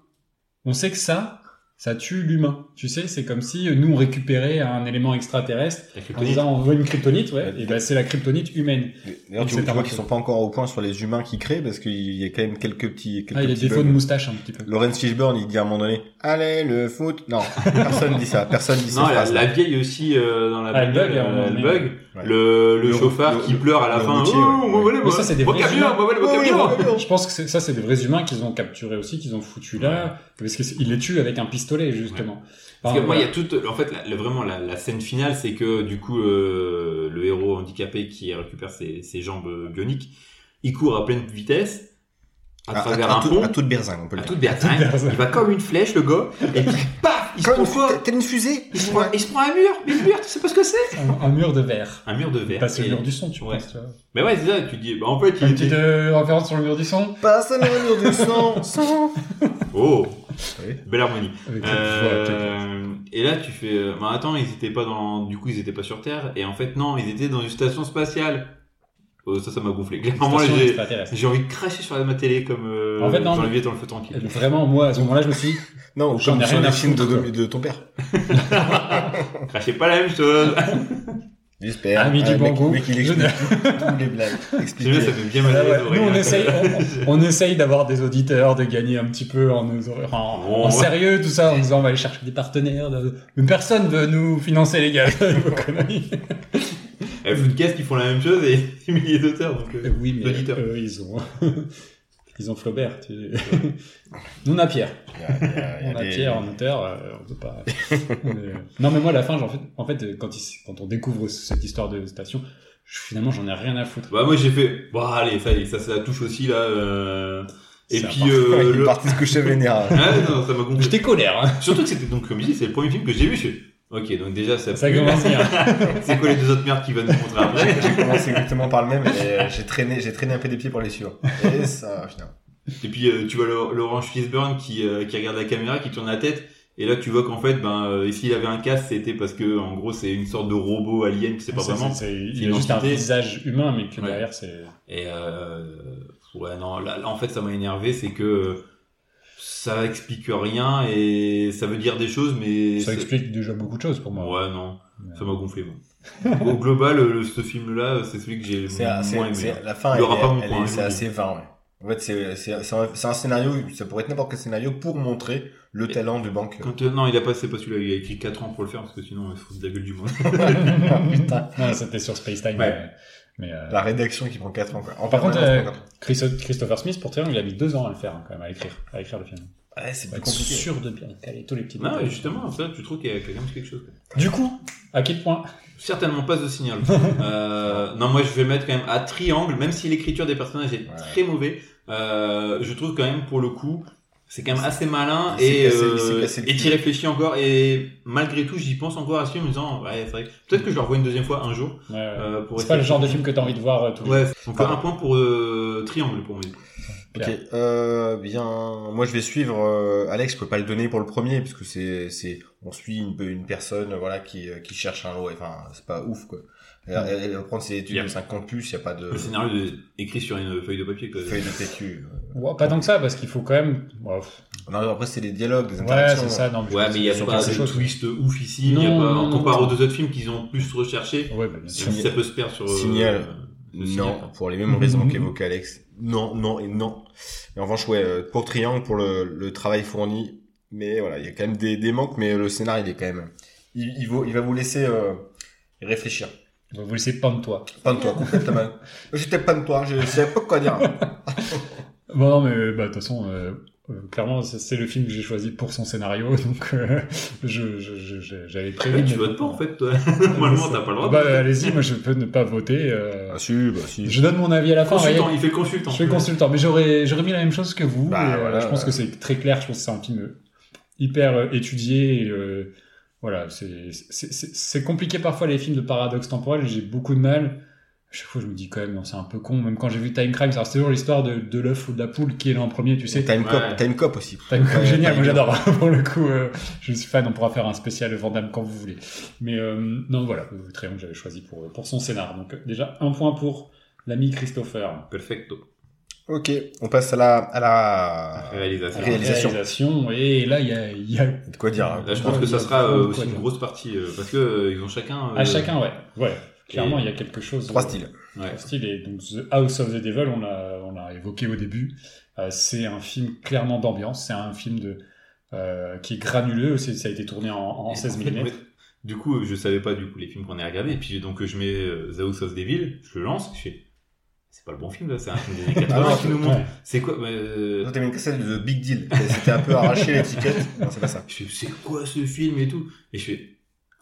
S3: On sait que ça, ça tue l'humain. Tu sais, c'est comme si euh, nous on récupérait un élément extraterrestre en disant on veut une kryptonite, ouais. Et ben c'est la kryptonite humaine.
S1: D'ailleurs, tu,
S3: C'est
S1: tu
S3: un
S1: vois qu'ils sont pas encore au point sur les humains qui créent, parce qu'il y a quand même quelques petits, quelques
S3: Ah, il y a
S1: petits
S3: des faux de moustache un petit peu.
S1: Lawrence Fishburne, il dit à un moment donné, allez, le foot. Non, personne dit ça, personne dit
S2: Non,
S1: cette
S2: la, vieille aussi euh, dans la
S3: Ah, bug,
S2: euh, bug.
S1: Ouais.
S2: Le, le,
S1: Le-
S2: chauffard
S1: le-
S2: qui pleure à la fin.
S1: routier,
S2: oh,
S1: ouais.
S2: moi, voilà,
S3: Mais
S2: moi,
S3: ça, c'est des
S2: moi,
S3: vrais humains.
S1: oui.
S3: Je pense que c'est- ça, c'est des vrais humains qu'ils ont capturés aussi, qu'ils ont foutu là, parce qu'ils les tuent avec un pistolet, justement.
S2: Parce que moi, il y a toute, en fait, la- la- vraiment la, la scène finale, c'est que du coup, euh, le héros handicapé qui récupère ses, ses jambes bioniques, il court à pleine vitesse à,
S1: À,
S2: travers
S1: à,
S2: un
S1: à tout-
S2: pont,
S1: à toute berzingue, on peut le
S2: à
S1: dire.
S2: toute berzingue.
S3: berzingue.
S2: Il va comme une flèche, le gars, et puis paf, il se prend
S1: T'as une fusée
S2: il se, prend, il se prend un mur, mais le mur, tu sais pas ce que c'est
S3: un, un mur de verre.
S2: Un mur de verre.
S3: Pas le
S2: Et-
S3: mur du son, tu vois.
S2: Mais ouais, c'est ça, tu dis, bah, en fait, il
S3: Une petite euh, référence sur le mur du son.
S1: Passe à l'avenir du sang, sang.
S2: Oh,
S1: Oui.
S2: belle harmonie. Euh, et là, tu fais, euh, bah attends, ils étaient pas dans, du coup, ils étaient pas sur Terre. Et en fait, non, ils étaient dans une station spatiale. Oh, ça, ça m'a gonflé. Clairement, j'ai, envie de cracher sur ma télé comme euh,
S3: En fait, non,
S2: dans
S3: mais-
S2: le vieux dans le feu tranquille.
S3: Vraiment, moi, à ce moment-là, je me suis dit,
S1: Non,
S3: J'en
S1: comme
S3: ai rien
S1: les
S3: à
S1: films de,
S3: foutre,
S1: de, de ton père.
S2: Crachez pas la même chose.
S1: J'espère.
S3: Ami du
S1: Ah, mec,
S3: bon goût.
S1: mec, il explique toutes les blagues. Expliquez.
S2: ça fait bien mal à
S3: Ouais, ouais. Nous, on
S2: hein.
S3: essaye, on, on essaye d'avoir des auditeurs, de gagner un petit peu en, nous- en,
S2: Bon,
S3: en
S2: ouais.
S3: sérieux, tout ça, en disant on va aller chercher des partenaires. de- Mais personne veut nous financer, les gars.
S2: Foodcast, ils font la même chose et des milliers d'auteurs. Donc, euh,
S3: oui, mais eux, ils ont, ils ont Flaubert. Tu... Nous, on a Pierre.
S1: Il y a- il y a- il y a
S3: On a
S1: des-
S3: Pierre en auteur, euh, on peut pas. est- Non, mais moi, à la fin, fait, en fait, euh, quand, il- quand on découvre cette histoire de station, je- finalement, j'en ai rien à foutre.
S2: Bah, moi, j'ai fait, bon, allez, ça, touche aussi, là, euh... Et
S3: C'est
S2: puis, euh, le...
S1: parti se coucher vénère.
S2: Ah, non, ça m'a.
S3: J'étais colère. Hein.
S2: Surtout que c'était donc, comme je dis, c'est le premier film que j'ai vu. Ok, donc déjà, ça,
S3: Ça commence bien.
S2: c'est quoi les deux autres merdes qu'il va nous montrer après
S1: J'ai commencé exactement par le même et euh, j'ai traîné, j'ai traîné un peu des pieds pour les suivre. Et ça, finalement.
S2: Et puis, euh, tu vois l'Orange Fishburne qui, euh, qui regarde la caméra, qui tourne la tête, Et là, tu vois qu'en fait, ben, euh, s'il avait un casque, c'était parce que, en gros, c'est une sorte de robot alien, tu sais pas vraiment.
S3: a juste un visage humain, mais que
S2: Ouais.
S3: derrière, c'est.
S2: Et euh, ouais, non, là, là, en fait, ça m'a énervé, c'est que ça explique rien et ça veut dire des choses, mais
S3: Ça explique déjà beaucoup de choses pour moi.
S2: Ouais, non, ça m'a gonflé. Au global, le- ce film-là, c'est celui que j'ai
S1: C'est,
S2: le moins aimé.
S1: c'est- la fin, c'est assez vain, ouais. En fait, c'est, un, scénario, ça pourrait être n'importe quel scénario pour montrer le
S2: Et-
S1: talent du banque.
S2: Quand, euh, non, il a pas, c'est pas celui-là, il a écrit 4 ans pour le faire, parce que sinon, il se fout de la gueule du monde.
S1: Putain.
S3: Non, c'était sur Space Time.
S2: Ouais.
S3: Mais, euh,
S1: La rédaction qui prend 4 ans, quoi. En
S3: Par contre, euh, Christopher Smith, pour Triangle, il a mis deux ans à le faire, hein, quand même, à écrire, à écrire le film.
S1: Ouais, c'est
S3: être
S1: compliqué.
S3: sûr de bien caler tous les petits
S2: non, mais justement, ça, tu trouves qu'il y a quand même quelque chose. quoi.
S3: Du coup, à quel point
S2: Certainement pas de signal. euh, non, moi je vais mettre quand même à triangle, même si l'écriture des personnages est
S1: Ouais.
S2: très mauvais. Euh, je trouve quand même pour le coup, c'est quand même assez malin et
S1: cassé- il
S2: euh, et t'y réfléchis encore et malgré tout j'y pense encore à ce film en me disant ouais c'est vrai. Peut-être que je le revois une deuxième fois un jour
S3: Ouais,
S2: euh, pour
S3: C'est pas le genre de film que t'as envie de voir euh, tous les jours.
S2: Ouais. Donc un point pour euh, triangle pour moi.
S1: Ok, euh, bien, moi je vais suivre euh, Alex. Je peux pas le donner pour le premier parce que c'est, c'est, on suit une, une personne, voilà, qui, euh, qui cherche un lot. Enfin, c'est pas ouf quoi. Elle, elle va prendre ses études
S2: Yep.
S1: de 50 plus, y a pas de
S2: Le scénario de- écrit sur une feuille de papier. Quoi.
S1: feuille de PQ.
S3: Ouais, pas tant que ça, parce qu'il faut quand même. Ouais,
S1: Non, après c'est des dialogues, des
S3: ouais,
S1: interactions.
S3: c'est ça. Non, je
S2: Ouais, mais il y a
S3: que
S2: pas de
S3: chose.
S2: twist ouf ici. Il y a
S3: Non,
S2: pas,
S3: non,
S2: en
S3: non,
S2: comparé
S3: non.
S2: aux deux autres films qu'ils ont plus recherché.
S3: Ouais, bah, bien sûr.
S2: Ça peut se perdre sur. euh,
S1: Signal.
S2: le
S1: Non, pour les mêmes raisons
S3: Mhm.
S1: qu'évoquait Alex. Non, non et non. Et en revanche, ouais, euh, pour Triangle, pour le, le travail fourni, mais voilà, il y a quand même des, des manques, mais le scénario, il est quand même, il, il, vaut- il va vous laisser euh, réfléchir.
S3: Vous laisser pas de toi.
S1: Pas de toi, complètement. J'étais pas de toi, je savais pas quoi dire.
S3: Bon, non, mais bah, de toute façon, euh, euh, clairement, c'est le film que j'ai choisi pour son scénario, donc euh, je, je, je- je- j'avais prévu. De
S2: tu votes pas en fait, toi. Normalement, t'as pas le droit.
S3: Bah, allez-y, moi je peux ne pas voter. euh,
S1: Ah si, bah si.
S3: Je donne mon avis à la fin.
S2: Consultant,
S3: voyez.
S2: il fait consultant.
S3: Je fais consultant, mais j'aurais j'aurais mis la même chose que vous.
S1: Bah,
S3: et, euh,
S1: voilà,
S3: je pense que c'est très clair. Je pense que c'est un film euh, hyper euh, étudié. et, euh, voilà, c'est c'est- c'est c'est compliqué parfois les films de paradoxe temporel. J'ai beaucoup de mal. Chaque fois, je me dis quand même, non, c'est un peu con. Même quand j'ai vu Time Crime, c'est toujours l'histoire de, de l'œuf ou de la poule qui est là en premier, tu sais.
S1: Time Cop,
S2: Ouais.
S1: Time Cop aussi.
S3: Time
S1: Ouais,
S3: génial,
S1: Time
S3: moi
S1: Cop.
S3: j'adore. Pour le coup, euh, je suis fan. On pourra faire un spécial Vandame quand vous voulez. Mais euh, non, voilà, le Triangle j'avais choisi pour pour son scénar. Donc euh, déjà un point pour l'ami Christopher.
S2: Perfecto.
S1: Ok, on passe à la, à la
S2: Réalisation.
S1: réalisation.
S3: Réalisation. Et là, il y a, il y a
S1: De quoi dire hein.
S2: Là, je pense que ça sera euh, aussi une grosse partie euh, parce que euh, ils ont chacun.
S3: À chacun, ouais. Ouais. Clairement,
S2: Et-
S3: il y a quelque chose.
S1: Trois
S3: euh,
S1: styles.
S2: Ouais.
S3: trois styles. Et donc, The House of the Devil, on l'a, on l'a évoqué au début. Euh, c'est un film clairement d'ambiance. C'est un film de, euh, qui est granuleux. C'est, ça a été tourné en, en
S2: Et
S3: 16
S2: en fait,
S3: mm.
S2: Du coup, je savais pas du coup les films qu'on a regardés. Et puis donc je mets The House of Devil, je le lance, je fais. C'est pas le bon film là, c'est un film des années 80
S1: Ah non,
S2: qui nous montre. C'est quoi euh,
S1: Toi, t'avais une cassette de Big Deal. C'était un peu arraché l'étiquette. Non, c'est pas ça.
S2: Je fais, c'est quoi ce film et tout? Et je fais,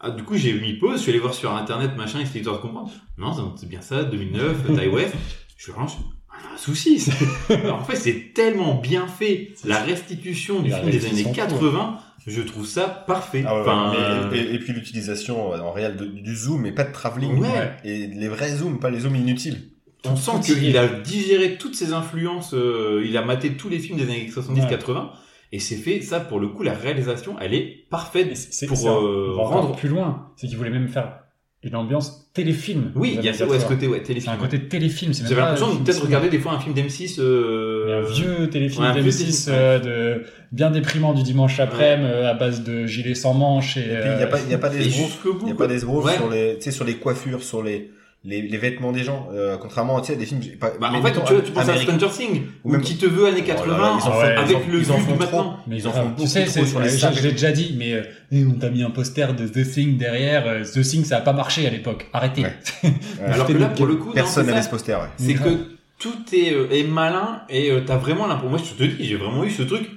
S2: ah, du coup, j'ai mis pause, je suis allé voir sur internet, machin, histoire de comprendre. Non, c'est- bien ça, 2009, Thai West. Je relance, ah, un souci. Alors, en fait, c'est tellement bien fait. La restitution du
S3: La
S2: film des années
S3: restitution,
S2: 80, je trouve ça parfait.
S1: Ah ouais,
S2: enfin,
S1: mais-
S2: euh,
S1: et, et puis l'utilisation euh, en réel de- du zoom et pas de travelling.
S2: Ouais.
S1: Et les vrais zooms, pas les zooms inutiles.
S2: On sent qu'il
S3: est.
S2: a digéré toutes ses influences, euh, il a maté tous les films des années 70-80, et c'est fait, ça, pour le coup, la réalisation, elle est parfaite pour
S3: c'est-
S2: euh, rendre...
S3: plus loin. C'est qu'il voulait même faire une ambiance téléfilm.
S2: Oui, il y a
S3: ça
S2: ouais, ce côté, ouais, téléfilm.
S3: C'est un côté téléfilm. C'est même
S2: J'avais l'impression de peut-être regarder des fois un film d'M6.
S3: Mais
S2: Euh...
S3: un vieux téléfilm
S2: ouais, un vieux
S3: d'M6
S2: téléfilm,
S3: euh, de bien déprimant du dimanche après à base de gilets sans manches et,
S1: Et puis il n'y a
S3: euh,
S1: pas, il y a pas des esbroufs.
S2: Ouais.
S1: sur les, tu sais, sur les coiffures, sur les, les, les vêtements des gens. Euh, contrairement, tu sais, des films. Pas,
S2: Bah, en fait, tu, vois, tu penses
S1: Amérique-
S2: à Stranger Things,
S1: Ou même-
S2: qui te veut années
S1: Oh là
S2: 80,
S1: là, ils en
S2: avec
S1: ils
S2: le
S1: ils en
S2: vu
S1: font trop.
S2: maintenant.
S3: mais
S1: Ils en font
S3: tu sais,
S1: trop
S3: c'est-
S1: sur les
S3: je, l'ai déjà dit, mais euh, eh, on t'a mis un poster de The Thing derrière. euh, The Thing, ça a pas marché à l'époque. Arrêtez.
S1: Ouais.
S2: Alors que là, pour le coup, non,
S1: Personne n'avait ce poster, ouais.
S2: c'est que tout est, euh, est malin et euh, t'as vraiment l'impression. Moi, je te dis, j'ai vraiment eu ce truc.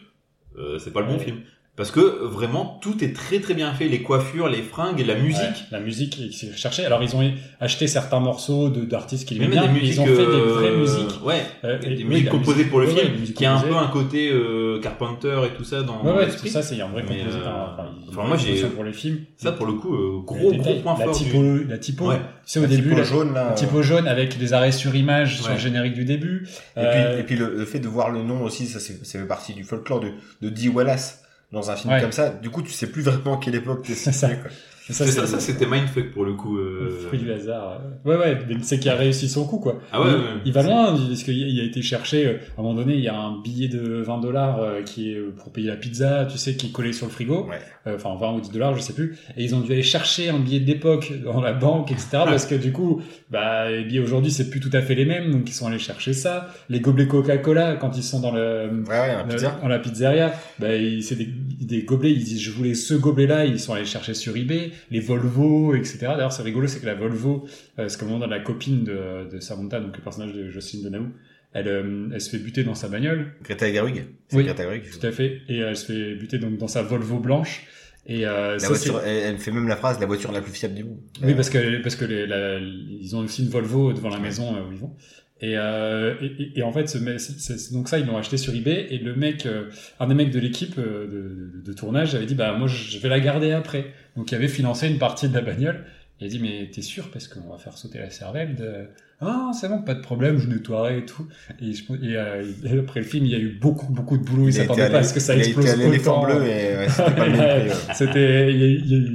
S2: Euh, c'est pas le bon
S3: Ouais.
S2: film. Parce que euh, vraiment, tout est très très bien fait. Les coiffures, les fringues et la musique.
S3: Ouais, la musique qui s'est recherchée. Alors ils ont acheté certains morceaux de d'artistes qui
S2: Même
S3: l'aimaient bien, mais ils ont fait des
S2: euh,
S3: vraies musiques.
S2: Ouais,
S3: Euh,
S2: des
S3: et-
S2: musiques composées
S3: musique-
S2: pour le
S3: ouais,
S2: film, qui a un peu un côté euh, Carpenter et tout ça dans,
S3: Ouais, ouais,
S2: l'esprit.
S3: tout ça, c'est un vrai compositeur.
S2: euh,
S3: Enfin,
S2: moi, j'ai-
S3: pour les films.
S2: Ça, pour le coup, euh,
S3: Les
S2: gros gros point
S3: la
S2: fort. du-
S3: typo, la typo.
S2: Ouais.
S3: Tu sais, au
S1: La
S3: début,
S1: typo
S3: la,
S1: jaune, là.
S3: la typo jaune avec des arrêts sur image sur le générique du début.
S1: Et
S3: Euh,
S1: puis, et puis le, fait de voir le nom aussi, ça, c'est- fait partie du folklore de, de Dee Wallace. Dans un film
S3: Ouais.
S1: comme ça. Du coup, tu sais plus vraiment à quelle époque t'es
S3: C'est ça.
S1: situé, quoi.
S3: Ça,
S2: C'est ça, ça c'était mindfuck pour le coup.
S3: le
S2: euh.
S3: fruit du hasard. euh. Ouais, ouais, mais c'est qu'il a réussi son coup, quoi.
S2: Ah ouais,
S3: il,
S2: ouais.
S3: il va loin, parce qu'il il a été chercher, euh, à un moment donné, il y a un billet de 20 dollars qui est pour payer la pizza, tu sais, qui est collé sur le frigo.
S1: Ouais.
S3: Euh, Enfin, 20 ou 10 dollars, je sais plus. Et ils ont dû aller chercher un billet d'époque dans la banque, etc. parce que du coup, bah, les billets aujourd'hui, c'est plus tout à fait les mêmes, donc ils sont allés chercher ça. Les gobelets Coca-Cola, quand ils sont dans le,
S1: Ouais, ouais, un
S3: le-
S1: pizza.
S3: dans la pizzeria, bah, c'est des, des gobelets, ils disent je voulais ce gobelet-là, ils sont allés chercher sur eBay, les Volvo, etc. D'ailleurs, c'est rigolo, c'est que la Volvo, euh, c'est comme on dit, la copine de, de Samantha, donc le personnage de Jocelyne Denaou, elle, euh, elle se fait buter dans sa bagnole,
S1: Greta Gerwig.
S3: Oui.
S1: Greta Gerwig.
S3: tout à fait, et elle se fait buter donc dans sa Volvo blanche. Et euh,
S1: La
S3: ça,
S1: voiture, elle, elle fait même la phrase, la voiture la plus fiable du monde.
S3: oui, parce que parce que les, la- ils ont aussi une Volvo devant la maison euh, où ils vont. Et, euh, et, et- en fait, ce mec- c'est- c'est- donc ça, ils l'ont acheté sur eBay. Et le mec, euh, un des mecs de l'équipe euh, de, de- de tournage, avait dit bah moi je vais la garder après. Donc il avait financé une partie de la bagnole. Il a dit mais t'es sûr parce qu'on va faire sauter la cervelle de... Ah c'est bon pas de problème je nettoierai et tout. Et, je, et, euh, et après le film il y a eu beaucoup beaucoup de boulot. Il
S1: Il
S3: s'attendait pas à ce que ça explose
S1: l'éléphant bleu et ouais, c'était pas ouais.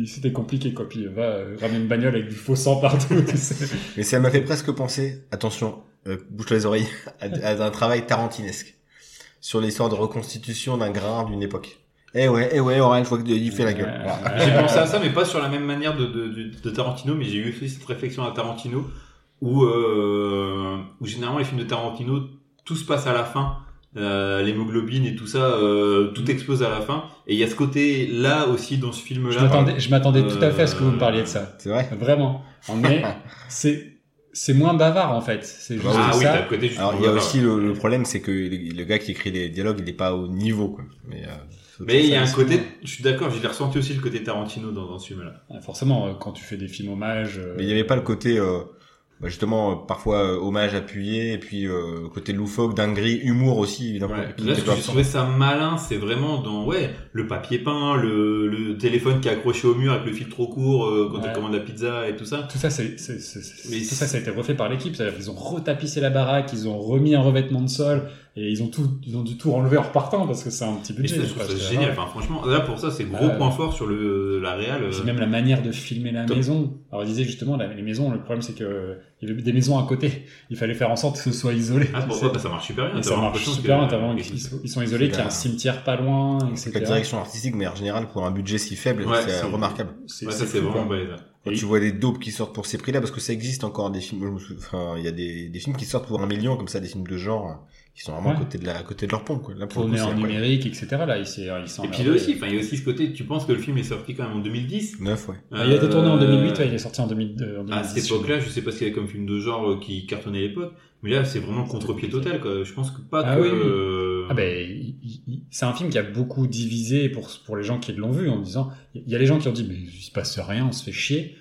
S3: C'était, compliqué quoi. Puis va euh, ramener une bagnole avec du faux sang partout.
S1: Mais ça m'a fait presque penser, attention, euh, bouche les oreilles, à, à un travail tarantinesque sur l'histoire de reconstitution d'un grain d'une époque. Eh ouais, eh ouais, Aurel, je vois qu'il fait la gueule. Voilà.
S2: J'ai pensé à ça, mais pas sur la même manière de, de, de, de Tarantino, mais j'ai eu aussi cette réflexion à Tarantino, où, euh, où généralement les films de Tarantino, tout se passe à la fin, euh, l'hémoglobine et tout ça, euh, tout explose à la fin, et il y a ce côté-là aussi dans ce
S3: Je
S2: film-là.
S3: m'attendais, je m'attendais tout à fait à ce que vous me parliez de ça.
S1: C'est vrai.
S3: Vraiment. Mais c'est, c'est moins bavard en fait. C'est juste
S1: Bah
S2: Ah oui,
S3: ça.
S2: côté.
S1: Alors il y a aussi le, le problème, c'est que le, le gars qui écrit les dialogues, il n'est pas au niveau, quoi. Mais, euh,
S2: Mais il y a un côté, je suis d'accord, j'ai ressenti aussi le côté Tarantino dans, dans ce film-là.
S3: Forcément, euh, quand tu fais des films hommages. euh,
S1: Mais il n'y avait pas le côté, euh, bah, justement, euh, parfois euh, hommage appuyé, et puis euh, côté loufoque, dinguerie, humour aussi, évidemment.
S2: Ouais.
S1: qui
S2: Là, ce que j'ai trouvé ça malin, c'est vraiment dans ouais le papier peint, le, le téléphone qui est accroché au mur avec le fil trop court euh, quand
S3: Ouais.
S2: tu commandes la pizza et tout ça.
S3: Tout ça, c'est, c'est, c'est- c'est-
S2: Mais
S3: tout ça, ça a été refait par l'équipe. C'est-à-dire qu'ils ont retapissé la baraque, ils ont remis un revêtement de sol, et ils ont tout, ils ont dû tout enlever en repartant parce que c'est un petit
S2: Et
S3: budget.
S2: je trouve ça génial.
S3: ouais.
S2: Enfin, franchement, là pour ça, c'est gros point fort sur le la réal. euh,
S3: même la manière de filmer la
S2: Top.
S3: maison. Alors, il disait justement, la- les maisons, le problème, c'est que il y avait des maisons à côté. Il fallait faire en sorte que ce soit isolé.
S2: Ah, pour ça, bah, ça marche super bien.
S3: et ça marche super bien.
S2: que-
S3: Ils sont, ils sont isolés, qu'il y a un cimetière pas loin,
S1: C'est
S3: etc.
S1: la direction artistique, mais en général, pour un budget si faible,
S2: Ouais,
S1: c'est remarquable.
S3: C'est,
S2: Ouais, ça
S3: c'est
S2: vraiment balèze.
S1: Quand
S3: Et-
S1: tu vois des daubes qui sortent pour ces prix-là, parce que ça existe encore des films, enfin, il y a des, des films qui sortent pour un million, comme ça, des films de genre, qui sont vraiment à côté de la, à côté de leur pompe, quoi. Là, pour
S3: en numérique, etc. Là, il s'est, il s'est
S2: Et puis là aussi, enfin, il y a aussi ce côté. Tu penses que le film est sorti quand même en 2010
S1: Neuf, ouais.
S3: Ah, Il a été tourné en
S2: Euh,
S3: 2008, ouais, il est sorti en 2002. en
S2: À
S3: 2010,
S2: cette époque-là, je sais pas ce qu'il y avait comme film de genre euh, qui cartonnait à l'époque, mais là, c'est vraiment contre-pied total. Quoi. Je pense que pas
S3: Ah
S2: que.
S3: oui, oui.
S2: euh,
S3: Ah ben, c'est un film qui a beaucoup divisé pour, pour les gens qui l'ont vu en disant, il y a les gens qui ont dit, mais il se passe rien, on se fait chier.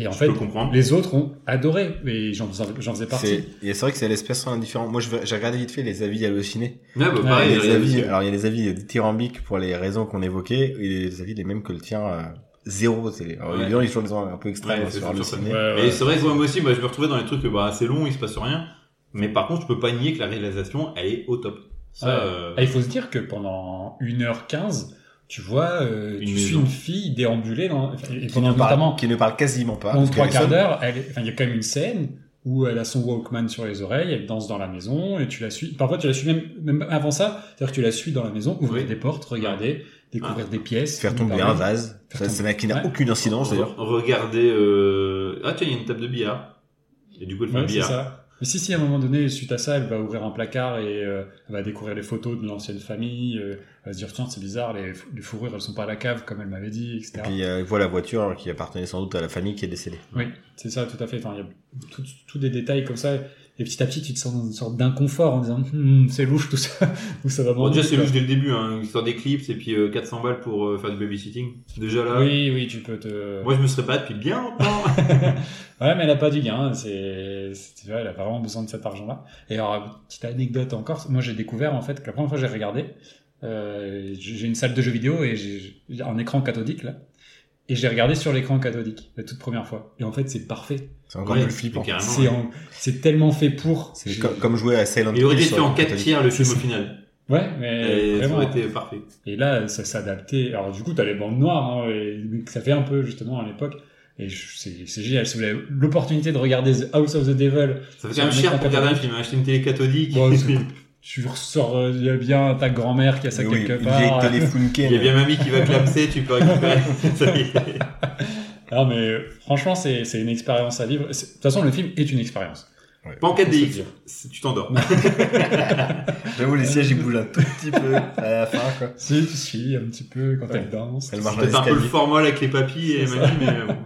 S3: Et en
S2: je
S3: fait, les autres ont adoré, et j'en, faisais partie.
S1: C'est, et c'est vrai que c'est l'espèce indifférent. Moi, j'ai regardé vite fait les avis hallucinés.
S2: Ouais, bah, pareil,
S1: les
S2: il y a-
S1: avis, alors il y a les avis dithyrambiques pour les raisons qu'on évoquait, et les avis les mêmes que le tien, euh, zéro. C'est, alors,
S2: Ouais.
S1: ils sont un peu extrêmes
S2: Ouais, c'est
S1: sur.
S3: Ouais,
S2: Mais
S3: ouais.
S2: c'est vrai que moi aussi, moi, je me retrouvais dans les trucs, bah, c'est long, il se passe rien. Mais par contre, je peux pas nier que la réalisation, elle est au top. Ça,
S3: Ouais.
S2: euh,
S3: Ah, il faut se dire que pendant 1h15, tu vois, euh,
S2: Une
S3: tu
S2: maison.
S3: suis une fille déambuler dans, et
S1: Qui
S3: pendant
S1: ne, parle,
S3: notamment
S1: qui ne parle quasiment pas.
S3: pendant trois quarts d'heure, il y a quand même une scène où elle a son Walkman sur les oreilles, elle danse dans la maison, et tu la suis. Parfois, tu la suis même, même avant ça, c'est-à-dire que tu la suis dans la maison, ouvrir
S2: Oui.
S3: des portes, regarder, découvrir des pièces,
S1: Faire tomber
S3: parler.
S1: un vase. Ça,
S3: tomber-
S1: qui n'a
S3: Ouais.
S1: aucune incidence d'ailleurs.
S2: re- Regardez, euh... ah tiens, il y a une table de billard. Et du coup, elle fait un
S3: Ouais,
S2: billard.
S3: Mais si, si, à un moment donné, suite à ça, elle va ouvrir un placard et euh, elle va découvrir les photos de l'ancienne famille. euh, elle va se dire, tiens, c'est bizarre, les, fourrures, elles sont pas à la cave, comme elle m'avait dit, etc.
S1: Et puis, euh, il voit la voiture qui appartenait sans doute à la famille qui est décédée.
S3: Oui, c'est ça, tout à fait. Enfin, il y a tous des détails comme ça. Et petit à petit, tu te sens dans une sorte d'inconfort en disant, Hum, c'est louche tout ça. Ou ça va
S2: Bon, déjà, c'est louche dès le début, hein. Histoire d'éclipse et puis euh, 400 balles pour euh, faire du babysitting. Déjà là.
S3: Oui, oui, tu peux te.
S2: Moi, je me serais pas depuis bien longtemps.
S3: Ouais, mais elle a pas du gain. C'est, c'est- tu vois, elle a vraiment besoin de cet argent-là. Et alors, petite anecdote encore. Moi, j'ai découvert en fait que la première fois que j'ai regardé, euh, j'ai une salle de jeux vidéo et j'ai un écran cathodique là. Et j'ai regardé sur l'écran cathodique la toute première fois. Et en fait, c'est parfait.
S1: C'est encore
S2: Ouais,
S1: plus flippant.
S2: carrément,
S3: C'est
S2: ouais.
S3: en- c'est tellement fait pour.
S1: C'est comme, comme jouer à Silent
S2: Il aurait
S1: Hill
S2: été fait en
S1: le
S2: 4
S1: catholique.
S2: tiers le film au
S3: ça.
S2: final.
S3: Ouais, mais
S2: Et ça
S3: vraiment.
S2: aurait été parfait.
S3: Et là, ça s'adaptait. Alors du coup, t'as les bandes noires, hein, et ça fait un peu justement à l'époque. Et je- c'est génial. Si vous avez l'opportunité de regarder The House of the Devil,
S2: Ça fait quand même
S3: un
S2: cher pour regarder un
S3: 90.
S2: film. Acheter une télé cathodique.
S3: Bon, tu ressors, euh, il y a bien ta grand-mère qui a ça
S1: oui,
S3: quelque part.
S2: Il y a bien mamie qui va clamser, tu peux récupérer.
S3: Non, mais euh, franchement, c'est c'est une expérience à vivre. De toute façon, le film est une expérience.
S2: Pas en 4DX,
S3: Faut se dire.
S2: c'est- tu t'endors.
S1: J'avoue, les sièges, ils bougent un tout petit peu à la fin, quoi.
S3: Si, tu suis un petit peu quand
S1: Ouais.
S3: elle danse.
S1: Elle marche
S2: Peut-être un peu le formal avec les papilles et mamie, mais euh, bon.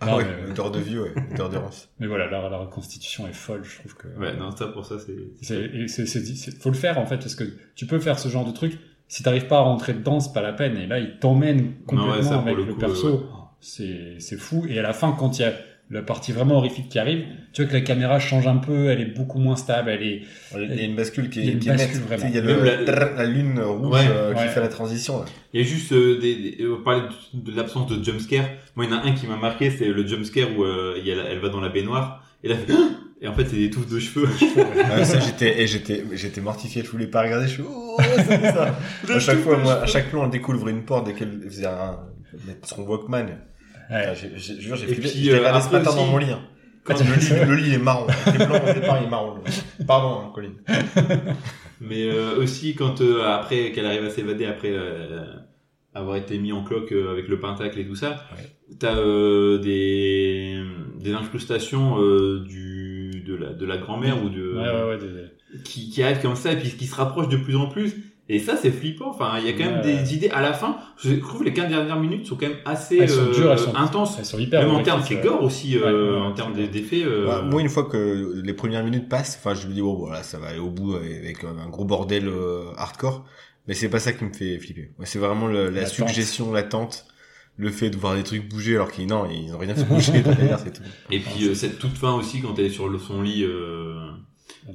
S1: Ah
S3: Non,
S1: ouais,
S3: mais-
S1: odeur de vieux, ouais, odeur de rance.
S3: Mais voilà, la, la reconstitution est folle, je trouve que.
S2: Ouais, non, ça pour ça, c'est.
S3: C'est, et c'est, c'est, c'est- faut le faire en fait, parce que tu peux faire ce genre de truc. Si t'arrives pas à rentrer dedans, c'est pas la peine. Et là, il t'emmène complètement
S2: ouais, ça,
S3: avec
S2: le
S3: le,
S2: coup,
S3: perso.
S2: ouais.
S3: C'est, c'est fou. Et à la fin, quand il y a la partie vraiment horrifique qui arrive, tu vois que la caméra change un peu, elle est beaucoup moins stable, elle est,
S1: Il y a une bascule qui
S3: Il y a
S1: est,
S3: une
S1: qui est nette.
S3: bascule, vraiment.
S1: Il y a
S2: Même
S1: le,
S2: la-
S1: trrr, la lune rouge
S2: Ouais,
S1: euh, qui
S3: ouais.
S1: fait la transition. Là.
S2: Il y a juste euh, des, des- on parlait de, de l'absence de jumpscare. Moi, il y en a un qui m'a marqué, c'est le jumpscare où euh, il y a la- elle va dans la baignoire et là, et en fait, c'est des touffes de cheveux.
S1: Ah, ça, j'étais, j'étais, j'étais mortifié. Je voulais pas regarder. Je suis, oh, c'est ça. à chaque fois, moi, à chaque plan, on découvre une porte dès qu'elle faisait un, mettre son Walkman.
S3: Ouais.
S1: J'ai, j'ai, je jure, j'ai
S2: Et
S1: flippé.
S2: puis,
S1: J'ai
S2: euh,
S1: regardé ce
S2: après
S1: matin
S2: aussi-
S1: dans mon lit. hein.
S3: Quand
S1: le, lit le lit est marron. C'est blanc au départ, il est marron. Pardon, hein, Colin.
S2: Mais euh, aussi quand euh, après qu'elle arrive à s'évader après euh, avoir été mis en cloque euh, avec le pentacle et tout ça, t'as euh, des des incrustations euh, du de la de la grand-mère ou de
S3: ouais, ouais, ouais, des-
S2: qui qui arrivent comme ça et puis qui se rapprochent de plus en plus. Et ça, c'est flippant. Enfin, il y a quand même
S3: Ouais.
S2: des idées à la fin. Je trouve que les 15 dernières minutes sont quand même assez
S3: Elles sont
S2: euh,
S3: dures, elles sont-
S2: intenses.
S3: elles sont hyper
S2: Même en termes,
S3: ouais.
S2: gore aussi, euh,
S3: Ouais,
S2: en termes d'effets. euh,
S1: moi, une fois que les premières minutes passent, enfin, je me dis, oh, voilà, ça va aller au bout avec un gros bordel euh, hardcore. Mais c'est pas ça qui me fait flipper. C'est vraiment le- la suggestion, l'attente, le fait de voir des trucs bouger alors qu'ils, non, ils ont rien fait bouger derrière, c'est tout.
S2: Et puis euh, cette toute fin aussi quand elle est sur le, son lit euh,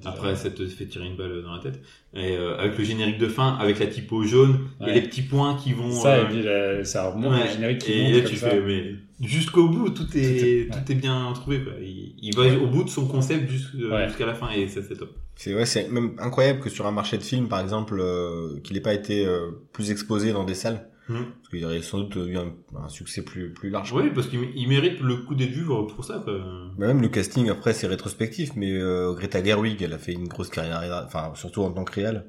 S2: après ça te fait tirer une balle dans la tête et euh, avec le générique de fin avec la typo jaune
S3: Ouais.
S2: et les petits points qui vont
S3: ça,
S2: euh,
S3: et puis la- ça remonte
S2: ouais.
S3: le générique qui
S2: et
S3: monte
S2: là tu
S3: ça.
S2: fais mais jusqu'au bout tout est
S3: est-
S2: tout est bien trouvé quoi. Il, il va au bout de son concept jusqu'-
S3: Ouais.
S2: jusqu'à la fin et ça c'est top.
S1: C'est ouais, c'est même incroyable que sur un marché de films, par exemple, euh, qu'il n'ait pas été euh, plus exposé dans des salles,
S2: Mhm.
S1: parce qu'il aurait sans doute eu un, un succès plus plus large.
S2: Oui parce qu'il il mérite le coup d'être vu pour ça quoi.
S1: Mais même le casting après c'est rétrospectif, mais euh, Greta Gerwig, elle a fait une grosse carrière, enfin surtout en tant que réal.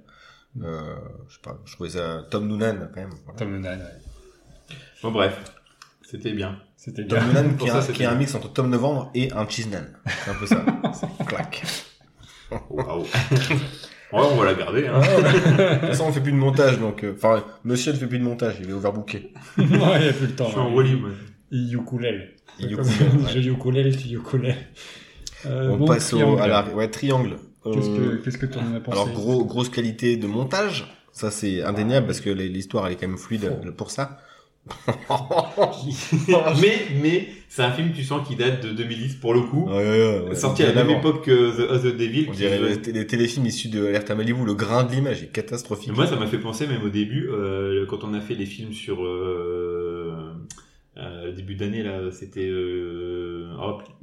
S1: Euh, je sais pas, je trouvais ça Tom Noonan quand même. voilà.
S3: Tom Noonan, ouais.
S2: Bon bref c'était bien.
S3: C'était
S1: Tom. Noonan qui, est
S2: ça,
S1: qui est un mix entre Tom Novembre et un cheese nan. C'est un peu ça. C'est clac.
S2: Waouh. Ouais, on va la garder. Hein.
S1: De toute façon, on fait plus de montage, donc euh, enfin, Monsieur ne fait plus de montage, il est overbooké.
S3: Ouais, il n'y a plus le temps.
S2: Je suis en
S3: ouais.
S2: Wally moi.
S3: Il ukulèle.
S1: Il ouais.
S3: Je ukulèle, tu ukulèle. Euh,
S1: On
S3: bon,
S1: passe au,
S3: triangle.
S1: à la ouais, triangle.
S3: Qu'est-ce
S1: Euh,
S3: que, qu'est-ce que tu en as pensé
S1: Alors gros, grosse qualité de montage, ça c'est indéniable parce que l'histoire elle est quand même fluide euh, pour ça.
S2: mais mais c'est un film tu sens qui date de 2010 pour le coup.
S1: Ouais, ouais, ouais,
S2: Sorti à la même époque que The Other Devil.
S1: On
S2: qui
S1: dirait
S2: jouait-
S1: les, té- les téléfilms issus de Alerte à Malibu, le grain de l'image est catastrophique.
S2: Et moi, ça m'a fait penser même au début, euh, quand on a fait les films sur euh, euh, début d'année là, c'était euh,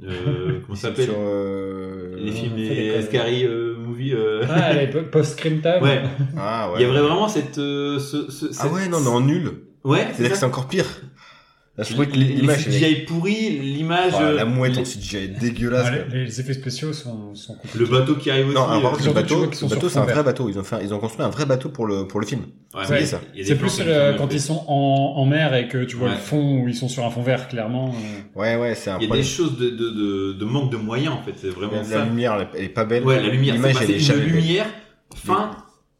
S2: euh, comment ça s'appelle?
S1: Euh,
S2: Les films,
S3: des
S2: les
S3: conneries.
S2: Scary euh, Movie. euh,
S3: Ah, les po- post-scream time
S2: ouais.
S1: Ah ouais.
S2: Il y avait vraiment cette, euh, ce, ce,
S1: Ah
S2: cette-
S1: ouais, non, mais en nul.
S2: Ouais,
S1: C'est-à-dire que c'est encore pire. Là, je trouvais que l'image, elle est-
S2: CGI pourris, l'image,
S1: la
S2: euh,
S1: mouette
S2: les-
S1: en CGI est dégueulasse.
S3: Ah, les, les effets spéciaux sont, sont compliqués.
S2: le bateau qui arrive aussi.
S1: Non, par
S2: euh,
S1: contre, le bateau, c'est un vrai bateau. Ils ont fait, ils ont construit un vrai bateau pour le, pour le film.
S2: ouais,
S1: c'est
S2: ouais,
S1: ça.
S3: C'est plus le- quand ils sont en, en mer et que tu vois
S2: Ouais.
S3: le fond où ils sont sur un fond vert, clairement. euh,
S1: Ouais, ouais, c'est un
S2: Il y a des choses de, de, de, de manque de moyens en fait, c'est vraiment
S1: La,
S2: ça.
S1: la lumière, elle, est pas belle.
S2: Ouais, la lumière, c'est
S1: L'image,
S2: pas-
S1: elle est
S2: c'est une
S1: jamais belle.
S2: lumière fin,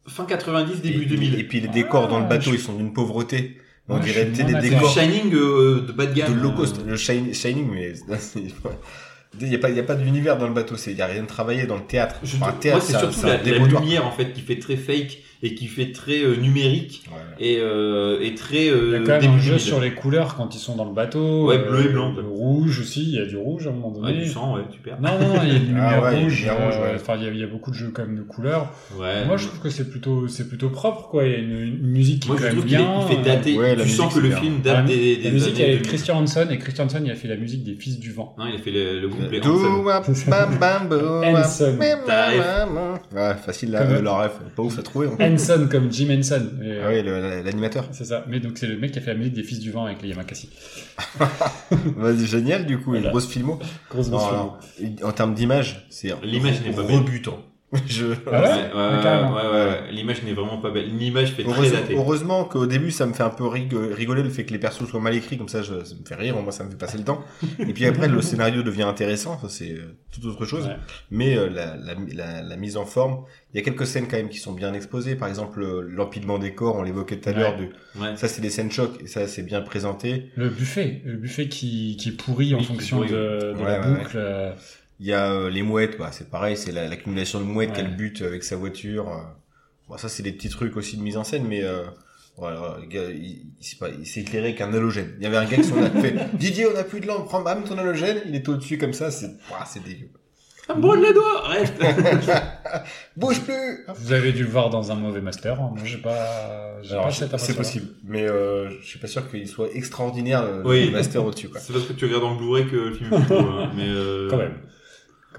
S2: fin 90, début
S1: Et-
S2: 2000.
S1: Et puis les décors dans le
S3: Ah,
S1: bateau, ils sont d'une pauvreté. On
S3: Ouais,
S1: dirait
S2: du
S1: décors
S2: Shining euh, de bas de gamme.
S1: de low cost.
S2: euh.
S1: Le Shining, Shining mais c'est- il y a pas, il y a pas d'univers dans le bateau. C'est, il y a rien de travaillé dans le théâtre.
S2: Je
S1: Enfin, un théâtre,
S2: moi, c'est surtout la, la lumière en fait qui fait très fake et qui fait très euh, numérique
S1: Ouais.
S2: et, euh, et très.
S3: Il y
S2: Euh,
S3: a quand même
S2: début
S3: un jeu
S2: 2000.
S3: sur les couleurs quand ils sont dans le bateau.
S2: Ouais, bleu et blanc,
S3: Le rouge aussi, il y a du rouge à un moment
S2: Ouais,
S3: donné.
S2: du sang, ouais, super.
S3: Non, non, non, il y a une
S1: Ah ouais, il y a une
S3: rouge.
S1: lumière rouge,
S3: euh,
S1: ouais.
S3: Enfin, il y, a, il y a beaucoup de jeux comme de couleurs.
S2: Ouais.
S3: Moi, je trouve que c'est plutôt, c'est plutôt propre, quoi. Il y a une, une musique qui
S2: Moi,
S3: est
S2: je
S3: quand même bien.
S2: il fait dater.
S1: Ouais, la
S2: tu sens
S1: musique,
S2: que le film
S3: Ah,
S2: date des, des
S3: La musique,
S2: années
S3: elle est de
S2: 2000.
S3: Christian Hanson, et Christian Hanson, il a fait la musique des Fils du Vent.
S2: Non, il a fait le, couplet.
S1: Ouais, facile là,
S3: Comme-
S1: euh, leur ref, pas ouf à trouver.
S3: Henson comme Jim Henson. Et,
S1: Ah oui, le- la- l'animateur.
S3: C'est ça. Mais donc c'est le mec qui a fait la musique des Fils du Vent avec les Yamakasi.
S1: Vas-y, génial, du coup, une
S3: Voilà.
S1: grosse filmo.
S3: Grosse
S1: Non,
S3: grosse
S1: alors, en termes d'image, c'est
S2: L'image n'est pas belle.
S1: rebutant. Je...
S3: Ah ouais
S2: Ouais, ouais, ouais, ouais, ouais. L'image n'est vraiment pas belle. L'image fait très
S1: Heureusement,
S2: datée.
S1: heureusement qu'au début ça me fait un peu rig- rigoler le fait que les persos soient mal écrits comme ça, je, ça me fait rire, moi ça me fait passer le temps. Et puis après le scénario devient intéressant, c'est euh, toute autre chose.
S3: Ouais.
S1: Mais euh, la, la, la, la mise en forme, il y a quelques scènes quand même qui sont bien exposées. Par exemple euh, l'empilement des corps, on l'évoquait tout à l'heure. de
S2: Ouais.
S1: Ça c'est des scènes chocs et ça c'est bien présenté.
S3: Le buffet, le buffet qui, qui est pourri en
S2: Oui,
S3: fonction
S2: pourrit.
S3: de, de
S1: Ouais,
S3: la
S1: ouais,
S3: boucle. Euh,
S1: Il y a euh, les mouettes, bah, c'est pareil, c'est la- l'accumulation de mouettes
S3: Ouais.
S1: qu'elle bute avec sa voiture. euh. Bon, ça c'est des petits trucs aussi de mise en scène, mais euh, voilà, le gars, il, il, s'est pas- il s'est éclairé qu'un halogène. Il y avait un gars qui s'en a fait Didier, on a plus de lampe, prends bam ton halogène. Il est au-dessus comme ça, c'est ouah, c'est dégueu.
S2: Ah, brûle les doigts Arrête
S1: Bouge plus
S3: Vous avez dû le voir dans un mauvais master. hein. Moi, j'ai pas, j'ai pas cette
S1: C'est possible, mais euh, je suis pas sûr qu'il soit extraordinaire le,
S2: Oui.
S1: le master au-dessus. Quoi.
S2: C'est parce que tu regardes dans le Blu-ray que le film est beau, hein. Mais euh...
S3: Quand même.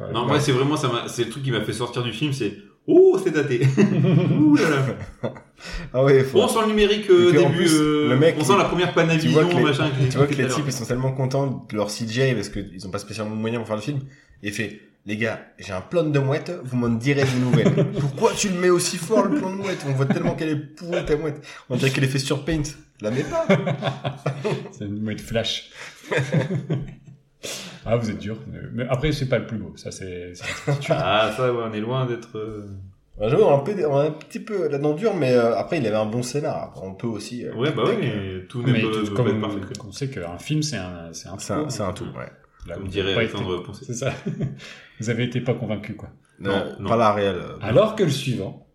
S3: Quand même.
S2: Non, moi, c'est vraiment, ça m'a, c'est le truc qui m'a fait sortir du film, c'est, oh, c'est daté. Ouh là là.
S1: Ah ouais, faut...
S2: On sent le numérique, euh, début,
S1: plus,
S2: euh,
S1: le mec,
S2: on sent la première
S1: tu vois
S2: Panavision,
S1: que les,
S2: machin. que
S1: tu vois que les types ils sont tellement contents de leur CGI parce qu'ils ont pas spécialement de moyens pour faire le film. Et il fait, les gars, j'ai un plan de mouette, vous m'en direz des nouvelles. Pourquoi tu le mets aussi fort le plan de mouette? On voit tellement qu'elle est pourrie ta mouette. On dirait qu'elle est faite sur Paint. La mets pas.
S3: C'est une mouette flash. Ah, vous êtes dur. Mais après, c'est pas le plus beau. Ça, c'est.
S2: Ah, ça, ouais, on est loin d'être, euh,
S1: Ouais, J'avoue, on a un peu, on a un petit peu la dent dure, mais euh, après il avait un bon scénar. Après, on peut aussi. euh,
S2: Ouais, bah
S1: tac, euh,
S2: mais tout n'est pas,
S3: comme,
S2: parfait.
S3: on sait qu'un film, c'est un, c'est un tout.
S1: C'est un, c'est un tout. Ouais.
S3: Là,
S2: Comme
S3: vous
S2: dirait Alexandre
S3: été-
S2: Poncet.
S3: C'est ça. vous avez été pas convaincu, quoi.
S2: Non, non.
S1: Pas la réelle. euh,
S3: Alors que le suivant,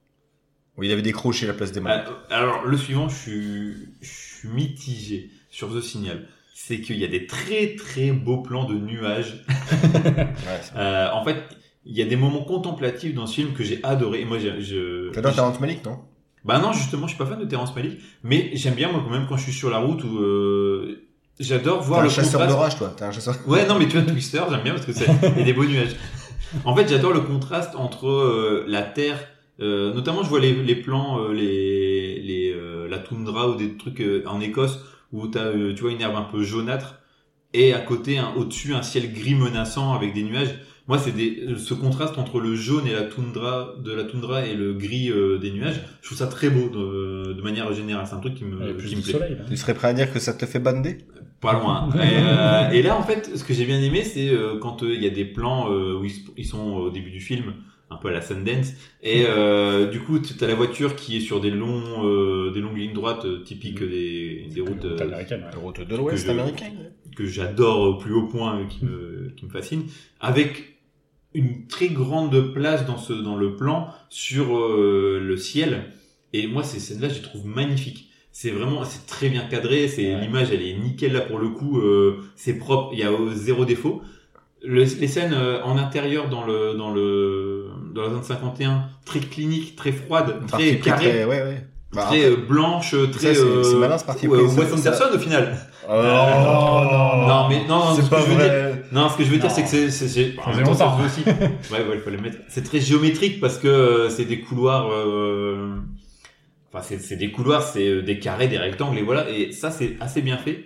S1: où il avait décroché la place des mains.
S2: Ah, Alors, le suivant, je suis, je suis mitigé sur The Signal. C'est qu'il y a des très très beaux plans de nuages.
S1: Ouais, c'est-
S2: Euh, en fait, il y a des moments contemplatifs dans ce film que j'ai adoré. Et moi, j'ai- je,
S1: T'adores Terrence Malick, non?
S2: Bah non, justement, je suis pas fan de Terrence Malick, mais j'aime bien moi quand même quand je suis sur la route où euh, j'adore
S1: T'es
S2: voir
S1: un
S2: le
S1: chasseur
S2: contraste.
S1: d'orage, toi. T'es un chasseur.
S2: Ouais, non, mais tu vois Twister, j'aime bien parce que c'est il y a des beaux nuages. En fait, j'adore le contraste entre euh, la terre, euh, notamment je vois les, les plans, euh, les, les euh, la toundra ou des trucs euh, en Écosse où t'as euh, tu vois une herbe un peu jaunâtre et à côté, un, au-dessus, un ciel gris menaçant avec des nuages. Moi, c'est des, ce contraste entre le jaune et la toundra de la toundra et le gris euh, des nuages. Je trouve ça très beau de, de manière générale. C'est un truc qui me,
S3: plus
S2: qui
S3: de
S2: me plaît.
S3: soleil.
S1: Tu serais prêt à dire que ça te fait bander?
S2: Pas loin. et, euh, et là, en fait, ce que j'ai bien aimé, c'est euh, quand euh, il y a des plans euh, où ils sont au début du film, un peu à la Sundance, et euh, du coup, tu as la voiture qui est sur des longs, euh, des longues lignes droites euh, typiques des, des routes
S3: américaine, ouais.
S1: Route de l'Ouest
S2: je-
S1: américain.
S2: que j'adore au plus haut point, qui me, qui me fascine, avec une très grande place dans ce dans le plan sur euh, le ciel. Et moi, ces scènes-là, je les trouve magnifiques. C'est vraiment, c'est très bien cadré. C'est
S3: Ouais.
S2: l'image, elle est nickel là pour le coup. euh, c'est propre, il y a zéro défaut. Le- les scènes euh, en intérieur dans le dans le dans la zone 51, très clinique, très froide, très carrée,
S1: très- Ouais, ouais. Bah,
S2: très euh, blanche, très.
S1: c'est-
S2: euh,
S1: c'est malin, ce parti
S2: ouais,
S1: pris,
S2: Wes
S1: ça-
S2: Anderson au final.
S1: Oh, non,
S2: Non, mais non, non, ce que je veux dire- non, ce que je veux dire,
S3: Non.
S2: c'est que c'est, c'est,
S3: longtemps.
S2: aussi. Ouais, ouais, il mettre. C'est très géométrique parce que euh, c'est des couloirs, euh, enfin, c'est, c'est des couloirs, c'est des carrés, des rectangles, et voilà. Et ça, c'est assez bien fait.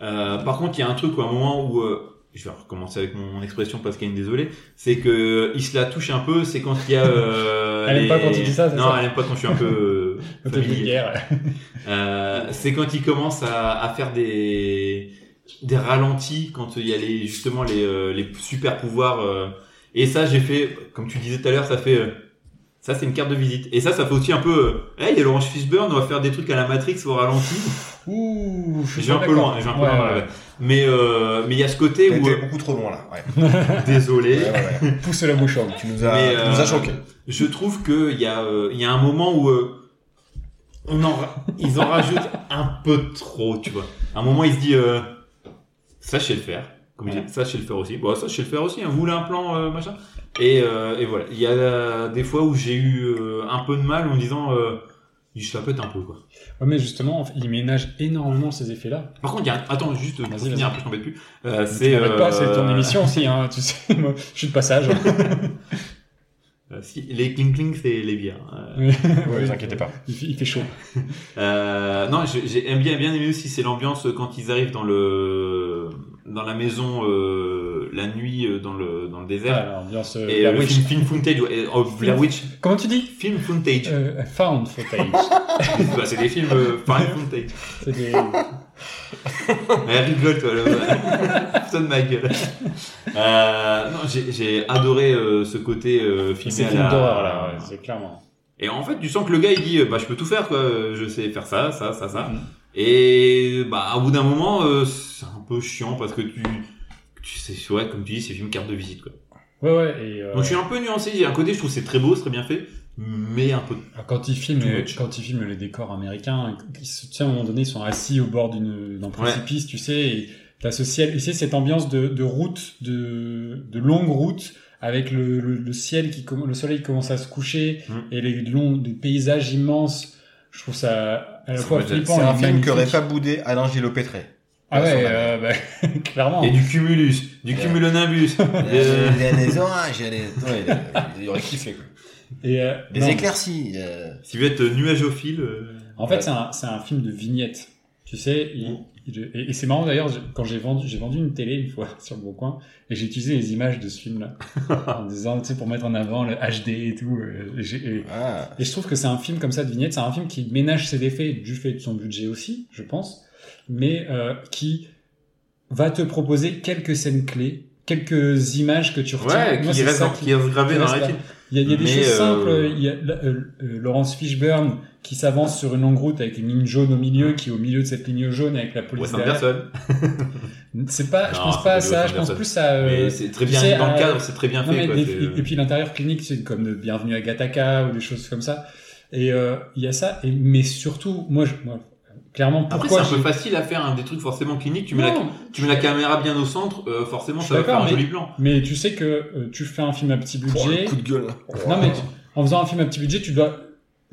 S2: Euh, par contre, il y a un truc, où, à un moment où, euh, je vais recommencer avec mon expression est désolée, c'est que il se la touche un peu, c'est quand il y a, euh,
S3: Elle aime pas quand tu dis ça,
S2: Non,
S3: ça
S2: elle aime pas quand je suis un peu, euh, familier. Euh, c'est quand il commence à, à faire des des ralentis quand il y a les justement les euh, les super pouvoirs euh, et ça j'ai fait comme tu disais tout à l'heure ça fait euh, ça c'est une carte de visite et ça ça fait aussi un peu euh, hey il y a l'Orange Fishburne on va faire des trucs à la Matrix au ralenti
S3: Ouh, je suis
S2: vais un peu loin je vais un peu
S3: Ouais,
S2: loin
S3: ouais.
S2: mais euh, mais il y a ce côté où
S1: été
S2: euh,
S1: beaucoup trop loin là. Ouais.
S2: désolé
S1: Ouais, ouais, ouais.
S3: Pousse la bouche en
S1: Tu nous as,
S2: Mais,
S1: tu nous as
S2: euh,
S1: choqué.
S2: je trouve que il y a euh, il y a un moment où euh, on en ils en rajoutent un peu trop tu vois à un moment il se dit euh, ça je sais le faire comme je
S3: Ouais.
S2: dis, ça je sais le faire aussi bon ça je sais le faire aussi hein. vous voulez un plan euh, machin et, euh, et voilà il y a euh, des fois où j'ai eu euh, un peu de mal en me disant euh, il chapote un peu quoi.
S3: Ouais, mais justement, il ménage énormément ces effets-là.
S2: Par contre, il y a un- attends juste pour
S3: Vas-y,
S2: finir après je t'embête plus. Euh, c'est
S3: pas, c'est ton
S2: euh,
S3: émission aussi, hein, tu sais, moi, je suis de passage.
S2: euh, si, les cling cling c'est les bières. Euh,
S3: Oui.
S1: Ouais, vous inquiétez pas.
S3: Il fait, il fait chaud.
S2: Euh, non, j'ai j'ai bien, bien aimé aussi, c'est l'ambiance quand ils arrivent dans le dans la maison euh, la nuit euh, dans le dans le
S3: Ah,
S2: désert.
S3: l'ambiance euh,
S2: et
S3: Blair
S2: le
S3: Witch.
S2: film, film footage, ouais, oh, Blair Witch,
S3: Comment tu dis
S2: film footage.
S3: Found footage.
S2: Bah, c'est des films pareil footage.
S3: C'est des...
S2: Elle rigole, toi. Putain de ma gueule. Non, j'ai, j'ai adoré ce côté filmé
S3: C'est
S2: à
S3: film
S2: la...
S3: d'horreur, là, ouais, c'est clairement.
S2: Et en fait, tu sens que le gars, il dit, bah, je peux tout faire, quoi. Je sais faire ça, ça, ça, ça.
S3: Mhm.
S2: Et, bah, au bout d'un moment, euh, c'est un peu chiant parce que tu, tu sais, ouais, comme tu dis, c'est film carte de visite, quoi.
S3: Ouais, ouais, et... euh,
S2: Donc, je suis un peu nuancé. Il y a un côté, je trouve que c'est très beau, c'est très bien fait, mais un peu.
S3: Quand ils filment,
S2: much.
S3: quand ils filment les décors américains, ils se, tu sais, à un moment donné, ils sont assis au bord d'une, d'un précipice, tu sais, et t'as ce ciel, et c'est cette ambiance de, de route, de, de longue route, avec le, le, le ciel qui, le soleil qui commence à se coucher,
S2: Mm.
S3: et les longs, des paysages immenses. Je trouve ça à la
S2: C'est
S3: fois flippant
S1: C'est un film qu'aurait pas boudé Alain Gillot-Pétré.
S3: Ah ouais, euh, bah, clairement.
S2: Et du cumulus, du
S1: Ouais.
S2: cumulonimbus.
S1: Euh, Il y a des orages, il y a des... Ouais, il aurait kiffé, quoi.
S3: Et, euh,
S1: Des
S3: non.
S1: éclaircies. euh,
S2: Si tu veux être nuageophile, euh,
S3: En fait, c'est un, c'est un film de vignettes. Tu sais,
S2: Mm.
S3: il- et, et c'est marrant d'ailleurs, quand j'ai vendu, j'ai vendu une télé une fois sur le bon coin, et j'ai utilisé les images de ce film-là, en disant, tu sais, pour mettre en avant le HD et tout. euh, et, j'ai- et-
S1: Ah,
S3: et je trouve que c'est un film comme ça de vignettes, c'est un film qui ménage ses effets du fait de son budget aussi, je pense, mais euh, qui va te proposer quelques scènes clés, quelques images que tu retiens.
S2: ouais,
S3: Moi,
S2: qui
S3: c'est
S2: reste,
S3: ça
S2: dans-
S3: qui-
S2: qui reste gravé dans la rétine.
S3: Il y a, il y a des choses
S2: euh,
S3: simples. Il y a euh, euh, Laurence Fishburne qui s'avance sur une longue route avec une ligne jaune au milieu, qui est au milieu de cette ligne jaune avec la police derrière. C'est pas, je
S2: Non,
S3: pense
S2: c'est
S3: pas à ça. Je pense plus à. euh,
S2: c'est très bien
S3: sais,
S2: dans le cadre, c'est très bien
S3: non,
S2: fait. quoi,
S3: des- et, et puis l'intérieur clinique, c'est comme de Bienvenue à Gattaca ou des choses comme ça. Et euh, il y a ça. Et, mais surtout, moi, je, moi clairement,
S2: Après,
S3: pourquoi
S2: c'est un peu facile à faire hein, des trucs forcément cliniques. Tu mets, la,
S3: Non,
S2: tu mets la caméra bien au centre, euh, forcément, ça va faire un joli plan.
S3: mais tu sais que euh, tu fais un film à petit
S1: oh,
S3: budget.
S1: le coup de gueule.
S3: Non, mais tu- en faisant un film à petit budget, tu dois,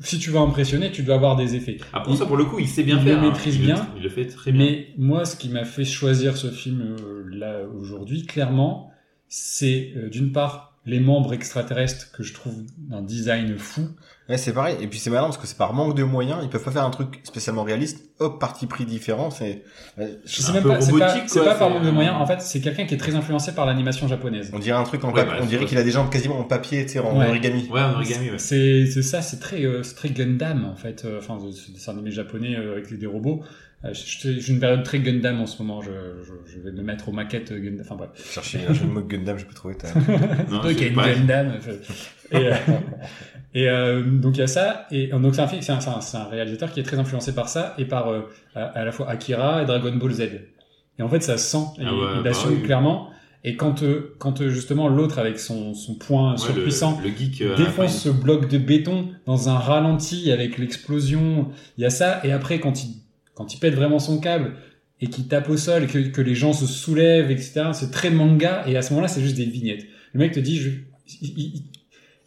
S3: si tu veux impressionner, tu dois avoir des effets.
S2: Après,
S3: Il-
S2: ça, pour le coup, il sait bien
S3: il
S2: faire.
S3: le
S2: hein.
S3: maîtrise
S2: Il le-
S3: bien.
S2: Il le fait très bien.
S3: Mais moi, ce qui m'a fait choisir ce film euh, là aujourd'hui, clairement, c'est euh, d'une part les membres extraterrestres que je trouve d'un design fou.
S1: Ouais, c'est pareil. Et puis c'est malin parce que c'est par manque de moyens, ils peuvent pas faire un truc spécialement réaliste. Hop, parti pris différent. C'est, ouais,
S3: Je sais
S2: Un
S3: même
S2: peu
S3: pas, c'est pas,
S2: robotique,
S3: c'est
S2: quoi,
S3: pas par
S2: c'est,
S3: manque de
S2: euh,
S3: moyens. En fait, c'est quelqu'un qui est très influencé par l'animation japonaise.
S1: on dirait un truc en
S2: Ouais,
S1: papier.
S2: bah,
S1: on
S2: c'est
S1: dirait qu'il a des jambes quasiment en papier, tu sais, en
S3: Ouais.
S1: origami.
S2: Ouais, en origami, ouais.
S3: C'est c'est ça, c'est très, euh, c'est très Gundam en fait. euh, Enfin, c'est des animés japonais euh, avec des robots. J'ai une période très Gundam en ce moment. Je, je, je vais me mettre aux maquettes Gundam. Enfin bref.
S1: Chercher un jeu de mots Gundam, je peux trouver. t'as-
S2: Non,
S3: Toi qui
S2: c'est
S3: as une
S2: pareil.
S3: Gundam. je- Et, euh, et euh, donc il y a ça. Et donc c'est un film, c'est un, réalisateur qui est très influencé par ça et par euh, à, à la fois Akira et Dragon Ball Z. Et en fait, ça se sent. Et
S2: Ah ouais,
S3: il
S2: bah
S3: assume
S2: oui.
S3: clairement. Et quand euh, quand euh, justement l'autre avec son son point
S2: Ouais,
S3: surpuissant
S2: Le, le geek. euh,
S3: défonce ce bloc de béton dans un ralenti avec l'explosion. Il y a ça. Et après, quand il, quand il pète vraiment son câble et qu'il tape au sol et que, que les gens se soulèvent, etc., c'est très manga. Et à ce moment-là, c'est juste des vignettes. Le mec te dit, je, il- il-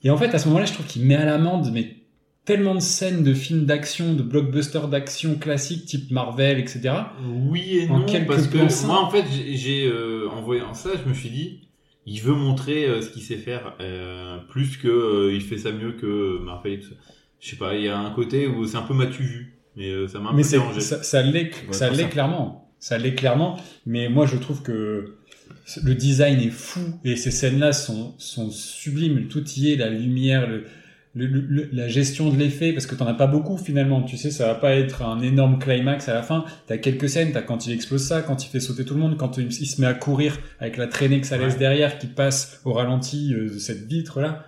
S3: et en fait, à ce moment-là, je trouve qu'il met à l'amende, mais tellement de scènes de films d'action, de blockbusters d'action classiques type Marvel, etc.
S2: Oui et
S3: En
S2: non,
S3: quelques
S2: parce que
S3: plans
S2: moi, en fait, j'ai- euh, en voyant ça, je me suis dit, il veut montrer euh, ce qu'il sait faire, euh, plus que euh, il fait ça mieux que Marvel et tout ça. Je sais pas, il y a un côté où c'est un peu matu vu, mais ça m'a un
S3: Mais
S2: peu dérangé.
S3: ça, ça l'est,
S1: Ouais,
S3: ça l'est clairement. Ça l'est clairement. Mais moi, je trouve que le design est fou et ces scènes-là sont, sont sublimes. Tout y est, la lumière, le, le- le- la gestion de l'effet, parce que t'en as pas beaucoup finalement. Tu sais, ça va pas être un énorme climax à la fin. T'as quelques scènes, t'as quand il explose ça, quand il fait sauter tout le monde, quand il, il se met à courir avec la traînée que ça laisse
S2: Ouais.
S3: derrière, qui passe au ralenti euh, de cette vitre-là.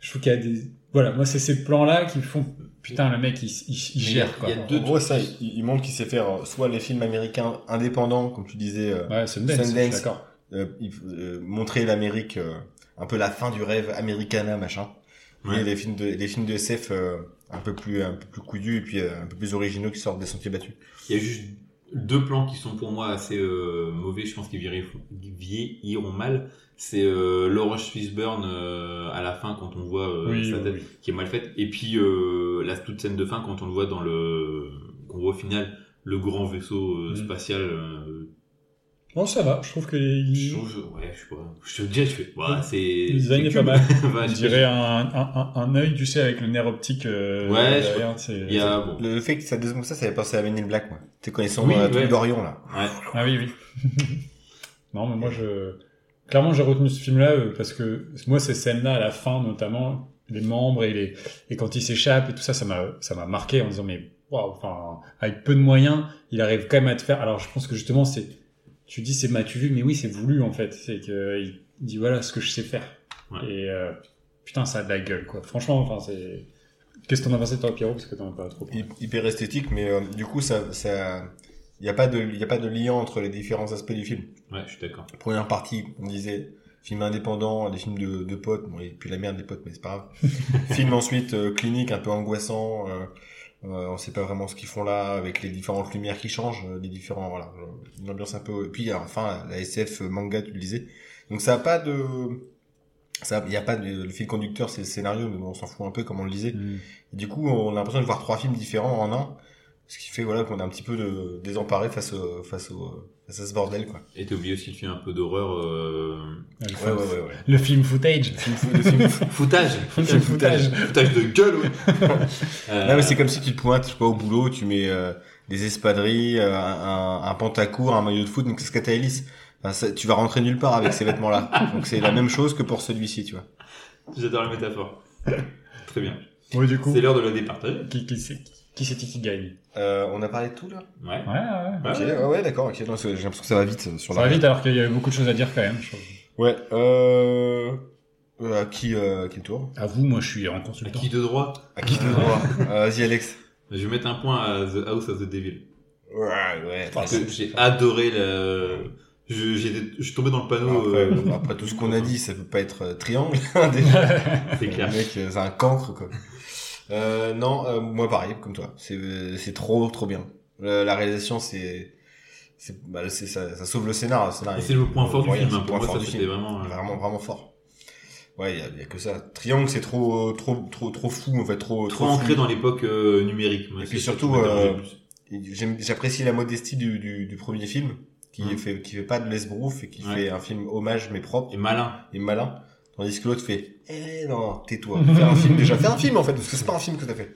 S3: Je trouve qu'il y a des, voilà, moi c'est ces plans-là qui font, putain, le mec il, gère quoi.
S2: il y a
S1: En gros, ça, il, il montre qu'il sait faire euh, soit les films américains indépendants, comme tu disais, euh,
S3: Ouais, Sundance,
S1: Sundance. Euh, euh, montrer l'Amérique, euh, un peu la fin du rêve americana, machin.
S2: Ouais.
S1: Et les films de, les films de SF euh, un peu plus, un peu plus et puis euh, un peu plus originaux qui sortent des sentiers battus.
S2: Il y a juste, deux plans qui sont pour moi assez euh, mauvais, je pense qu'ils vieilliront, mal. C'est euh, Laurence Fishburne euh, à la fin quand on voit euh,
S3: Oui,
S2: sa
S3: oui,
S2: tête
S3: oui.
S2: qui est mal faite, et puis euh, la toute scène de fin quand on le voit dans le qu'on voit au final le grand vaisseau euh,
S3: Mm.
S2: spatial. Euh,
S3: Bon, ça va. Je trouve que
S2: je
S3: il,
S2: trouve- ouais, je sais pas. Je te dis, je fais, ouais, c'est.
S3: le design est pas mal.
S2: Ouais,
S3: on dirait un, un, un, un œil, tu sais, avec le nerf optique euh,
S2: Ouais,
S3: derrière.
S2: Il y a bon.
S1: Le fait que ça dise comme ça, ça fait penser à Men in Black, moi. T'es connaissant
S2: Oui,
S1: la
S2: ouais.
S1: truc d'Orion, là.
S2: Ouais.
S3: Ah oui, oui. non, mais moi, je... Clairement, j'ai retenu ce film-là euh, parce que moi, ces scènes-là, à la fin, notamment, les membres et, les... et quand ils s'échappent et tout ça, ça m'a ça m'a marqué en disant, mais waouh, enfin, avec peu de moyens, il arrive quand même à te faire... Alors, je pense que justement, c'est... Tu dis, c'est m'as-tu vu, mais oui, c'est voulu, en fait. C'est que il dit, voilà ce que je sais faire.
S2: Ouais.
S3: Et euh, putain, ça a de la gueule, quoi. Franchement, enfin, c'est... Qu'est-ce que t'en as pensé, toi, Pierrot? Parce que t'en as pas trop parlé.
S1: Hyper esthétique, mais euh, du coup, ça, ça, il n'y a pas de, il y a pas de lien entre les différents aspects du film.
S2: Ouais, je suis d'accord.
S1: Première partie, on disait, film indépendant, des films de, de potes, bon, et puis la merde des potes, mais c'est pas grave. film ensuite, euh, clinique, un peu angoissant, euh, euh, on sait pas vraiment ce qu'ils font là, avec les différentes lumières qui changent, euh, les différents, voilà, euh, une ambiance un peu, et puis enfin, la SF manga, tu le disais. Donc ça a pas de, ça, il y a pas de, le fil conducteur, c'est le scénario, mais bon, on s'en fout un peu, comme on le disait.
S3: Mm.
S1: Du coup, on a l'impression de voir trois films différents en un, ce qui fait voilà qu'on est un petit peu de, désemparé face au, face au, face à ce bordel quoi.
S2: Et t'as oublié aussi le film un peu d'horreur. Euh...
S3: Le,
S1: Ouais ouais ouais. ouais.
S3: le film footage.
S1: Le film-
S3: footage.
S2: Foutage de gueule, ouais. Euh,
S1: Non mais c'est comme si tu te pointes, je sais pas, au boulot, tu mets euh, des espadrilles, euh, un, un pantacourt, un maillot de foot, une casquette à hélice. Enfin, ça- tu vas rentrer nulle part avec ces vêtements-là. Donc c'est la même chose que pour celui-ci, tu vois.
S2: J'adore la métaphore. Très bien.
S3: Oui, du coup.
S2: C'est l'heure de le départager.
S3: Qui, qui c'est qui, c'est qui gagne
S1: Euh, on a parlé de tout là.
S2: Ouais.
S3: Ouais, ouais.
S1: Ok, ouais, ouais d'accord. Ok, non, c'est- j'ai l'impression que ça va vite euh, sur
S3: Ça
S1: la.
S3: va vite alors qu'il y avait beaucoup de choses à dire quand même. je trouve.
S1: Ouais. Euh... euh, à qui, euh, à qui le tour
S3: À vous, moi je suis en
S2: À
S3: consultant.
S2: qui de droit
S1: À qui le droit euh, Vas-y Alex.
S2: Je vais mettre un point à The House of the Devil.
S1: Ouais, ouais.
S2: Parce que j'ai adoré le... Je, j'ai, je suis tombé dans le panneau.
S1: Après,
S2: euh,
S1: après tout ce qu'on a dit, ça peut pas être euh, triangle. déjà.
S2: c'est clair.
S1: Le mec, euh, c'est un cancre, quoi. Euh, non, euh, moi pareil, comme toi. C'est, euh, c'est trop, trop bien. Euh, la réalisation, c'est, c'est, bah, c'est ça, ça sauve le scénar.
S2: C'est le point fort du film. hein. Pour moi, ça vraiment. euh,
S1: Vraiment, vraiment fort. Ouais, il y a, il y a que ça. Triangle, c'est trop, trop, trop, trop fou, en fait, trop,
S2: Trop
S1: fou.
S2: ancré dans l'époque euh, numérique. Moi,
S1: Et puis surtout, euh, j'apprécie la modestie du, du, du premier film, qui
S2: Mhm.
S1: fait, qui fait pas de l'esbrouf et qui
S2: Ouais.
S1: fait un film hommage mais propre.
S2: Et malin.
S1: et malin. Tandis que l'autre fait, eh non, tais-toi. Fais un film déjà. Fais un film en fait, parce que c'est pas un film que t'as fait.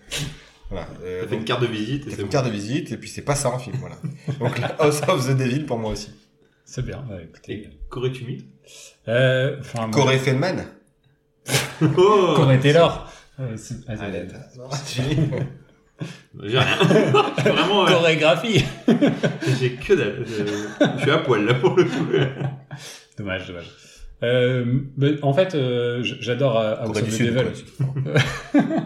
S1: Voilà. Euh,
S2: T'as fait une carte de visite.
S1: t'as fait une
S2: bon.
S1: carte de visite et puis c'est pas ça un film, voilà. Donc la House of the Devil pour moi aussi.
S3: C'est bien. ouais, écoutez.
S2: Qu'aurais-tu mis?
S3: Euh, enfin, moi,
S1: Corey Feldman.
S2: Oh
S3: Corey Taylor. Euh,
S1: dis.
S2: J'ai rien. Vraiment, euh,
S3: Chorégraphie.
S2: j'ai que dalle. Je suis à poil là pour le coup.
S3: dommage, dommage. Euh, mais en fait, euh, j'adore euh, House of the
S1: Sud,
S3: Devil.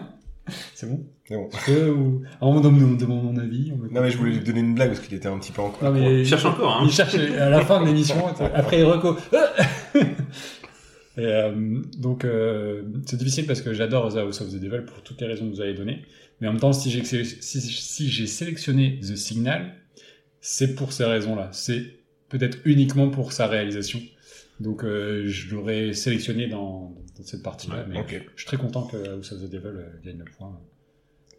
S3: C'est bon?
S1: C'est bon.
S3: Que, ou... Ah, on me demande mon avis. on me-
S1: Non mais je voulais lui donner une blague parce qu'il était un petit peu en cours.
S3: Non, mais...
S2: Je cherche encore. Hein.
S3: Il cherche à la fin de l'émission, après. Et, euh, donc, euh, c'est difficile parce que j'adore The House of the Devil pour toutes les raisons que vous avez données. Mais en même temps, si j'ai sé- si, si j'ai sélectionné The Signal, c'est pour ces raisons-là. C'est peut-être uniquement pour sa réalisation. Donc, euh, je l'aurais sélectionné dans, dans cette partie-là.
S2: Ouais,
S3: mais je suis très content que House of the Devil euh, gagne le point.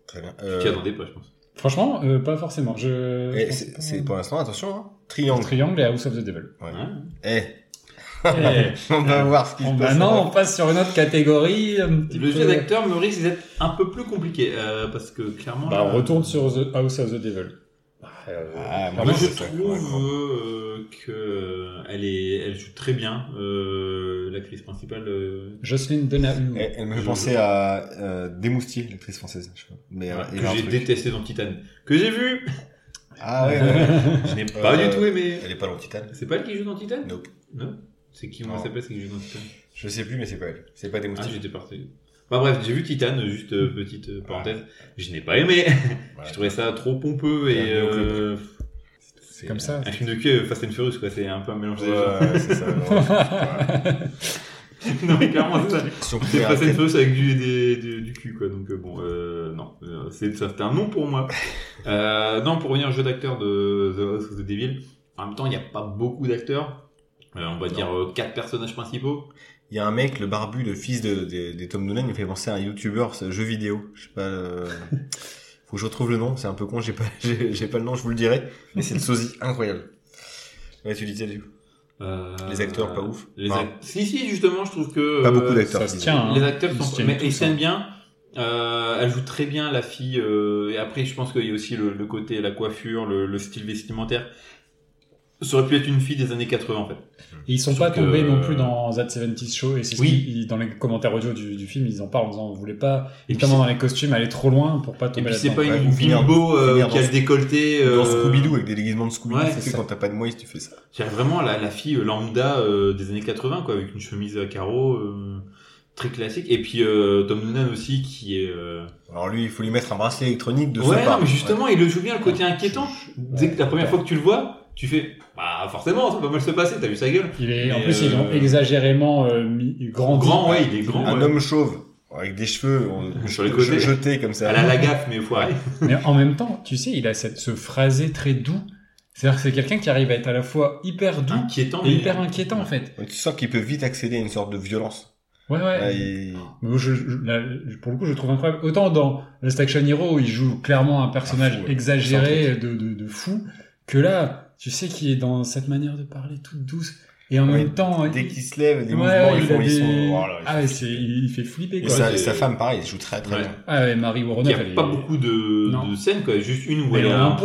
S1: Très bien.
S2: Qui
S1: Euh,
S2: attendait pas, je pense.
S3: Franchement, euh, pas forcément. Je, pense
S1: c'est, pour l'instant, attention, hein. Triangle.
S3: Triangle et House of the Devil.
S1: Ouais.
S2: Ouais.
S1: Eh,
S3: Eh,
S1: on va voir ce qui se passe.
S3: maintenant, on passe sur une autre catégorie. un petit
S2: Le
S3: peu-
S2: jeu d'acteur me risque d'être un peu plus compliqué euh, parce que clairement.
S3: Bah,
S2: là,
S3: on retourne sur The House of the Devil. Euh,
S1: Ah,
S2: Moi,
S1: moi,
S2: je trouve euh, que euh, elle est, elle joue très bien. Euh, L'actrice principale. euh,
S3: Jocelyn Donahue.
S1: Elle, elle me fait penser à euh, Desmoustiers, l'actrice française. Je. Mais euh,
S2: que j'ai détesté dans Titan, que j'ai vu.
S1: Ah ouais, ouais.
S2: Je n'ai pas
S1: Euh,
S2: du tout aimé.
S1: Elle est pas dans Titan.
S2: C'est pas elle qui joue dans Titan
S1: Nope.
S2: Non? C'est qui
S1: Non.
S2: s'appelle c'est qui joue dans Titan
S1: Je sais plus, mais c'est pas elle. C'est pas
S2: Ah
S1: Desmoustiers.
S2: j'étais parti. Bah bref, j'ai vu Titan, juste euh, petite euh, parenthèse. Je n'ai pas aimé. Je trouvais ça trop pompeux et euh,
S3: C'est comme ça.
S2: un film de cul euh, Fast and Furious quoi. C'est un peu un mélange des genres.
S1: Ouais, c'est ça. Ouais.
S2: non, mais clairement, c'est ça.
S1: Si on
S2: C'est
S1: pouvait
S2: Fast and
S1: arrêter-
S2: Furious avec du, des- du, du cul, quoi. Donc, euh, bon, euh, non. Euh, c'est, ça, c'était un non pour moi. Euh, non, pour revenir au jeu d'acteur de The House of the Devil, en même temps, il n'y a pas beaucoup d'acteurs. Euh, on va dire euh, quatre personnages principaux.
S1: Il y a un mec, le barbu, le fils de, de, des Tom Noonan, il me fait penser à un YouTuber, ce jeu vidéo. Je sais pas. euh, Faut que je retrouve le nom. C'est un peu con. J'ai pas, j'ai j'ai pas le nom. Je vous le dirai. Mais c'est le sosie incroyable. Ouais, tu disais du coup.
S2: Euh,
S1: Les acteurs, pas ouf.
S2: Les
S1: Enfin,
S2: Si, si, justement, je trouve que...
S1: Pas
S2: euh,
S1: beaucoup d'acteurs.
S3: Ça se tient. hein.
S2: Les acteurs
S3: Ils se
S2: sont,
S3: tiennent
S2: mais ils se
S3: hein.
S2: bien. Euh, elle joue très bien la fille. euh, et après, je pense qu'il y a aussi le, le côté la coiffure, le, le style vestimentaire. Ça aurait pu être une fille des années 80 en fait.
S3: Et ils sont
S2: Sauf
S3: pas
S2: que-
S3: tombés non plus dans That 70 Show et c'est ce
S2: Oui.
S3: dans les commentaires audio du, du film ils en parlent en disant on voulait pas
S2: Et
S3: notamment
S2: puis,
S3: dans les costumes aller trop loin pour pas
S2: et
S3: tomber
S2: puis c'est pas
S1: Ouais,
S2: une
S1: ou finir-
S2: bimbo euh, qui a le décolleté.
S1: Dans
S2: euh,
S1: Scooby-Doo avec des déguisements de Scooby-Doo.
S2: Ouais,
S1: tu sais,
S2: c'est
S1: quand t'as pas de moyens, tu fais ça.
S2: C'est vraiment la, la fille lambda euh, des années 80 quoi, avec une chemise à carreaux euh, très classique. Et puis euh, Tom Noonan aussi qui est. euh,
S1: Alors lui, il faut lui mettre un bracelet électronique de
S2: Ouais,
S1: son part.
S2: non, mais justement, il le joue bien le côté inquiétant. Dès que la première fois que tu le vois, tu fais bah forcément ça va mal se passer. T'as vu sa gueule
S3: Il est, en plus, ils l'ont
S2: euh,
S3: exagérément euh, mis, grandi.
S2: Grand, ouais, il est grand.
S1: Un
S2: ouais.
S1: homme chauve avec des cheveux euh,
S2: Sur les côtés.
S1: jetés comme ça.
S2: Elle a la gaffe, mais foiré.
S3: Mais en même temps, tu sais, il a cette, ce phrasé très doux. C'est-à-dire que c'est quelqu'un qui arrive à être à la fois hyper doux
S2: Inquiétant,
S3: et
S2: mais-
S3: hyper inquiétant en fait.
S1: Tu sens qu'il peut vite accéder à une sorte de violence.
S3: Ouais, ouais.
S1: Ouais, il-
S3: Mais moi, je, je- là, pour le coup, je le trouve incroyable. Autant dans Last Action Hero, il joue clairement un personnage
S1: fou, ouais.
S3: exagéré de, de, de fou, que là, tu sais qu'il est dans cette manière de parler toute douce. Et en
S1: Ouais,
S3: même temps,
S1: Dès
S3: il-
S1: qu'il se lève, les
S3: ouais,
S1: mouvements, ils
S3: il
S1: font, ils sont, oh là,
S3: ah, ouais, c'est, il fait flipper,
S1: Et
S3: quoi.
S1: sa,
S2: c'est-
S1: sa femme, pareil, elle joue très très
S2: Ouais.
S1: bien.
S3: Ah ouais, Marie
S2: Il n'y a
S3: elle
S2: pas
S3: est-
S2: beaucoup de, scènes, quoi. Juste une où elle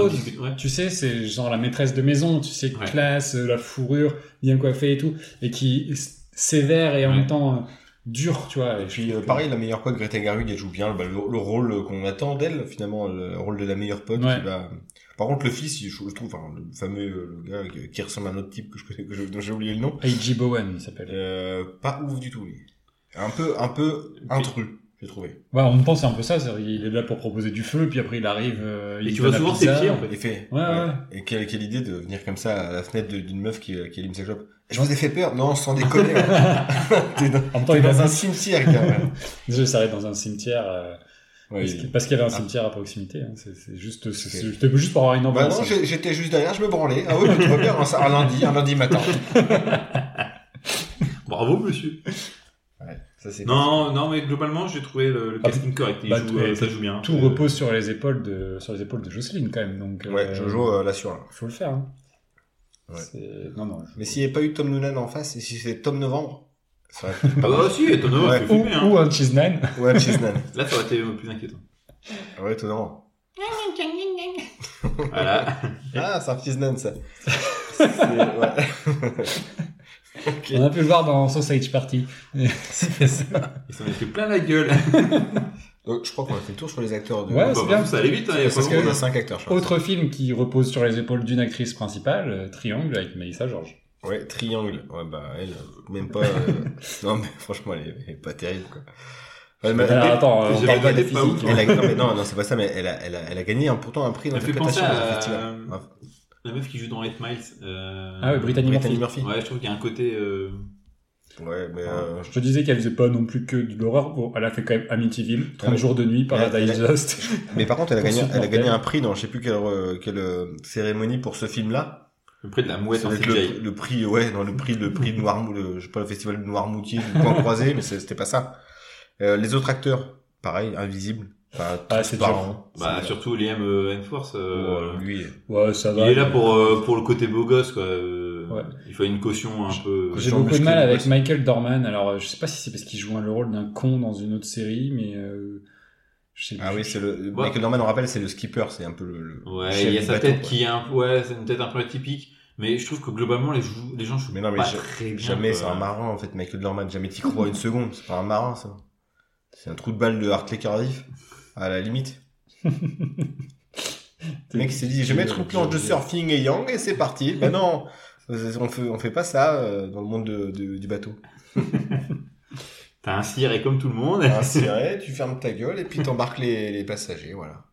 S2: discuter. Ouais.
S3: Tu sais, c'est genre la maîtresse de maison, tu sais,
S2: Ouais.
S3: classe, la fourrure, bien coiffée et tout, et qui est sévère et en
S2: Ouais.
S3: même temps dur, tu vois. Et
S1: Puis euh, pareil, la meilleure pote Greta Gerwig, elle joue bien bah, le, le rôle qu'on attend d'elle, finalement, le rôle de la meilleure pote.
S3: Ouais.
S1: Qui va... Par contre, le fils, je, je trouve, enfin, le fameux euh, le gars qui- qui ressemble à un autre type que je connais, que je- dont j'ai oublié le nom,
S3: A.G. Bowen, il s'appelle.
S1: euh, pas ouf du tout. lui. Un peu, un peu intrus, j'ai trouvé.
S3: Ouais, on pense c'est un peu ça, c'est-à-dire il est là pour proposer du feu, puis après il arrive, euh,
S2: Et
S3: il
S2: tu
S3: donne
S2: vois
S3: la
S2: souvent ses pieds, en fait.
S1: Et fait.
S3: Ouais, ouais.
S1: Et quelle, quelle idée de venir comme ça à la fenêtre de- d'une meuf qui, qui allume ses clopes. Je vous ai fait peur Non, sans déconner. hein. Dans,
S3: En même temps, il
S1: dans
S3: a
S1: un cimetière, gars. ouais.
S3: Déjà, ça arrête dans un cimetière, euh, Parce
S1: il-
S3: qu'il- y avait un
S1: Ah.
S3: cimetière à proximité. hein. C'est c'est juste, c'est- c'est- juste pour avoir une
S1: Bah
S3: ambiance.
S1: non, j'ai- j'étais juste derrière, je me branlais. Ah oui, mais tu vois bien, un, un lundi, un lundi matin.
S2: Bravo, monsieur.
S1: Ouais, ça c'est.
S2: Non, non, mais globalement, j'ai trouvé le, le
S3: Ah,
S2: casting correct. Il
S3: bah,
S2: joue,
S3: tout-
S2: euh, ça joue bien.
S3: Tout
S2: Euh,
S3: repose sur les épaules de, sur les épaules de Jocelyne quand même, donc.
S1: Ouais,
S3: euh,
S1: Jojo euh, l'assure là.
S3: Faut le faire. Hein.
S1: Ouais.
S3: C'est- Non, non. je-
S1: Mais s'il n'y avait pas eu Tom Noonan en face, et si c'était Tom Novembre, ça aurait
S2: Ah bah si, étonnamment,
S1: Ouais.
S2: il fait
S3: Ou,
S2: fumer, hein.
S3: ou un cheese nan.
S2: Là, ça aurait été plus inquiétant.
S1: Ouais, étonnant.
S2: Voilà.
S1: Ah, c'est un ça. C'est- ouais. ok,
S3: On a pu le voir dans Sausage Party.
S1: c'est ça.
S2: Il s'en est fait plein la gueule.
S1: Donc, je crois qu'on a fait le tour sur les acteurs de.
S3: Ouais,
S2: Bah,
S3: c'est
S2: bah,
S3: bien.
S2: Ça allait vite, hein, il y a pas
S1: Parce qu'il
S2: beaucoup,
S1: y a
S2: hein.
S1: 5 acteurs, je.
S3: Autre film qui repose sur les épaules d'une actrice principale, euh, Triangle avec Melissa George.
S1: Ouais, Triangle. Ouais, bah, elle, même pas. euh, Non, mais franchement, elle est, elle est pas terrible, quoi. Ouais, mais-
S3: Alors, attends, euh, on parle pas de physique.
S1: elle a- non, mais non, non, c'est pas ça, mais elle a, elle a, elle a gagné hein, pourtant un prix d'interprétation
S2: à-.
S1: Ouais.
S2: La meuf qui joue dans 8 Miles. Euh...
S3: Ah ouais, Brittany
S1: Brittany
S3: Murphy.
S1: Murphy.
S2: Ouais, je trouve qu'il y a un côté. Euh...
S1: Ouais, mais euh,
S3: Je te disais qu'elle faisait pas non plus que de l'horreur. Bon, elle a fait quand même Amityville, 30
S1: Ouais.
S3: jours de nuit, Paradise
S1: Elle- elle-
S3: Lost.
S1: mais par contre, elle a gagné,
S3: Poursuite
S1: elle a gagné
S3: mortelle.
S1: un prix dans je sais plus quelle, euh, quelle euh, cérémonie pour ce film-là.
S2: Le prix de la mouette en CGI.
S1: le, le prix, ouais, non, le prix, le prix de Noirmoutier, le, je sais pas, le festival de Noirmoutier, du point croisé, mais c'était pas ça. Euh, les autres acteurs, pareil, invisibles. Enfin,
S3: Ah, c'est
S1: transparents.
S2: Bah,
S1: C'est-
S2: surtout Liam euh, Hemsworth. euh,
S1: lui,
S3: Ouais, ça
S2: Il
S3: va.
S2: est là pour, euh, pour le côté beau gosse, quoi. Euh,
S3: Ouais.
S2: Il faut une caution un peu.
S3: J'ai beaucoup de mal avec. Michael Dorman. Alors, euh, je sais pas si c'est parce qu'il joue le rôle d'un con dans une autre série, mais euh,
S1: Ah oui, c'est le,
S2: Ouais.
S1: Michael Norman, on rappelle, c'est le skipper, c'est un peu le, le
S2: Ouais, il y a sa
S1: bateau,
S2: tête
S1: quoi.
S2: qui est un peu, ouais, c'est une tête un peu atypique. Mais je trouve que globalement, les, jou- les gens jouent
S1: Mais non, mais
S2: pas très bien.
S1: Jamais, c'est un marin, en fait, Michael Norman. Jamais t'y crois une seconde. C'est pas un marin, ça. C'est un trou de balle de Hartley Cardiff. À la limite. Le mec il s'est dit, je vais mettre une planche de surfing et yang et c'est parti. Ben non, on fait, on fait pas ça euh, dans le monde de, de- du bateau.
S2: T'as un ciré comme tout le monde.
S1: Un ciré, tu fermes ta gueule et puis t'embarques les, les passagers, voilà.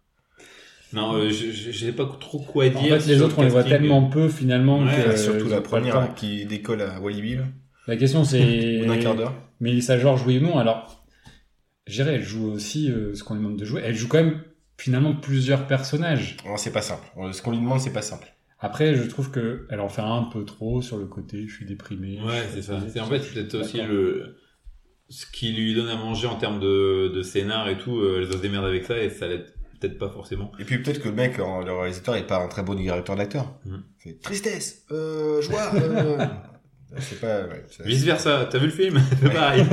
S2: Non, euh, je, sais pas trop quoi dire.
S3: En fait, les autres, on les
S2: le
S3: voit tellement peu finalement
S2: Ouais,
S3: que
S1: Euh, surtout la première qui décolle à Walibi.
S3: La question c'est.
S1: D'un quart d'heure.
S3: Mélissa George, oui ou non? Alors, je dirais, elle joue aussi euh, ce qu'on lui demande de jouer. Elle joue quand même finalement plusieurs personnages.
S1: Non, c'est pas simple. Euh, Ce qu'on lui demande, c'est pas simple.
S3: Après, je trouve que elle en fait un peu trop sur le côté. Je suis déprimé.
S2: Ouais, c'est ça. C'est en fait c'est peut-être aussi le ce qui lui donne à manger en termes de, de scénar et tout. euh, Elle doit se démerder avec ça et ça l'aide peut-être pas forcément.
S1: Et puis peut-être que le mec, en- le réalisateur, il est pas un très bon directeur d'acteur. Fait tristesse, euh, joie. Euh... c'est pas. Ouais,
S2: Vice versa. T'as vu le film? C'est pareil.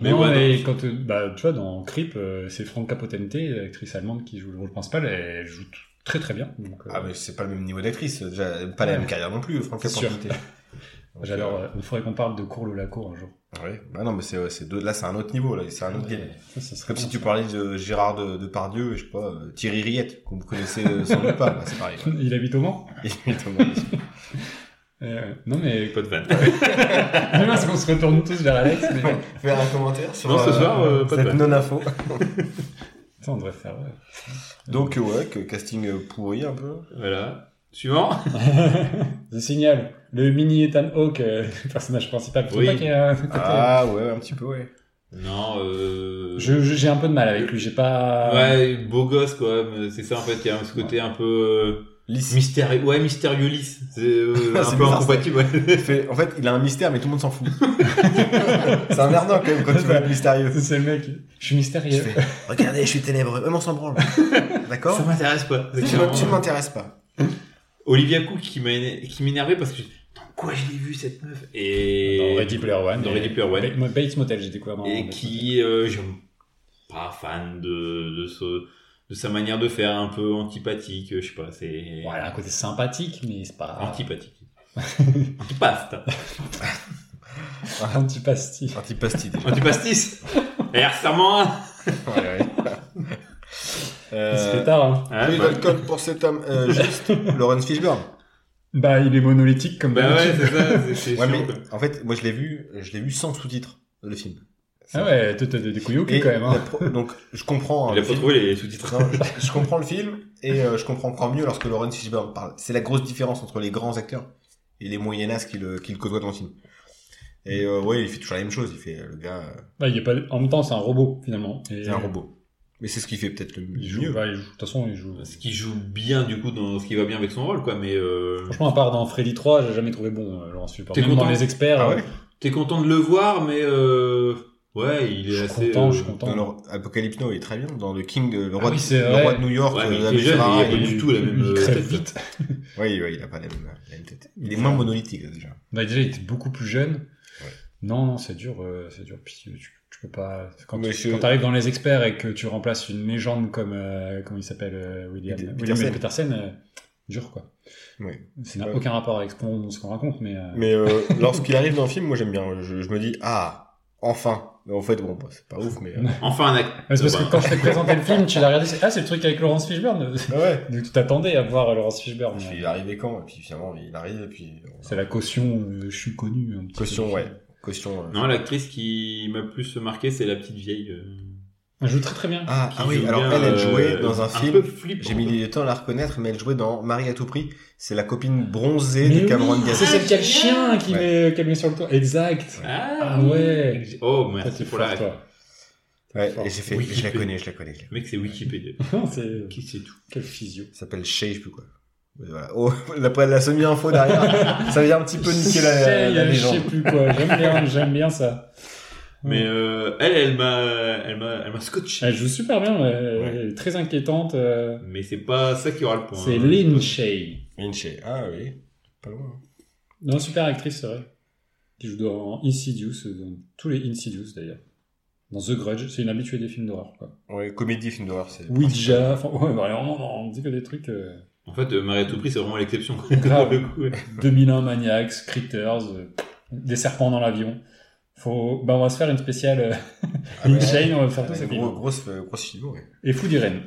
S3: Mais
S2: Mais ouais, non.
S3: et quand, bah, tu vois, dans Creep, euh, c'est Franca Potente, l'actrice allemande qui joue le rôle principal, elle joue très très bien. Donc, euh,
S1: Ah mais c'est pas le même niveau d'actrice, déjà pas la
S3: Ouais.
S1: même carrière non plus. Capantité. Donc,
S3: J'adore.
S1: euh,
S3: euh, Il faudrait qu'on parle de Cours la cour un jour.
S1: ouais. Bah non mais c'est c'est deux- là c'est un autre niveau là, c'est un autre game.
S3: Ça, ça serait
S1: Comme si tu parlais de Gérard de, de Pardieu, je sais pas, euh, Thierry Riette, que vous connaissez euh, sans doute pas, bah, c'est pareil.
S3: Il habite au Mans
S1: Évidemment.
S3: Euh, Non mais.
S2: Pas de fan.
S3: Non, parce qu'on se retourne tous vers Alex, mais.
S1: Faire un commentaire sur
S2: Non, ce soir, euh, pas de
S1: cette
S2: vanne.
S1: non-info.
S3: Ça, on devrait faire.
S1: Donc euh, ouais, que casting euh, pourri un peu.
S2: Voilà. Suivant.
S3: Je signale, le mini Ethan Hawke, euh, le personnage principal,
S2: Oui.
S3: pas qu'il y a un côté-
S1: Ah ouais, un petit peu ouais.
S2: Non. Euh...
S3: Je- je- J'ai un peu de mal avec lui, j'ai pas.
S2: Ouais, beau gosse quoi. mais C'est ça en fait. Il y a ce côté un peu euh,
S1: Lisse.
S2: mystérieux. Ouais, mystérieux lisse. C'est euh,
S1: c'est
S2: un peu
S1: bizarre,
S2: incompatible. Ouais.
S1: Il fait- en fait, il a un mystère, mais tout le monde s'en fout. c'est emmerdant quand même quand tu veux être mystérieux.
S3: C'est le mec, je suis
S1: Je
S3: mystérieux.
S1: fais, regardez, je suis ténébreux. Même on s'en branle. D'accord
S2: Ça m'intéresse pas. C'est
S1: Tu
S2: clairement-
S1: ne tu ne m'intéresses pas.
S2: Olivia Cook qui m'a éner- qui m'énervait parce que je- dans quoi je l'ai vu cette meuf? Et
S3: Dans Ready Player One.
S2: Dans Ready Player One.
S3: Bates Motel, j'ai découvert dans.
S2: et
S3: Bates
S2: qui euh, je pas fan de de ce de sa manière de faire un peu antipathique je sais pas c'est
S3: a un côté sympathique, mais c'est pas.
S2: antipathique antipaste
S3: Antipasti.
S1: Antipasti déjà.
S2: antipastis et
S1: Ouais, ouais.
S3: Il se
S1: Euh,
S3: fait tard, hein.
S2: hein,
S1: plus
S2: bah,
S1: d'alcool pour cet homme. Euh, juste, Lawrence Fishburne.
S3: Bah, il est monolithique comme
S2: bah ouais c'est ça c'est- c'est
S1: Ouais, mais en fait, moi je l'ai vu, je l'ai vu sans sous-titres, le film.
S3: Ah ouais, toi, t'as des couilles au cul
S1: Et
S3: quand même, hein.
S1: pro- donc je comprends. hein,
S2: il a
S1: le
S2: pas
S1: film.
S2: trouvé les sous-titres
S1: Non, je, je comprends le film et euh, je comprends encore mieux lorsque Lawrence Fishburne parle. C'est la grosse différence entre les grands acteurs et les moyennas qui le, qui le côtoient dans le film. Et euh, ouais, il fait toujours la même chose. Il fait euh, le gars, euh,
S3: Bah, il est pas... En même temps, c'est un robot, finalement. Et-
S1: c'est un robot. Mais c'est ce qui fait peut-être le
S3: Il joue,
S1: mieux.
S3: bah, il joue. De toute façon, il joue.
S2: ce qui joue bien du coup dans ce qui va bien avec son rôle quoi mais euh,
S3: Franchement, à part dans Freddy 3, j'ai jamais trouvé bon, euh, Laurence.
S2: T'es content
S3: dans les experts.
S1: Ah
S3: euh,
S1: ouais
S2: t'es content de le voir mais euh, ouais il est
S3: Je suis
S2: assez
S3: content,
S2: euh,
S3: je suis content.
S1: Dans le- Apocalypse Now, il est très bien. Dans le King, de- le
S3: Ah oui,
S1: le roi de New York,
S2: Ouais,
S1: euh,
S2: il était jeune, il a pas du tout la même,
S3: Il crève
S2: tête.
S3: vite.
S1: Oui, oui, il a pas la même, la même tête. Il est moins monolithique déjà.
S3: Bah, déjà, il était beaucoup plus jeune.
S1: Ouais.
S3: Non, non, c'est dur, euh, c'est dur. Puis, tu, tu peux pas. Quand tu arrives dans les experts et que tu remplaces une légende comme, euh, comment il s'appelle, euh, William,
S1: Peter-
S3: William
S1: Petersen.
S3: Petersen, euh, dur, quoi.
S1: Oui.
S3: Ça n'a aucun rapport avec ce qu'on ce qu'on raconte, mais. euh,
S1: Mais euh, lorsqu'il arrive dans le film, moi j'aime bien. Je, je me dis ah, enfin. Mais en fait, bon, bah, c'est pas ouf, mais. euh,
S2: enfin un acte
S3: parce
S2: Bah,
S3: que quand je t'ai présenté le film, tu l'as regardé, ah, c'est le truc avec Laurence Fishburne.
S1: ah ouais.
S3: Donc tu t'attendais à voir Laurence Fishburne.
S1: Il est arrivé quand? Et puis finalement, il arrive et puis.
S3: C'est la caution, euh, je suis connu. Un petit
S1: Caution,
S3: peu.
S1: ouais. Caution. euh,
S2: non l'actrice qui m'a plus marqué c'est la petite vieille euh,
S3: Elle joue très très bien.
S1: Ah, ah oui, alors
S2: bien,
S1: elle, elle
S2: euh,
S1: jouait dans un,
S2: un
S1: film. J'ai mis du temps à la reconnaître, mais elle jouait dans Marie à tout prix. C'est la copine bronzée
S3: Mais
S1: de Cameron
S3: oui,
S1: Diaz.
S3: c'est celle qui a le chien qui
S1: Ouais.
S3: met, sur le toit. Exact.
S2: Ah,
S3: Ah
S2: oui.
S3: ouais.
S2: Oh, merci pour la
S3: toi.
S1: Ouais, et j'ai fait, je la
S2: Wikipédia.
S1: connais, je la connais. je la connais.
S2: Mec, c'est Wikipédia.
S3: c'est
S2: Qui c'est tout
S3: quel physio.
S1: Ça s'appelle Shay, je sais plus quoi. Voilà. Oh, après la semi-info derrière, ça vient un petit peu niquer la, la, la
S3: je sais plus quoi. J'aime bien, j'aime bien ça.
S2: Mais euh, elle, elle m'a, elle m'a, elle m'a scotché.
S3: Elle joue super bien. Elle,
S1: Ouais.
S3: elle est très inquiétante. euh,
S2: Mais c'est pas ça qui aura le point.
S3: C'est
S2: hein.
S3: Lynn Shay.
S1: Shay. Ah oui, pas loin.
S3: Non, super actrice, c'est vrai. Qui joue dans Insidious, euh, dans tous les Insidious d'ailleurs. Dans The Grudge, c'est une habituée des films d'horreur. quoi.
S1: Ouais, comédie, film d'horreur, c'est.
S3: Ouija, enfin, ouais, vraiment, on dit que des trucs. euh,
S2: En fait, euh, Marie à tout prix, c'est vraiment l'exception.
S3: Grave.
S2: Le coup, ouais.
S3: 2001 Maniacs, Critters, euh, des serpents dans l'avion. Faut, bah, on va se faire une spéciale euh,
S1: Ah.
S3: Shane, on va faire tous ces
S1: gros, grosse, grosse film, ouais.
S3: Et Food Irene.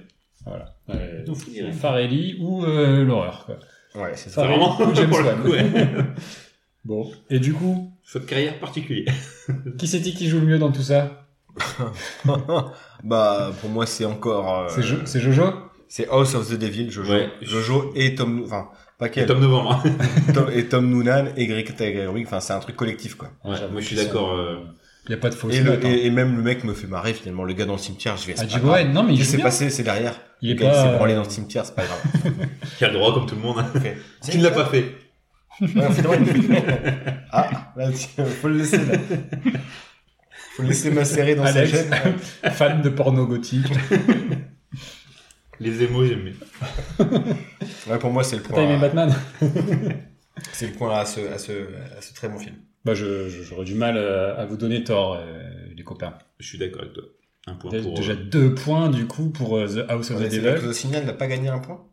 S3: Voilà. Euh. Farelli ou euh, l'horreur, quoi.
S1: Ouais, c'est ça.
S2: Vraiment
S3: ou James Wan.
S2: ouais.
S3: Bon. Et du coup,
S2: Choix de carrière particulier.
S3: qui c'est qui joue le mieux dans tout ça?
S1: Bah, pour moi, c'est encore. euh,
S3: C'est Jo- c'est Jojo?
S1: C'est House of the Devil, Jojo.
S2: Ouais.
S1: Jojo et Tom, enfin, Pas
S2: Et
S1: quel.
S2: Tom Novembre. hein.
S1: Tom, et Tom Noonan et Greta Gerwig. Enfin, c'est un truc collectif, quoi.
S2: Ouais, moi je suis d'accord. euh,
S3: Il y a pas de fausse
S1: Et, le,
S3: hein.
S1: et, et même le mec me fait marrer finalement. Le gars dans le cimetière, je vais.
S3: Ah. Owen, non, mais il
S1: s'est
S3: bien.
S1: passé, c'est derrière.
S3: Il
S1: le
S3: est
S1: gars, il
S3: pas,
S1: s'est branlé
S3: euh,
S1: dans le cimetière, c'est pas grave.
S2: Qui a le droit comme tout le monde. hein. Qui ne l'a pas fait
S1: Ouais, il ah, là, faut le laisser, là. Faut le laisser macérer dans sa
S3: Alex,
S1: chaîne.
S3: fan de porno gothique.
S2: Les émos, j'aime bien.
S1: Ouais, pour moi, c'est le
S3: T'as aimé
S1: point.
S3: Batman
S1: C'est le point à ce, à ce, à ce très bon film.
S3: Bah, je, je- j'aurais du mal euh, à vous donner tort, euh, les copains.
S2: Je suis d'accord avec toi. Un point
S3: Déjà,
S2: pour.
S3: déjà
S2: euh,
S3: deux points, du coup, pour The House of
S1: Ouais,
S3: the Devil.
S1: The Signal n'a pas gagné un point?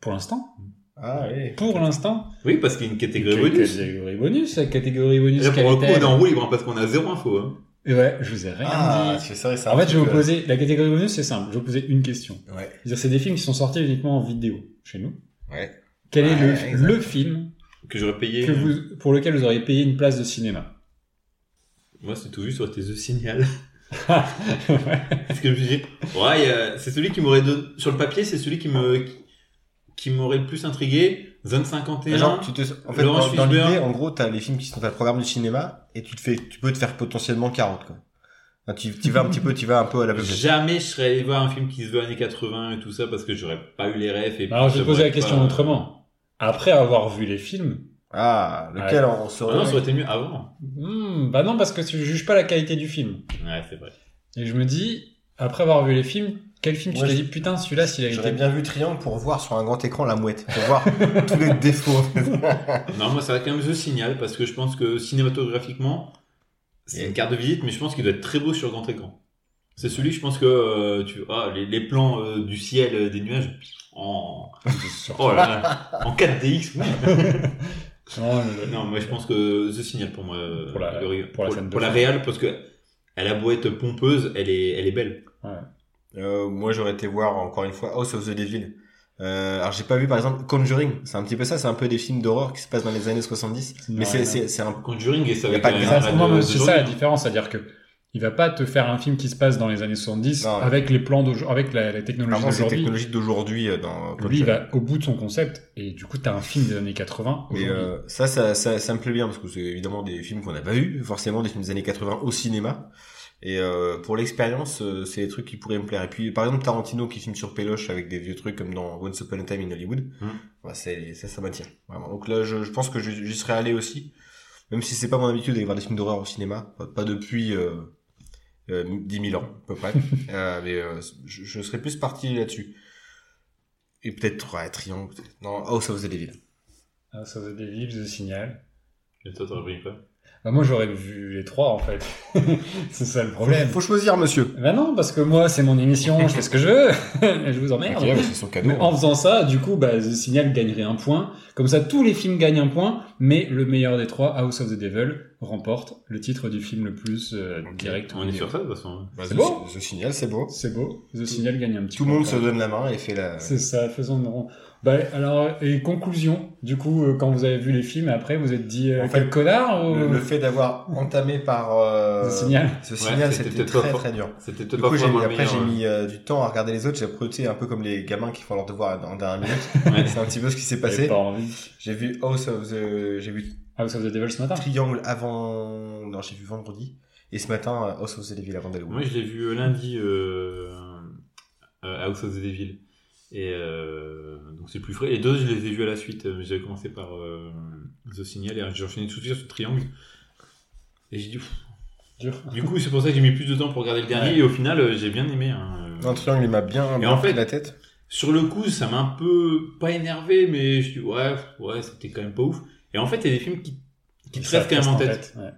S3: Pour l'instant.
S1: Ah, oui.
S3: Pour l'instant.
S2: Oui, parce qu'il y a une catégorie bonus.
S3: Catégorie bonus, la catégorie
S2: Et
S3: bonus.
S2: là, pour le coup, on est en roue libre hein, parce qu'on a zéro info. Hein.
S3: Et ouais, je vous ai rien
S1: Ah,
S3: dit.
S1: c'est vrai, c'est un
S3: En fait, je vais vous
S1: euh,
S3: poser, la catégorie bonus, c'est simple. Je vais vous poser une question.
S1: Ouais,
S3: C'est-à-dire, c'est des films qui sont sortis uniquement en vidéo, chez nous.
S1: ouais.
S3: Quel est le, film
S2: Que j'aurais payé.
S3: que vous, pour lequel vous auriez payé une place de cinéma?
S2: Moi, c'est tout juste, ça aurait été The Signal. Parce que je me suis dit, ouais, a- c'est celui qui m'aurait donné, sur le papier, c'est celui qui me, qui, m'aurait le plus intrigué. Zone 51.
S1: Genre, tu te, en fait,
S2: Laurence
S1: dans, l'idée, en gros, t'as les films qui sont, le programme du cinéma, et tu te fais, tu peux te faire potentiellement 40, quoi. Enfin, tu, tu vas un petit peu, tu vas un peu à la
S2: Jamais je serais allé voir un film qui se veut années 80 et tout ça parce que j'aurais pas eu les refs et
S3: Alors, je vais poser la question
S2: pas-
S3: autrement. Après avoir vu les films,
S1: Ah, lequel
S3: Ouais.
S1: on se
S2: Ah non, ça aurait été mieux avant.
S3: hmm, bah non, parce que tu juges pas la qualité du film.
S2: Ouais, c'est vrai.
S3: Et je me dis, après avoir vu les films, quel film tu t'es dit, putain, celui-là, s'il a
S1: J'aurais
S3: été
S1: bien vu Triangle pour voir sur un grand écran la mouette, pour voir tous les défauts.
S2: Non, moi, ça va quand même The Signal parce que je pense que cinématographiquement, c'est
S1: Et-
S2: une carte de visite, mais je pense qu'il doit être très beau sur grand écran. C'est celui, je pense que euh, tu ah, les, les plans euh, du ciel, euh, des nuages, en, oh là là, en 4DX. oui.
S3: Non, le-
S2: Non, moi je pense que The Signal pour moi.
S3: Pour la- pour la
S2: réal, parce que elle a beau être pompeuse, elle est, elle est belle.
S1: Euh, moi, j'aurais été voir encore une fois House of the Devil. Euh, alors, j'ai pas vu par exemple Conjuring. C'est un petit peu ça. C'est un peu des films d'horreur qui se passent dans les années 70.
S3: Non,
S1: Mais c'est, c'est, c'est un.
S2: Conjuring et ça
S1: Y a
S2: va
S1: pas de
S3: c'est ça la différence, c'est-à-dire que il va pas te faire un film qui se passe dans les années 70
S1: Non,
S3: avec les plans d'aujourd'hui, avec la, la technologie d'aujourd'hui.
S1: euh, dans
S3: Lui, il va au bout de son concept et du coup, t'as un film des années 80
S1: Mais
S3: aujourd'hui.
S1: euh, ça, ça, ça, ça me plaît bien parce que c'est évidemment des films qu'on n'a pas vus, forcément des films des années 80 au cinéma. Et euh, pour l'expérience, euh, c'est des trucs qui pourraient me plaire. Et puis, par exemple, Tarantino qui filme sur Péloche avec des vieux trucs comme dans Once Upon a Time in Hollywood, c'est, ça, ça m'attire. Vraiment. Donc là, je, je pense que j'y serais allé aussi, même si c'est pas mon habitude d'aller voir des films d'horreur au cinéma, pas, pas depuis euh, euh, 10 000 ans à peu près. euh, mais euh, je, je serais plus parti là-dessus. Et peut-être ouais, Triangle, peut-être. non House of the Devil.
S3: Ah, ça faisait des villes, je signale.
S2: Et toi, t'aurais pris quoi?
S3: Bah, moi, j'aurais vu les trois, en fait. c'est ça le problème.
S1: Faut choisir, monsieur.
S3: Bah non, parce que moi, c'est mon émission, je fais ce que je veux. je vous emmerde.
S1: Ok, bah, c'est son cadeau.
S3: Mais en faisant ça, du coup, bah, The Signal gagnerait un point. Comme ça, tous les films gagnent un point, mais le meilleur des trois, House of the Devil, remporte le titre du film le plus euh, direct.
S2: On est sur ça de toute façon.
S1: Bah,
S3: C'est
S1: The-
S3: beau.
S1: The Signal, c'est beau.
S3: C'est beau. The Signal gagne un petit
S1: Tout le monde se donne la main et fait la.
S3: C'est ça, faisons rond. Bah, alors, et conclusion, du coup, euh, quand vous avez vu les films, après, vous êtes dit, euh,
S1: En fait,
S3: quel connard ou...
S1: Le, le fait d'avoir entamé par euh,
S3: The Signal.
S2: C'était
S1: très
S2: pas fort.
S1: très dur.
S2: C'était
S1: Du
S2: peut-être
S1: coup,
S2: pas vraiment
S1: après, j'ai mis euh, du temps à regarder les autres. J'ai apprécié un peu comme les gamins qui font leur devoir en dernière minute.
S2: Ouais.
S1: C'est un petit peu ce qui s'est passé. J'ai vu House of the, j'ai vu
S3: House of the Devil ce matin.
S1: Triangle avant, non, j'ai vu vendredi. Et ce matin, House of the Devil avant d'aller au
S2: Moi, je l'ai vu lundi, House of the Devil. Et euh, donc c'est plus frais. Les deux, je les ai vus à la suite. J'avais commencé par euh, The Signal et j'ai enchaîné tout de suite sur Triangle. Et j'ai dit, pff.
S3: Dur.
S2: du coup, c'est pour ça que j'ai mis plus de temps pour regarder le dernier.
S3: Ouais.
S2: Et au final, euh, j'ai bien aimé. hein.
S1: Non, Triangle, il m'a bien, bien
S2: en fait-
S1: la tête.
S2: Sur le coup, ça m'a un peu pas énervé, mais je dis ouais, ouais, c'était quand même pas ouf. Et en fait, il y a des films qui, qui te restent quand même en tête.
S3: ouais.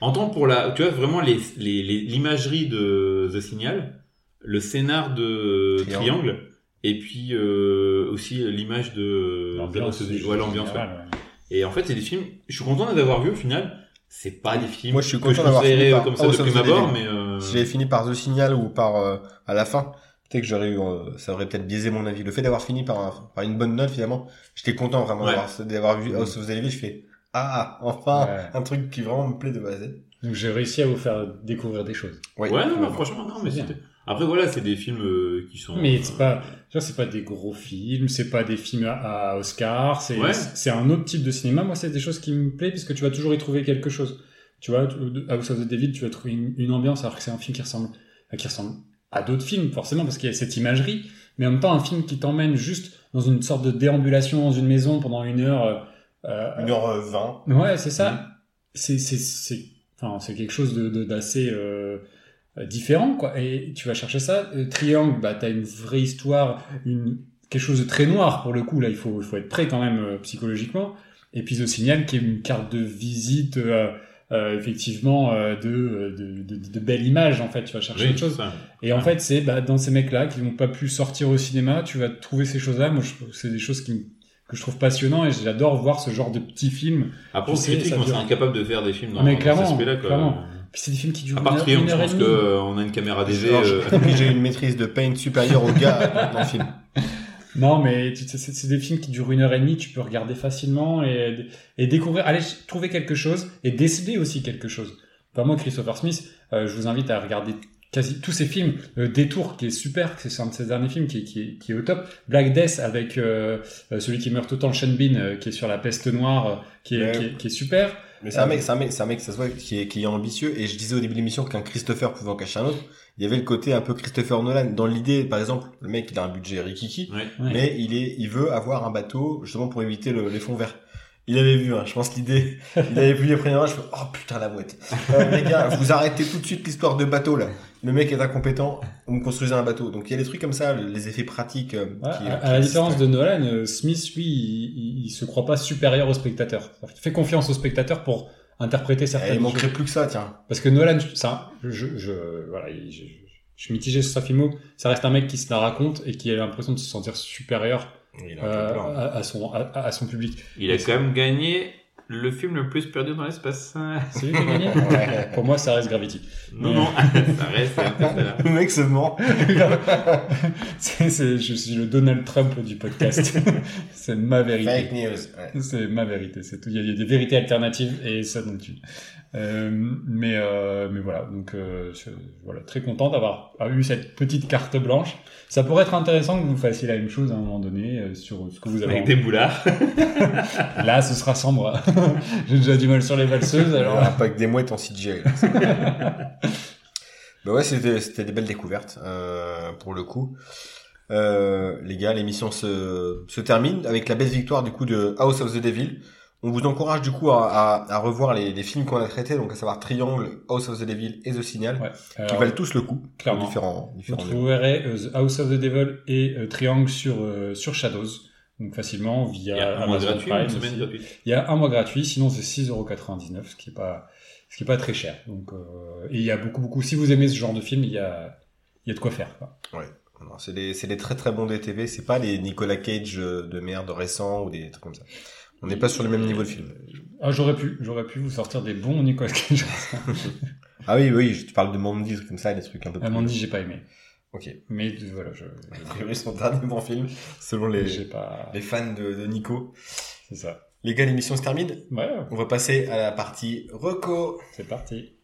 S2: En tant pour la, tu vois vraiment les les- les- l'imagerie de The Signal, le scénar de
S1: Triangle.
S2: Triangle, et puis euh, aussi l'image de
S3: L'ambiance.
S2: de- ouais, l'ambiance. ouais.
S3: générale, ouais.
S2: Et en fait, c'est des films. Je suis content d'avoir vu au final. C'est pas des films
S1: Moi, je suis
S2: que
S1: content
S2: je
S1: d'avoir
S2: conseillerais
S1: fini par
S2: comme ça
S1: House
S2: de prime abord, mais euh,
S1: Si j'avais fini par The Signal ou par euh, à la fin, peut-être que j'aurais eu, euh, ça aurait peut-être biaisé mon avis. Le fait d'avoir fini par, un- par une bonne note, finalement, j'étais content vraiment
S2: Ouais.
S1: d'avoir, vu House of the Devil. Je fais ah enfin
S3: Ouais.
S1: un truc qui vraiment me plaît de base.
S3: Donc j'ai réussi à vous faire découvrir des choses.
S1: Ouais,
S2: Ouais, non,
S1: Ouais,
S2: franchement, non, mais c'était. Après, voilà, c'est des films euh, qui sont.
S3: Mais c'est pas, tu vois, c'est pas des gros films, c'est pas des films à, à Oscar, c'est
S2: Ouais.
S3: c'est un autre type de cinéma. Moi, c'est des choses qui me plaisent parce que tu vas toujours y trouver quelque chose. Tu vois, House of the Devil, tu vas trouver une, une ambiance alors que c'est un film qui ressemble, à- qui ressemble à d'autres films forcément parce qu'il y a cette imagerie, mais en même temps un film qui t'emmène juste dans une sorte de déambulation dans une maison pendant une heure. euh, euh,
S1: 1h20.
S3: Ouais, c'est ça. C'est c'est c'est enfin c'est quelque chose de de- d'assez euh, euh, différent quoi. Et tu vas chercher ça. Euh, Triangle, bah t'as une vraie histoire, une quelque chose de très noir pour le coup. Là, il faut il faut être prêt quand même euh, psychologiquement. Et puis The Signal, qui est une carte de visite. euh, euh, effectivement euh, de, de, de, de belles images en fait tu vas chercher
S2: Oui,
S3: autre chose
S2: ça.
S3: et en fait c'est bah, dans ces mecs là qui n'ont pas pu sortir au cinéma tu vas trouver ces choses là moi c'est des choses qui me- que je trouve passionnant et j'adore voir ce genre de petits films
S2: Après, on critique c'est
S3: dure.
S2: incapable de faire des films dans,
S3: Ah, mais
S2: dans
S3: clairement,
S2: cet aspect-là, quoi.
S3: clairement. Puis c'est des films qui durent
S2: À
S3: une
S2: part
S3: une
S2: je pense
S3: demie.
S2: qu'on a une caméra euh,
S1: j'ai une maîtrise de paint supérieure au gars dans le film.
S3: Non, mais c'est des films qui durent une heure et demie, tu peux regarder facilement et, et découvrir, aller trouver quelque chose et déceler aussi quelque chose. Enfin, moi, Christopher Smith, euh, je vous invite à regarder quasi tous ces films. Euh, Détour, qui est super, c'est un de ses derniers films qui, est- qui, est- qui est au top. Black Death avec euh, euh, celui qui meurt tout le temps, Sean Bean, euh, qui est sur la peste noire, euh, qui, est,
S1: Ouais.
S3: qui, est, qui est super.
S1: Mais c'est un mec, c'est un mec, c'est un mec, ça se voit, qui est, qui est ambitieux. Et je disais au début de l'émission qu'un Christopher pouvait en cacher un autre. Il y avait le côté un peu Christopher Nolan. Dans l'idée, par exemple, le mec, il a un budget rikiki.
S2: ouais.
S3: Ouais.
S1: Mais il est, il veut avoir un bateau, justement, pour éviter le- les fonds verts. Il avait vu, hein, je pense l'idée, il avait vu les premiers rangs, je fais, oh putain la mouette. Euh, les gars, vous arrêtez tout de suite l'histoire de bateau, là. Le mec est incompétent, vous me construisez un bateau. Donc il y a des trucs comme ça, les effets pratiques. euh,
S3: Ouais,
S1: qui-
S3: à,
S1: qui
S3: à la différence de Nolan, euh, Smith, lui, il, il, il se croit pas supérieur au spectateur. Il fait confiance au spectateur pour interpréter
S1: Eh,
S3: certaines
S1: il manquerait
S3: choses.
S1: plus que ça, tiens.
S3: Parce que Nolan, ça, je, je, voilà, il- je, je, je suis mitigé sur sa filmo. Ça reste un mec qui se la raconte et qui a l'impression de se sentir supérieur
S1: Il a un
S3: euh, à, à son, à, à son public.
S2: Il a quand même gagné le film le plus perdu dans l'espace.
S3: C'est lui qui a gagné
S1: Ouais.
S3: Pour moi, ça reste Gravity.
S2: Non, non, ça reste Interstellar.
S1: Le mec se ment.
S3: c'est, c'est- je suis le Donald Trump du podcast. c'est ma vérité.
S1: Fake news. Ouais.
S3: C'est ma vérité, c'est tout. Il y, a, il y a des vérités alternatives et ça donne tue. Euh, mais euh, mais voilà, donc euh, je- voilà, très content d'avoir eu cette petite carte blanche. Ça pourrait être intéressant que vous fassiez la même chose à un moment donné euh, sur ce que vous avez.
S2: Avec des boulards.
S3: Là, ce sera sombre. J'ai déjà du mal sur les valseuses, alors.
S1: Alors, pas avec des mouettes en CGI. là. bah ouais, c'était c'était des belles découvertes euh, pour le coup. Euh, les gars, l'émission se, se termine avec la belle victoire du coup de House of the Devil. On vous encourage du coup à, à, à revoir les, les films qu'on a traités, donc à savoir Triangle, House of the Devil et The Signal,
S3: Ouais.
S1: qui valent tous le coup.
S3: clairement.
S1: Différents,
S3: Vous trouverez euh, The House of the Devil et euh, Triangle sur, euh, sur Shadows. Donc facilement via Amazon
S2: gratuit,
S3: Prime
S2: une semaine
S3: aussi.
S2: gratuite.
S3: Il y a un mois gratuit, sinon c'est 6,99€, ce qui est pas, ce qui est pas très cher. Donc, euh, et il y a beaucoup, beaucoup, si vous aimez ce genre de film, il y a, il y a de quoi faire, quoi.
S1: Non, C'est des, c'est des très très bons DTV, c'est pas les Nicolas Cage de merde récents ou des trucs comme ça. On n'est pas sur le même niveau de film.
S3: Ah, j'aurais pu, j'aurais pu vous sortir des bons Nicolas Cage.
S1: Ah oui, oui, je te parle de Mandy, des trucs comme ça, des trucs un peu plus...
S3: Mandy, j'ai pas aimé.
S1: Ok.
S3: Mais voilà, je,
S1: A priori, son dernier bon film, selon les,
S3: pas,
S1: les fans de, de Nico.
S3: c'est ça.
S1: Les gars, l'émission se termine.
S3: Ouais,
S1: On va passer à la partie reco.
S3: c'est parti.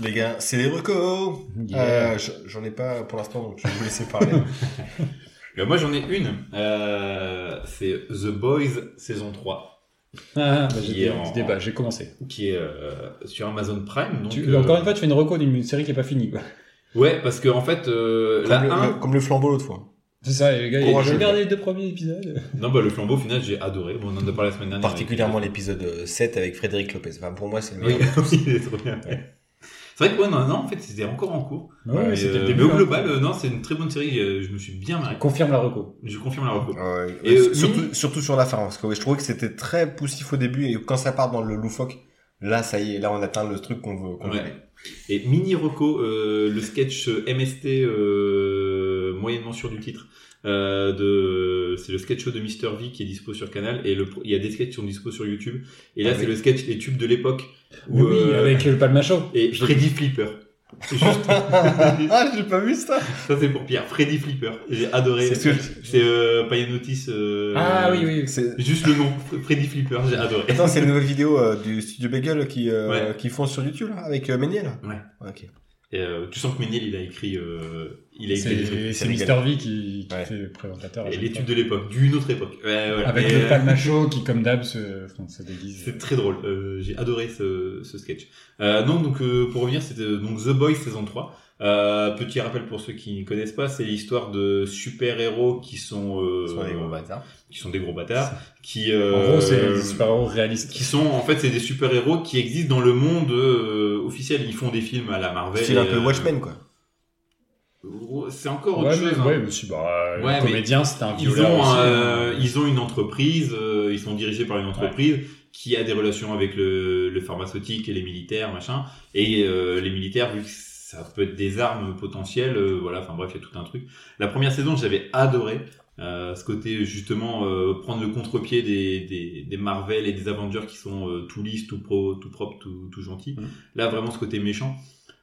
S1: Les gars, c'est les recos.
S3: Yeah.
S1: Euh, je- J'en ai pas pour l'instant, donc je vais vous laisser parler.
S2: Euh, moi, j'en ai une. Euh, c'est The Boys saison 3,
S3: Ah, bah,
S2: Qui
S3: j'ai débat, commencé.
S2: qui est euh, sur Amazon Prime. Donc,
S3: Tu-
S2: euh,
S3: Encore une fois, tu fais une reco d'une série qui est pas finie, quoi.
S2: Ouais, parce que en fait, euh, la
S1: comme, le,
S2: 1...
S1: le- comme le flambeau l'autre fois.
S3: C'est ça, les gars, j'ai regardé les deux premiers épisodes.
S2: Non, bah le flambeau au final, j'ai adoré. Bon, on en a parlé la semaine dernière.
S1: Particulièrement l'épisode euh, 7 avec Frédéric Lopez. Enfin, pour moi, c'est le meilleur.
S2: oui, il est trop bien. C'est vrai que ouais, non, non, en fait, c'était encore en cours.
S3: Ouais,
S2: Mais,
S3: c'était
S2: euh,
S3: le début.
S2: mais au
S3: hein.
S2: global, euh, non, c'est une très bonne série. euh, je me suis bien marré.
S3: Confirme la reco.
S2: Je confirme la reco.
S1: Ouais,
S2: Et,
S1: euh, surtout,
S2: Mini-
S1: surtout sur la fin, parce que ouais, je trouvais que c'était très poussif au début, et quand ça part dans le loufoque, là, ça y est, là, on atteint le truc qu'on veut.
S2: Et mini reco, euh, le sketch MST euh, moyennement sûr du titre. Euh, de, c'est le sketch show de Mr V qui est dispo sur Canal et le, il y a des sketchs qui sont dispo sur YouTube. Et là,
S1: Ah
S2: c'est
S1: oui.
S2: le sketch les tubes de l'époque.
S3: Oui,
S2: euh,
S3: avec le Palmacho.
S2: et Freddy Flipper. Juste,
S1: ah, j'ai pas vu ça.
S2: ça c'est pour Pierre. Freddy Flipper. J'ai adoré.
S1: C'est
S2: euh, Payanotis. Euh,
S3: Ah oui, oui.
S1: C'est...
S2: Juste le nom, Freddy Flipper, j'ai adoré.
S1: Attends, c'est une nouvelle vidéo euh, du studio Bagel qui, euh,
S2: Ouais.
S1: qui font sur YouTube, là, avec euh, Méniel.
S2: Ouais.
S1: Ok.
S2: Et, euh, tu sens que Méniel, il a écrit, euh, il a écrit.
S3: C'est. Mr V qui, qui
S1: Ouais.
S3: fait le présentateur.
S2: Et tubes de l'époque, d'une autre époque. Ouais, voilà.
S3: Avec le
S2: euh,
S3: Palmacho qui, comme d'hab, se, enfin, se déguise.
S2: C'est très drôle. Euh, j'ai adoré ce, ce sketch. Euh, non, donc euh, pour revenir, c'était donc The Boys saison 3. Euh, petit rappel pour ceux qui ne connaissent pas, c'est l'histoire de super héros qui sont, euh,
S1: sont des gros bâtards.
S2: qui sont des gros bâtards, qui euh,
S3: En gros, c'est des super-héros réalistes.
S2: qui sont en fait c'est des super héros qui existent dans le monde euh, officiel. Ils font des films à la Marvel.
S1: C'est un peu Watchmen, quoi.
S2: C'est encore autre
S3: Ouais,
S2: chose.
S3: mais,
S2: hein.
S3: ouais, mais si, bah,
S2: Ouais, mais
S3: comédien, c'était un
S2: Ils ont,
S3: aussi.
S2: euh,
S3: hein.
S2: ils ont une entreprise, euh, ils sont dirigés par une entreprise qui a des relations avec le, le pharmaceutique et les militaires, machin. Et euh, les militaires, vu que ça peut être des armes potentielles, euh, voilà, enfin bref, il y a tout un truc. La première saison, j'avais adoré. euh, ce côté justement euh, prendre le contre-pied des, des, des Marvel et des Avengers qui sont euh, tout lisses, tout pro, tout propre, tout, tout gentil.
S3: Mhm.
S2: Là vraiment ce côté méchant.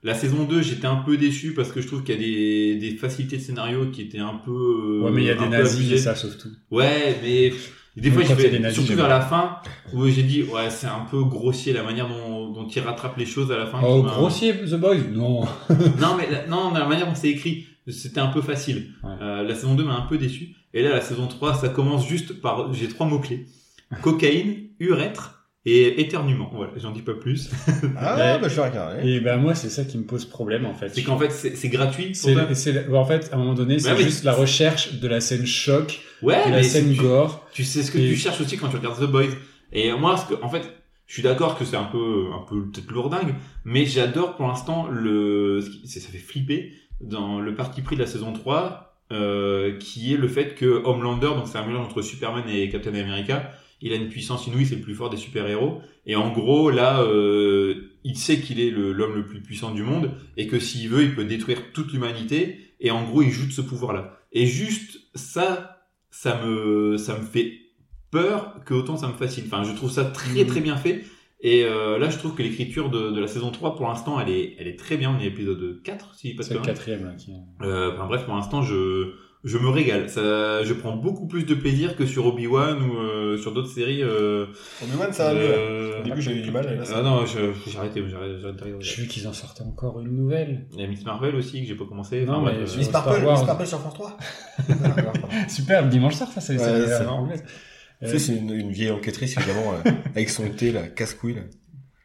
S2: La saison 2, j'étais un peu déçu parce que je trouve qu'il y a des, des facilités de scénario qui étaient un peu
S3: Ouais, mais il y a des nazis
S2: abusées.
S3: et ça sauve tout.
S2: Ouais, mais des fois,
S3: des nazis,
S2: surtout vers la fin, où j'ai dit, ouais, c'est un peu grossier la manière dont, dont il rattrape les choses à la fin.
S3: Oh, grossier, The Boys? Non.
S2: Non, mais la, non, la manière dont c'est écrit, c'était un peu facile.
S3: Ouais.
S2: Euh, la saison 2 m'a un peu déçu. Et là, la saison 3, ça commence juste par, j'ai trois mots-clés. Cocaïne, urètre et éternuement. Voilà, j'en dis pas plus.
S1: Ah,
S3: Ouais.
S1: bah, je vais regarder.
S3: Et ben moi, c'est ça qui me pose problème, en fait.
S2: C'est qu'en fait, c'est c'est gratuit. pour
S3: C'est,
S2: toi.
S3: c'est- en fait, à un moment donné, c'est
S2: Ouais, mais-
S3: juste la recherche de la scène choc,
S2: Ouais,
S3: la
S2: mais
S3: scène
S2: tu,
S3: gore.
S2: tu sais ce que
S3: Et-
S2: tu cherches aussi quand tu regardes The Boys. Et moi, ce que, en fait, je suis d'accord que c'est un peu, un peu peut-être lourdingue, mais j'adore pour l'instant le, ça fait flipper dans le parti pris de la saison 3, euh, qui est le fait que Homelander, donc c'est un mélange entre Superman et Captain America, il a une puissance inouïe, c'est le plus fort des super-héros. Et en gros, là, euh, il sait qu'il est le- l'homme le plus puissant du monde et que s'il veut, il peut détruire toute l'humanité. Et en gros, il joue de ce pouvoir-là. Et juste ça, ça me, ça me fait peur que autant ça me fascine. Enfin, je trouve ça très
S3: Mhm.
S2: très bien fait. Et euh, là, je trouve que l'écriture de, de la saison 3, pour l'instant, elle est, elle est très bien. On est à l'épisode 4, si pas
S3: C'est le quatrième, là, qui...
S2: Euh, enfin, bref, pour l'instant, je, je me régale. Ça, je prends beaucoup plus de plaisir que sur Obi-Wan ou euh, sur d'autres séries. Euh,
S1: Obi-Wan, ça là.
S2: euh,
S1: Au début, j'ai eu du mal. et là,
S2: ah non, j'ai arrêté, j'ai
S3: vu qu'ils en sortaient encore une nouvelle.
S2: Il y a Miss Marvel aussi que j'ai pas commencé.
S3: Non,
S2: Enfin,
S3: mais
S2: euh,
S3: sur-
S1: Miss
S3: Wars.
S1: Miss Marple sur France 3. Voilà, pardon.
S3: Super, le dimanche soir, ça, c'est
S1: Ouais. Tu sais, c'est une, une vieille enquêtrice, évidemment, avec son thé, là, casse-couille,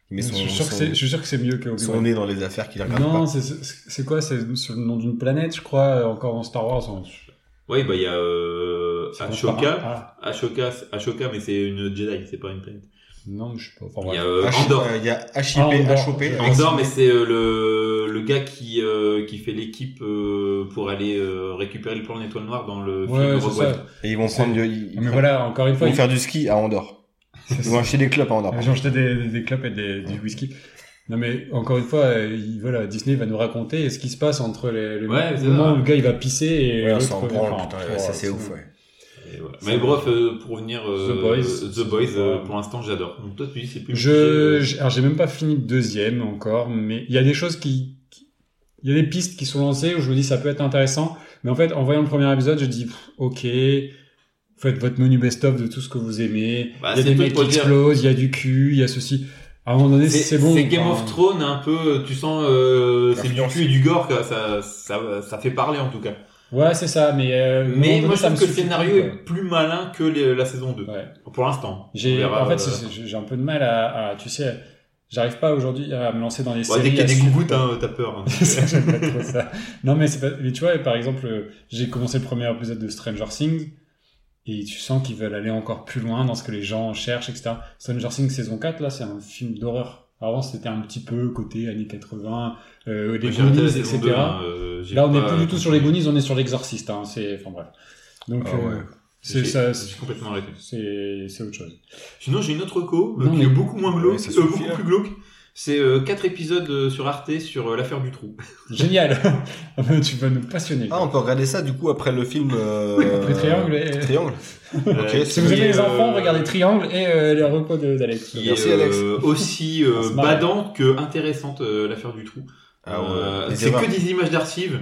S3: Je
S1: son,
S3: suis sûr que
S1: son-
S3: c'est- je suis sûr que c'est mieux que
S1: son
S3: Obi-Wan.
S1: nez dans les affaires qu'il regarde
S3: Non,
S1: pas.
S3: c'est- c'est quoi C'est sur le nom d'une planète, je crois, encore dans Star Wars.
S2: Ouais, bah il y a euh, Ashoka. Ashoka, Ashoka, mais c'est une Jedi, c'est pas une planète.
S3: Non, mais je sais pas. Enfin,
S2: Il y a euh, Andor.
S1: Il y a
S3: Ah,
S1: HIP. HOP. avec
S2: Andor, mais c'est euh, le, le gars qui, euh, qui fait l'équipe euh, pour aller euh, récupérer le plan de l'étoile noire dans le
S3: Ouais,
S2: film Rogue One.
S1: Et ils vont prendre du, ils, ils
S3: Mais
S1: prennent-
S3: voilà, encore une
S1: ils
S3: fois,
S1: vont
S3: ils
S1: faire du ski à Andorre. Ils vont acheter des clubs à Andorre.
S3: J'ai acheté des, des, des clopes et des, du whisky. Non mais encore une fois, euh, il- voilà, Disney va nous raconter ce qui se passe entre les, le
S2: Ouais,
S3: moment où le gars il va pisser et
S1: Ouais, on
S3: l'autre Enfin,
S1: putain,
S3: oh,
S1: ça c'est ouf, ouais.
S2: Voilà. Mais bref, euh, pour revenir euh,
S3: The Boys.
S2: The Boys, euh,
S3: Ouais.
S2: pour l'instant, j'adore. Donc toi, tu dis, c'est plus.
S3: Je, alors j'ai même pas fini le deuxième encore, mais il y a des choses qui, il y a des pistes qui sont lancées où je me dis ça peut être intéressant, mais en fait en voyant le premier épisode, je dis pff, ok, faites votre menu best-of de tout ce que vous aimez.
S2: Bah,
S3: il y a des mecs qui explosent, il y a du cul, il y a ceci. À un moment donné, c'est bon.
S2: C'est Game of Thrones, un peu. Tu sens, euh, c'est du cul et du gore, quoi. Ça, ça, ça fait parler en tout cas.
S3: Ouais, c'est ça, mais. euh,
S2: Mais
S3: donné,
S2: moi, je
S3: ça
S2: trouve
S3: me
S2: que le scénario est plus malin que les- la saison 2.
S3: Ouais.
S2: Pour l'instant.
S3: J'ai,
S2: verra,
S3: en fait,
S2: euh,
S3: c'est- c'est- j'ai un peu de mal à, à- tu sais, j'arrive pas aujourd'hui à me lancer dans les
S2: ouais,
S3: séries.
S2: dès qu'il y a des gougouttes, hein, t'as peur. hein.
S3: Ça, j'aime pas trop ça. Non, mais c'est pas, mais tu vois, par exemple, euh, j'ai commencé le premier épisode de Stranger Things et tu sens qu'ils veulent aller encore plus loin dans ce que les gens cherchent, etc. Stranger Things saison 4, là, c'est un film d'horreur. Avant, c'était un petit peu côté années 80, euh, les Goonies, etc.
S2: 2, hein, euh,
S3: Là, on n'est plus du tout sur les Goonies, on est sur l'exorciste, hein. C'est, enfin bref. Donc,
S1: Ah ouais.
S3: euh, c'est ça,
S2: J'ai complètement arrêté.
S3: c'est, c'est autre chose.
S2: Sinon, j'ai une autre co, euh,
S3: Non,
S2: qui
S3: mais-
S2: est beaucoup moins glauque, euh, beaucoup
S1: là.
S2: plus glauque. C'est euh, quatre épisodes euh, sur Arte sur euh, l'affaire du trou.
S3: Génial. Tu vas nous passionner.
S1: Ah, on peut regarder ça du coup après le film. Euh...
S3: Après Triangle et-
S1: Triangle.
S2: Euh,
S1: Ok,
S3: Si vous
S2: est,
S3: les enfants, regardez Triangle et euh, les repos de- d'Alex.
S1: Merci,
S2: est
S1: Alex.
S2: aussi euh, badante que intéressante euh, l'affaire du trou.
S1: Ah ouais.
S2: Euh, c'est que des images d'archives.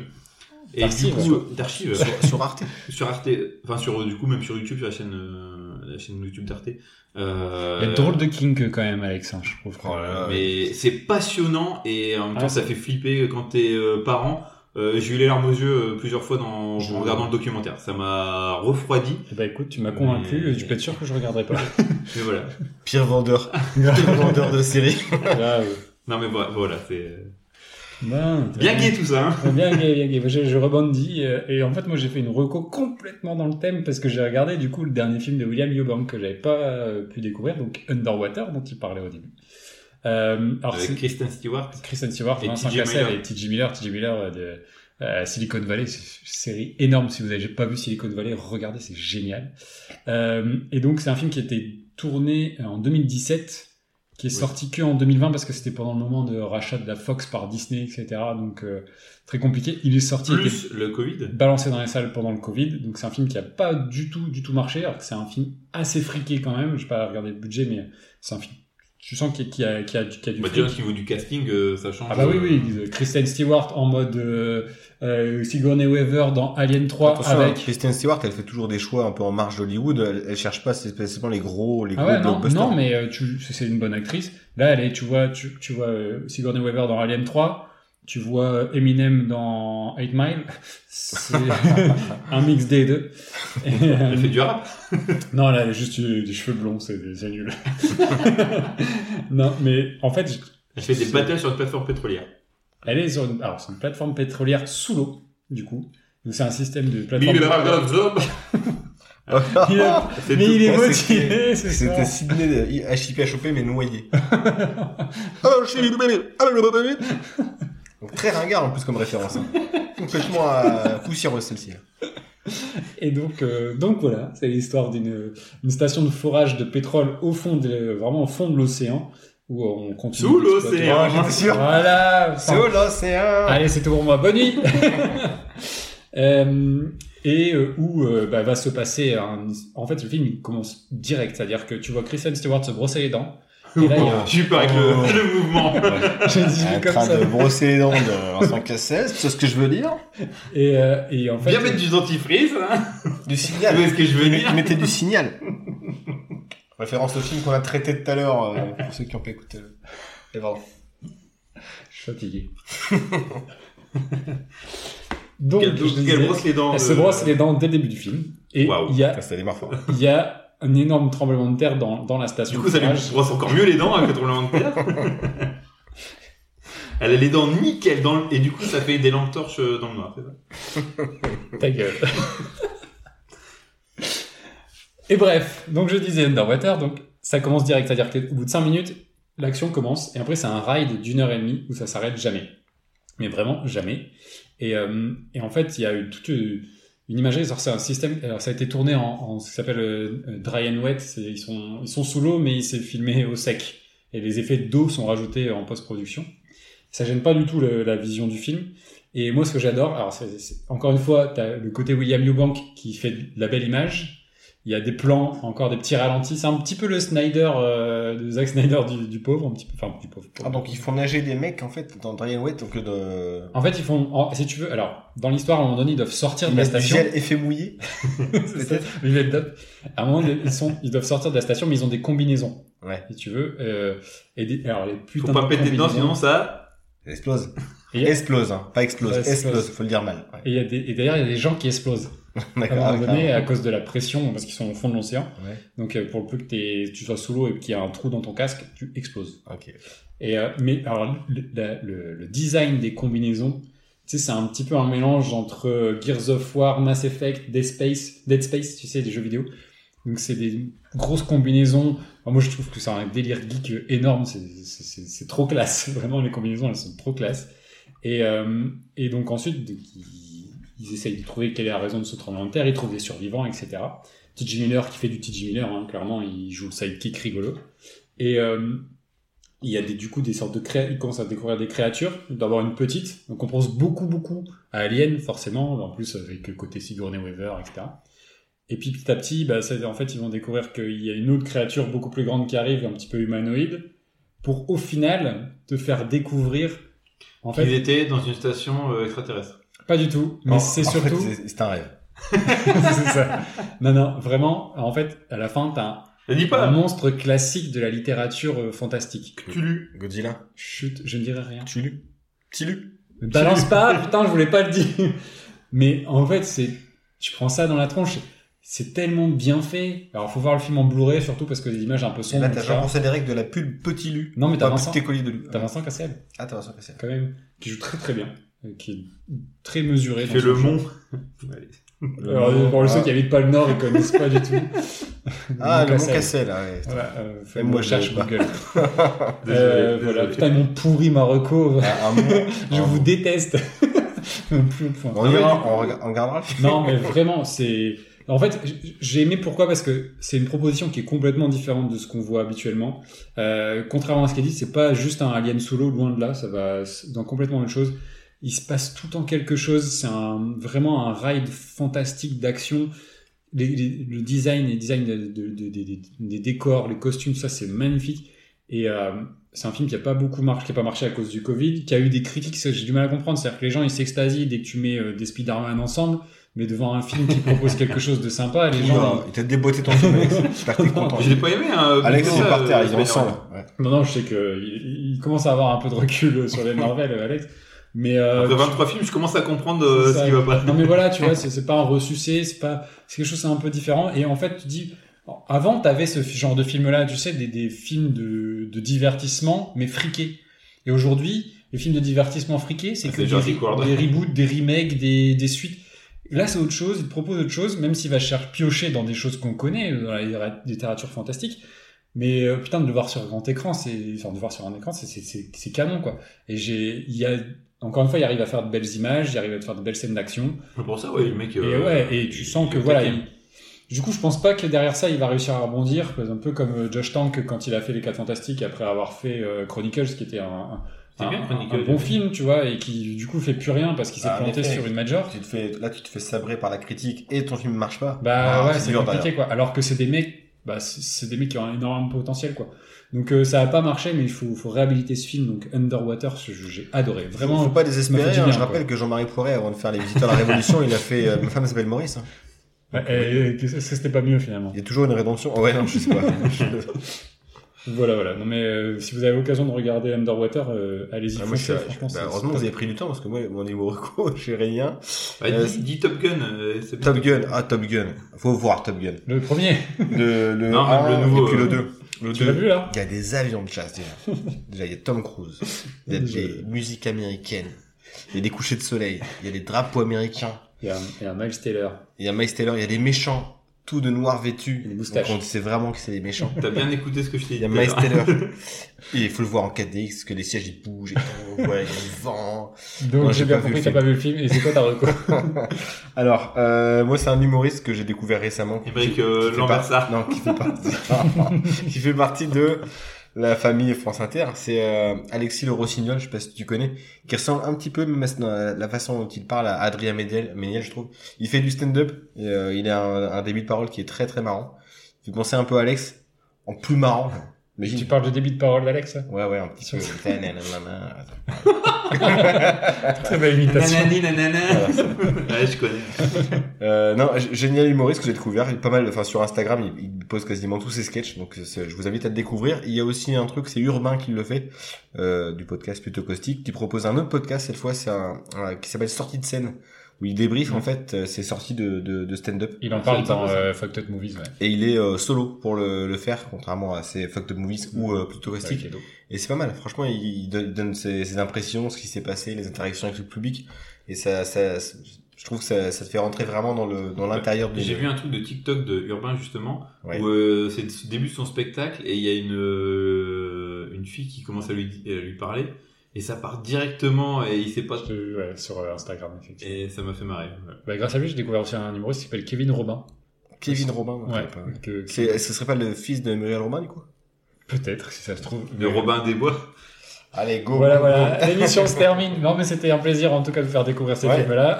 S2: Et du coup, d'archives
S1: sur, sur Arte.
S2: sur Arte, enfin sur du coup même sur YouTube sur la chaîne euh, la chaîne YouTube d'Arte. Euh,
S3: Il y a drôle de kink quand même, Alex, hein, je trouve.
S1: Oh là là.
S2: mais c'est passionnant et en même
S3: Ah,
S2: temps ça fait flipper quand t'es euh, parent. Euh, j'ai eu les larmes aux yeux euh, plusieurs fois dans,
S1: Je-
S2: en regardant le documentaire. Ça m'a refroidi.
S3: Eh ben écoute, tu m'as convaincu,
S2: Mais-
S3: tu peux être sûr que je regarderai pas.
S2: Mais voilà.
S1: Pire vendeur. Pire vendeur de série.
S3: Là, euh,
S2: Non mais voilà c'est
S3: ben,
S2: bien gay tout ça. Hein.
S3: Bien gay, bien gay. Je, je rebondis. euh, Et en fait, moi, j'ai fait une reco complètement dans le thème parce que j'ai regardé, du coup, le dernier film de William Eubank que j'avais pas euh, pu découvrir, donc Underwater, dont il parlait au début. Euh, alors,
S2: Avec Kristen Stewart.
S3: Kristen Stewart,
S2: et
S3: Vincent. Cassel
S2: Miller.
S3: et T.J. Miller. T.J. Miller euh, de euh, Silicon Valley. C'est une série énorme. Si vous n'avez pas vu Silicon Valley, regardez, c'est génial. Euh, et donc, c'est un film qui a été tourné en 2017 qui est
S2: Oui.
S3: sorti que en 2020 parce que c'était pendant le moment de rachat de la Fox par Disney, etc. Donc euh, très compliqué. Il est sorti,
S2: Plus le Covid.
S3: balancé dans les salles pendant le Covid. Donc c'est un film qui a pas du tout, du tout marché. Alors que c'est un film assez friqué quand même. Je vais pas regarder le budget, mais c'est un film. Tu sens qu'il y a, qu'il y a, qu'il y a du
S2: Bah,
S3: fric.
S2: déjà, au niveau du casting, euh, ça change.
S3: Ah bah oui, oui, euh, Kristen Stewart en mode euh, euh, Sigourney Weaver dans Alien 3
S1: Attention, hein,
S3: avec...
S1: Kristen Stewart, elle fait toujours des choix un peu en marge d'Hollywood. Elle, elle cherche pas spécialement les gros, les
S3: Ah
S1: gros
S3: ouais, non,
S1: blockbusters.
S3: non, mais euh, c'est une bonne actrice. Là, elle est, tu vois, tu, tu vois euh, Sigourney Weaver dans Alien 3, tu vois Eminem dans 8 Mile. C'est un mix des deux. Et, euh,
S2: Elle fait du rap.
S3: non, là, elle a juste des cheveux blonds, c'est c'est nul. non, mais en fait, je-
S2: Elle fait des battles sur une plateforme pétrolière.
S3: elle est sur une, alors, c'est une plateforme pétrolière sous l'eau, du coup. Donc c'est un système de plateforme.
S2: Ragazzob.
S3: Il a-
S2: C'est
S3: mais
S2: tout.
S3: il est motivé, c'est ça.
S1: C'était Sydney HIPHOP mais noyé. Donc, très ringard en plus comme référence. hein. Complètement euh, poussiéreuse celle-ci.
S3: Et donc, euh, donc voilà, c'est l'histoire d'une une station de forage de pétrole au fond de, vraiment au fond de l'océan où on continue.
S2: Sous l'océan.
S1: J'étais sûr.
S3: Voilà.
S1: Où l'océan
S3: Allez, c'est tout pour moi. Bonne nuit. Euh, et euh, où euh, bah, va se passer un... En fait, le film il commence direct, c'est-à-dire que tu vois Kristen Stewart se brosser les dents. Et là, il y a un...
S2: Je suis pas avec
S1: Oh.
S2: le, le mouvement.
S3: J'ai dit
S1: En
S3: comme
S1: train
S3: ça.
S1: de brosser les dents de Vincent Cassel, c'est ce que je veux dire.
S3: Et, euh, et en fait,
S2: Bien mettre du dentifrice, hein.
S1: Du signal.
S2: vois ce que je veux dire
S1: Mettez du signal. Référence au film qu'on a traité tout à l'heure, euh, pour ceux qui ont pas écouté. Et pardon.
S3: je suis fatigué. Donc,
S2: Qu'elle
S3: je disais,
S2: brosse les dents.
S3: elle se brosse les dents dès le début du film. Et il y a
S1: Ça, ça démarre fort.
S3: il y a un énorme tremblement de terre dans, dans la station
S2: Du coup, ça lui brosse encore mieux les dents avec le tremblement de terre. Elle a les dents nickel dans le... et du coup ça fait des lampes torches euh, dans le noir, c'est ça?
S3: Ta gueule. Et bref, donc je disais Underwater, donc ça commence direct, c'est-à-dire qu'au bout de 5 minutes, l'action commence, et après c'est un ride d'une heure et demie où ça s'arrête jamais. Mais vraiment jamais. Et, euh, et en fait, il y a eu toute une une imagerie, c'est un système, alors ça a été tourné en, ce qui s'appelle euh, dry and wet, ils sont, sous l'eau, mais c'est filmé au sec. Et les effets d'eau sont rajoutés en post-production. Ça gêne pas du tout la vision du film. Et moi, ce que j'adore, encore une fois, t'as le côté William Eubank qui fait de la belle image. Il y a des plans, encore des petits ralentis. C'est un petit peu le Snyder, euh, de Zack Snyder du, du pauvre, un petit peu, enfin du pauvre.
S1: Ah, donc ils font nager des mecs en fait dans and Wet donc de.
S3: En fait, ils font, en- si tu veux, alors dans l'histoire, à un moment donné, ils doivent sortir de la
S1: Ils
S3: station.
S1: gel effet mouillé.
S3: Ils de- À un moment, donné, ils sont, ils doivent sortir de la station, mais ils ont des combinaisons,
S1: Ouais.
S3: si tu veux. Euh, et des, alors les putains
S2: Faut pas
S3: de
S2: péter dedans sinon ça...
S1: Ça explose.
S3: Et-
S1: Explose, hein. Pas explose.
S3: Ouais, explose.
S1: explose, faut le dire mal. Ouais.
S3: Et, il y a des, et d'ailleurs, il y a des gens qui explosent. à un
S1: D'accord.
S3: moment
S1: ah,
S3: donné, à cause de la pression, parce qu'ils sont au fond de l'océan.
S1: Ouais.
S3: Donc, euh, pour le peu que t'es- tu sois sous l'eau et qu'il y a un trou dans ton casque, tu exploses.
S1: Ok.
S3: Et, euh, mais alors, le, la- le- le design des combinaisons, tu sais, c'est un petit peu un mélange entre euh, Gears of War, Mass Effect, Dead Space, Dead Space, tu sais, des jeux vidéo. Donc, c'est des grosses combinaisons. Moi, je trouve que c'est un délire geek énorme. C'est- C'est c'est- c'est trop classe. Vraiment, les combinaisons, elles sont trop classe. Et, euh, et donc, ensuite, donc, ils, ils essayent de trouver quelle est la raison de ce tremblement de terre. Ils trouvent des survivants, etc. T.J. Miller qui fait du T.J. Miller, hein, clairement, il joue le sidekick rigolo. Et, euh, il y a des, du coup des sortes de créatures, il commence à découvrir des créatures, d'avoir une petite, donc on pense beaucoup beaucoup à Alien forcément, en plus avec le côté Sigourney Weaver, etc. Et puis petit à petit, bah, en fait, ils vont découvrir qu'il y a une autre créature beaucoup plus grande qui arrive, un petit peu humanoïde, pour au final te faire découvrir, en fait,
S2: était dans une station euh, extraterrestre.
S3: Pas du tout, mais
S1: En-
S3: c'est surtout,
S1: c'est- un rêve.
S3: c'est ça. Non, non, vraiment, en fait, à la fin, t'as un, un monstre classique de la littérature euh, fantastique.
S2: Cthulhu.
S1: Godzilla.
S3: Chut, je ne dirai rien.
S1: Tulu. Tilu.
S3: Ne balance pas, putain, je voulais pas le dire. Mais en fait, c'est, tu prends ça dans la tronche, c'est tellement bien fait. Alors, faut voir le film en Blu-ray, surtout parce que les images un peu
S1: Et
S3: sombres.
S1: là, t'as genre des règles de la pub Petit Lu.
S3: Non, mais t'as Vincent.
S1: collier de Lu.
S3: T'as Vincent Cassel,
S1: Ah, t'as Vincent Cassel.
S3: quand même, qui joue très très bien, qui est très mesuré. Dans
S2: fait le mont. Allez.
S3: Alors, pour le
S1: Mont-
S3: ceux qui habitent pas le Nord, ils connaissent pas du tout.
S1: Ah, le Mont
S3: Cassel.
S1: Ah ouais.
S3: Voilà, euh,
S1: Même moi, pas.
S3: Google.
S2: Désolé,
S3: Euh,
S2: désolé.
S3: voilà, putain, ils m'ont pourri Marocco.
S1: Ah, un mont.
S3: Je
S1: un
S3: vous
S1: mont.
S3: déteste. Plus au point.
S1: On
S2: Ah
S1: ira, on, rega- on regardera.
S3: Non, mais vraiment, c'est. En fait, j'ai aimé pourquoi Parce que c'est une proposition qui est complètement différente de ce qu'on voit habituellement. Euh, contrairement à ce qu'il dit, c'est pas juste un Alien solo, loin de là. Ça va dans complètement autre chose. Il se passe tout le temps quelque chose. C'est un, vraiment un ride fantastique d'action. Les- les- le design, les designs de- de- de- de- des- des décors, les costumes, ça c'est magnifique. Et euh, c'est un film qui a pas beaucoup marché, qui a pas marché à cause du Covid, qui a eu des critiques, ça, j'ai du mal à comprendre. C'est-à-dire que les gens ils s'extasient dès que tu mets euh, des Spider-Man ensemble, mais devant un film qui propose quelque chose de sympa, les gens.
S1: Il t'a déboîté ton film, Alex. T'es content.
S2: Je l'ai pas aimé, hein.
S1: Alex,
S2: pour
S1: il est
S2: ça,
S1: par terre,
S2: euh,
S1: il est en
S2: Spider-Man.
S1: sang. Ouais.
S3: Non, non, je sais que il, il commence à avoir un peu de recul sur les Marvel, euh, Alex. Mais euh,
S2: Après 23 films, je commence à comprendre euh, ce qui va pas.
S3: Non mais voilà, tu vois, c'est pas un ressucé, c'est pas, c'est quelque chose c'est un peu différent. Et en fait, tu dis, avant t'avais ce genre de film-là, tu sais, des, des films de, de divertissement, mais friqués. Et aujourd'hui, les films de divertissement friqués, c'est
S2: Ah,
S3: que des, reboots, des remakes, des, des suites. Là, c'est autre chose. Il te propose autre chose, même s'il va chercher piocher dans des choses qu'on connaît, euh, dans la littéra- littérature fantastique. Mais euh, putain, de le voir sur grand écran, c'est, enfin, de le voir sur un écran, c'est, c'est canon, quoi. Et j'ai, il y a, encore une fois, il arrive à faire de belles images, il arrive à faire de belles scènes d'action.
S2: Pour ça, ouais, le mec.
S3: Et
S2: euh,
S3: ouais, et tu sens que voilà. il- Du coup, je pense pas que derrière ça, il va réussir à rebondir, un peu comme euh, Josh Tank quand il a fait les 4 Fantastiques après avoir fait euh, Chronicles, qui était un, un,
S2: C'est bien,
S3: un-
S2: Chronicles.
S3: un bon film, tu vois, et qui du coup fait plus rien parce qu'il s'est
S1: Ah,
S3: planté
S1: effet.
S3: sur une major.
S1: Tu te fais, là, tu te fais sabrer par la critique et ton film marche pas.
S3: Bah
S1: Ah,
S3: ouais, c'est compliqué quoi. Alors que c'est des mecs, bah c'est- c'est des mecs qui ont un énorme potentiel quoi. Donc euh, ça a pas marché, mais il faut, faut réhabiliter ce film. Donc Underwater, j'ai adoré.
S1: Vraiment,
S3: Vraiment.
S1: faut pas désespérer. hein.
S3: bien,
S1: Je
S3: quoi.
S1: rappelle que Jean-Marie Poiret, avant de faire Les Visiteurs de la Révolution, il a fait euh, Ma femme s'appelle Maurice. hein.
S3: Ouais, et- et- Est-ce que c'était pas mieux finalement?
S1: Il y a toujours une rédemption. Oh, ouais, non, je sais pas.
S3: Voilà, voilà. Non mais euh, si vous avez l'occasion de regarder Underwater, euh, allez-y.
S1: Ah, moi, je
S3: foncez,
S1: suis-
S3: franchement,
S1: bah, heureusement vous
S3: top.
S1: avez pris du temps parce que moi, mon niveau reco, j'ai rien.
S2: Bah,
S1: Euh,
S2: dis, dis Top Gun. euh.
S1: Top Gun. Ah, Top Gun. Faut voir Top Gun.
S3: Le premier,
S1: Le, le
S2: Non, même
S1: 1
S2: le nouveau,
S1: et puis le 2. Le
S3: tu l'as
S1: 2.
S3: vu là
S1: Il y a des avions de chasse déjà. déjà, il y a Tom Cruise. Il y a des musiques américaines. Il y a des couchers de soleil. Il y a des drapeaux américains.
S3: il y, a, un- il y a un Miles Taylor.
S1: Il y a Miles Taylor. Il y a des méchants. Tout de noir vêtus.
S3: Et des moustaches.
S1: Donc on sait vraiment que c'est des méchants.
S2: T'as bien écouté ce que je t'ai
S1: Il
S2: dit.
S1: y a Miles. Taylor. Et il faut le voir en 4DX parce que les sièges ils bougent et tout. Ouais, il y a le vent.
S3: Donc j'ai bien compris
S1: le
S3: que t'as pas vu le film. Et c'est quoi ta reco
S1: Alors, euh, moi c'est un humoriste que j'ai découvert récemment. Qui-
S2: euh, Lambersart.
S1: Non, qui fait partie. qui fait partie de la famille France Inter. C'est euh, Alexis Le Rossignol, je sais pas si tu connais, qui ressemble un petit peu, même à la façon dont il parle à Adrien Méniel, Méniel je trouve. Il fait du stand-up. Euh, il a un, un début de parole qui est très très marrant. Il fait penser un peu à Alex, en plus marrant. Imagine.
S3: Tu parles de débit de parole d'Alex
S1: Ouais, ouais, un petit peu.
S3: Très belle imitation.
S2: Nanani, nanana. Ouais, je connais.
S1: Euh, non, génial humoriste que j'ai découvert, il est pas mal, enfin sur Instagram, il, il pose quasiment tous ses sketchs, donc je vous invite à le découvrir. Il y a aussi un truc, c'est Urbain qui le fait, euh, du podcast plutôt caustique, qui propose un autre podcast cette fois, c'est un, un- qui s'appelle Sortie de scène, où il débriefe en fait euh, ses sorties de, de, de stand-up.
S3: Il en parle dans euh, Fucked Up Movies, ouais.
S1: Et il est euh, solo pour le, le faire, contrairement à ses fucked up movies ou euh, plutôt
S3: les dos.
S1: Et c'est pas mal, franchement, il, il donne, ses, ses impressions, ce qui s'est passé, les interactions avec le public, et ça, ça, je trouve que ça, ça te fait rentrer vraiment dans le dans l'intérieur du.
S2: J'ai vu un truc de TikTok de Urbain justement
S1: Ouais.
S2: où euh, c'est le début de son spectacle et il y a une euh, une fille qui commence à lui à lui parler et ça part directement et il sait pas
S3: Je te- ouais, sur euh, Instagram, effectivement.
S2: et ça m'a fait marrer. ouais.
S3: Bah, grâce à lui, j'ai découvert aussi un humoriste qui s'appelle Kevin Robin.
S1: Kevin Robin. je
S3: Ouais.
S1: sais pas, ouais.
S3: Que-
S1: C'est, ce serait pas le fils de Muriel Robin, du coup?
S3: Peut-être, si ça se trouve.
S2: De Robin des Bois.
S1: Allez, go.
S3: Voilà,
S1: go, go.
S3: voilà. L'émission se termine. Non, mais c'était un plaisir en tout cas de vous faire découvrir ces
S1: Ouais.
S3: films-là.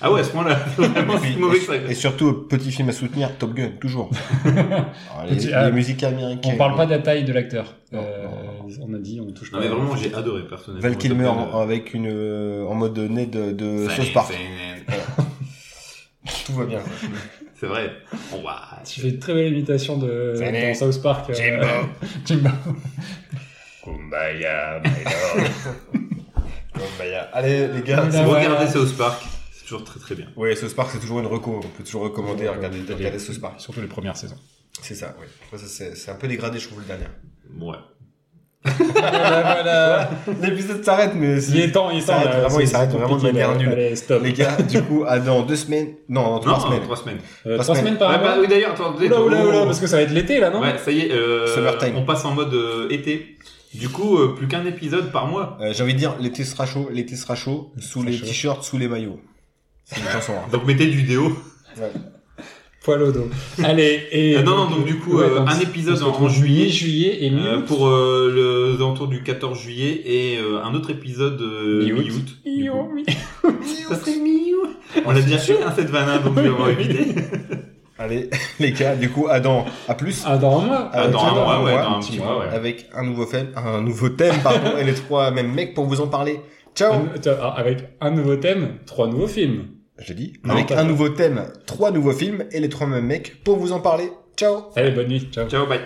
S2: Ah ouais, à ce point-là. Vraiment, c'est mauvais que ça.
S1: Et surtout, petit film à soutenir, Top Gun, toujours. Alors, les,
S3: Petit- ah,
S1: les musiques américaines.
S3: On parle pas de la taille de l'acteur.
S1: Non,
S3: Euh,
S1: non,
S3: on a dit, on touche
S2: Non
S3: pas.
S2: mais vraiment, j'ai adoré personnellement.
S1: Val Kilmer avec une, euh, en mode nez de, de South Park. Tout va bien.
S2: C'est vrai. Oh, waouh.
S3: Tu fais une très belle imitation de dans. South Park. euh,
S1: Jimbo.
S3: Jimbo.
S1: Kumbaya, my lord. Kumbaya. Allez, les gars. C'est-
S2: Regardez South Park. C'est toujours très très bien.
S1: Ouais, South Park, c'est toujours une reco. On peut toujours recommander à regarder, de regarder South Park.
S3: Surtout les premières saisons.
S1: C'est ça, oui. Ça, C'est un peu dégradé, je trouve, le dernier.
S2: Ouais.
S3: voilà, voilà.
S1: L'épisode s'arrête, mais
S3: Il est temps, il est temps.
S1: s'arrête vraiment, il s'arrête vraiment de manière nulle.
S3: Allez, stop.
S1: Les gars, du coup, à dans deux semaines. Non, dans trois
S2: non,
S1: semaines.
S2: trois semaines.
S3: Euh,
S1: trois
S3: trois
S1: semaines.
S3: semaines par
S2: Ouais, bah,
S3: mois.
S2: oui, d'ailleurs, attendez.
S3: Oula, oula,
S2: oh.
S3: oula, parce que ça va être l'été là, non?
S2: Ouais, ça y est, euh,
S1: Summertime.
S2: on passe en mode euh, été. Du coup, euh, plus qu'un épisode par mois.
S1: Euh, J'ai envie de dire, l'été sera chaud, l'été sera chaud, sous les
S3: chaud.
S1: t-shirts, sous les maillots. C'est une chanson. Hein.
S2: Donc mettez du déo.
S3: Poil au dos. Allez, et.
S2: Euh, non, non, donc du coup,
S3: ouais,
S2: euh,
S3: donc,
S2: un épisode en, en juillet.
S3: juillet et
S2: euh,
S3: mi-août.
S2: pour euh, le aux alentours du 14 juillet et euh, un autre épisode euh,
S3: Mi-août.
S2: mi-août. du
S3: Mi-août,
S2: coup.
S3: mi-
S2: Ça serait mi-août. On l'a déjà fait hein, cette vanne, donc je vais avoir évité.
S1: Allez, les gars, du coup, Adam, à plus.
S3: Un mois.
S2: Ah,
S1: Euh,
S2: un
S1: tiens,
S2: mois, ouais,
S3: petit mois,
S2: ouais.
S1: Avec un nouveau thème, un nouveau thème, pardon, et les trois mêmes mecs pour vous en parler. Ciao!
S3: Un- Avec un nouveau thème, trois nouveaux films.
S1: J'ai dit,
S3: Non,
S1: avec un nouveau thème, trois nouveaux films et les trois mêmes mecs pour vous en parler. Ciao!
S3: Allez, bonne nuit. Ciao.
S2: Ciao, bye.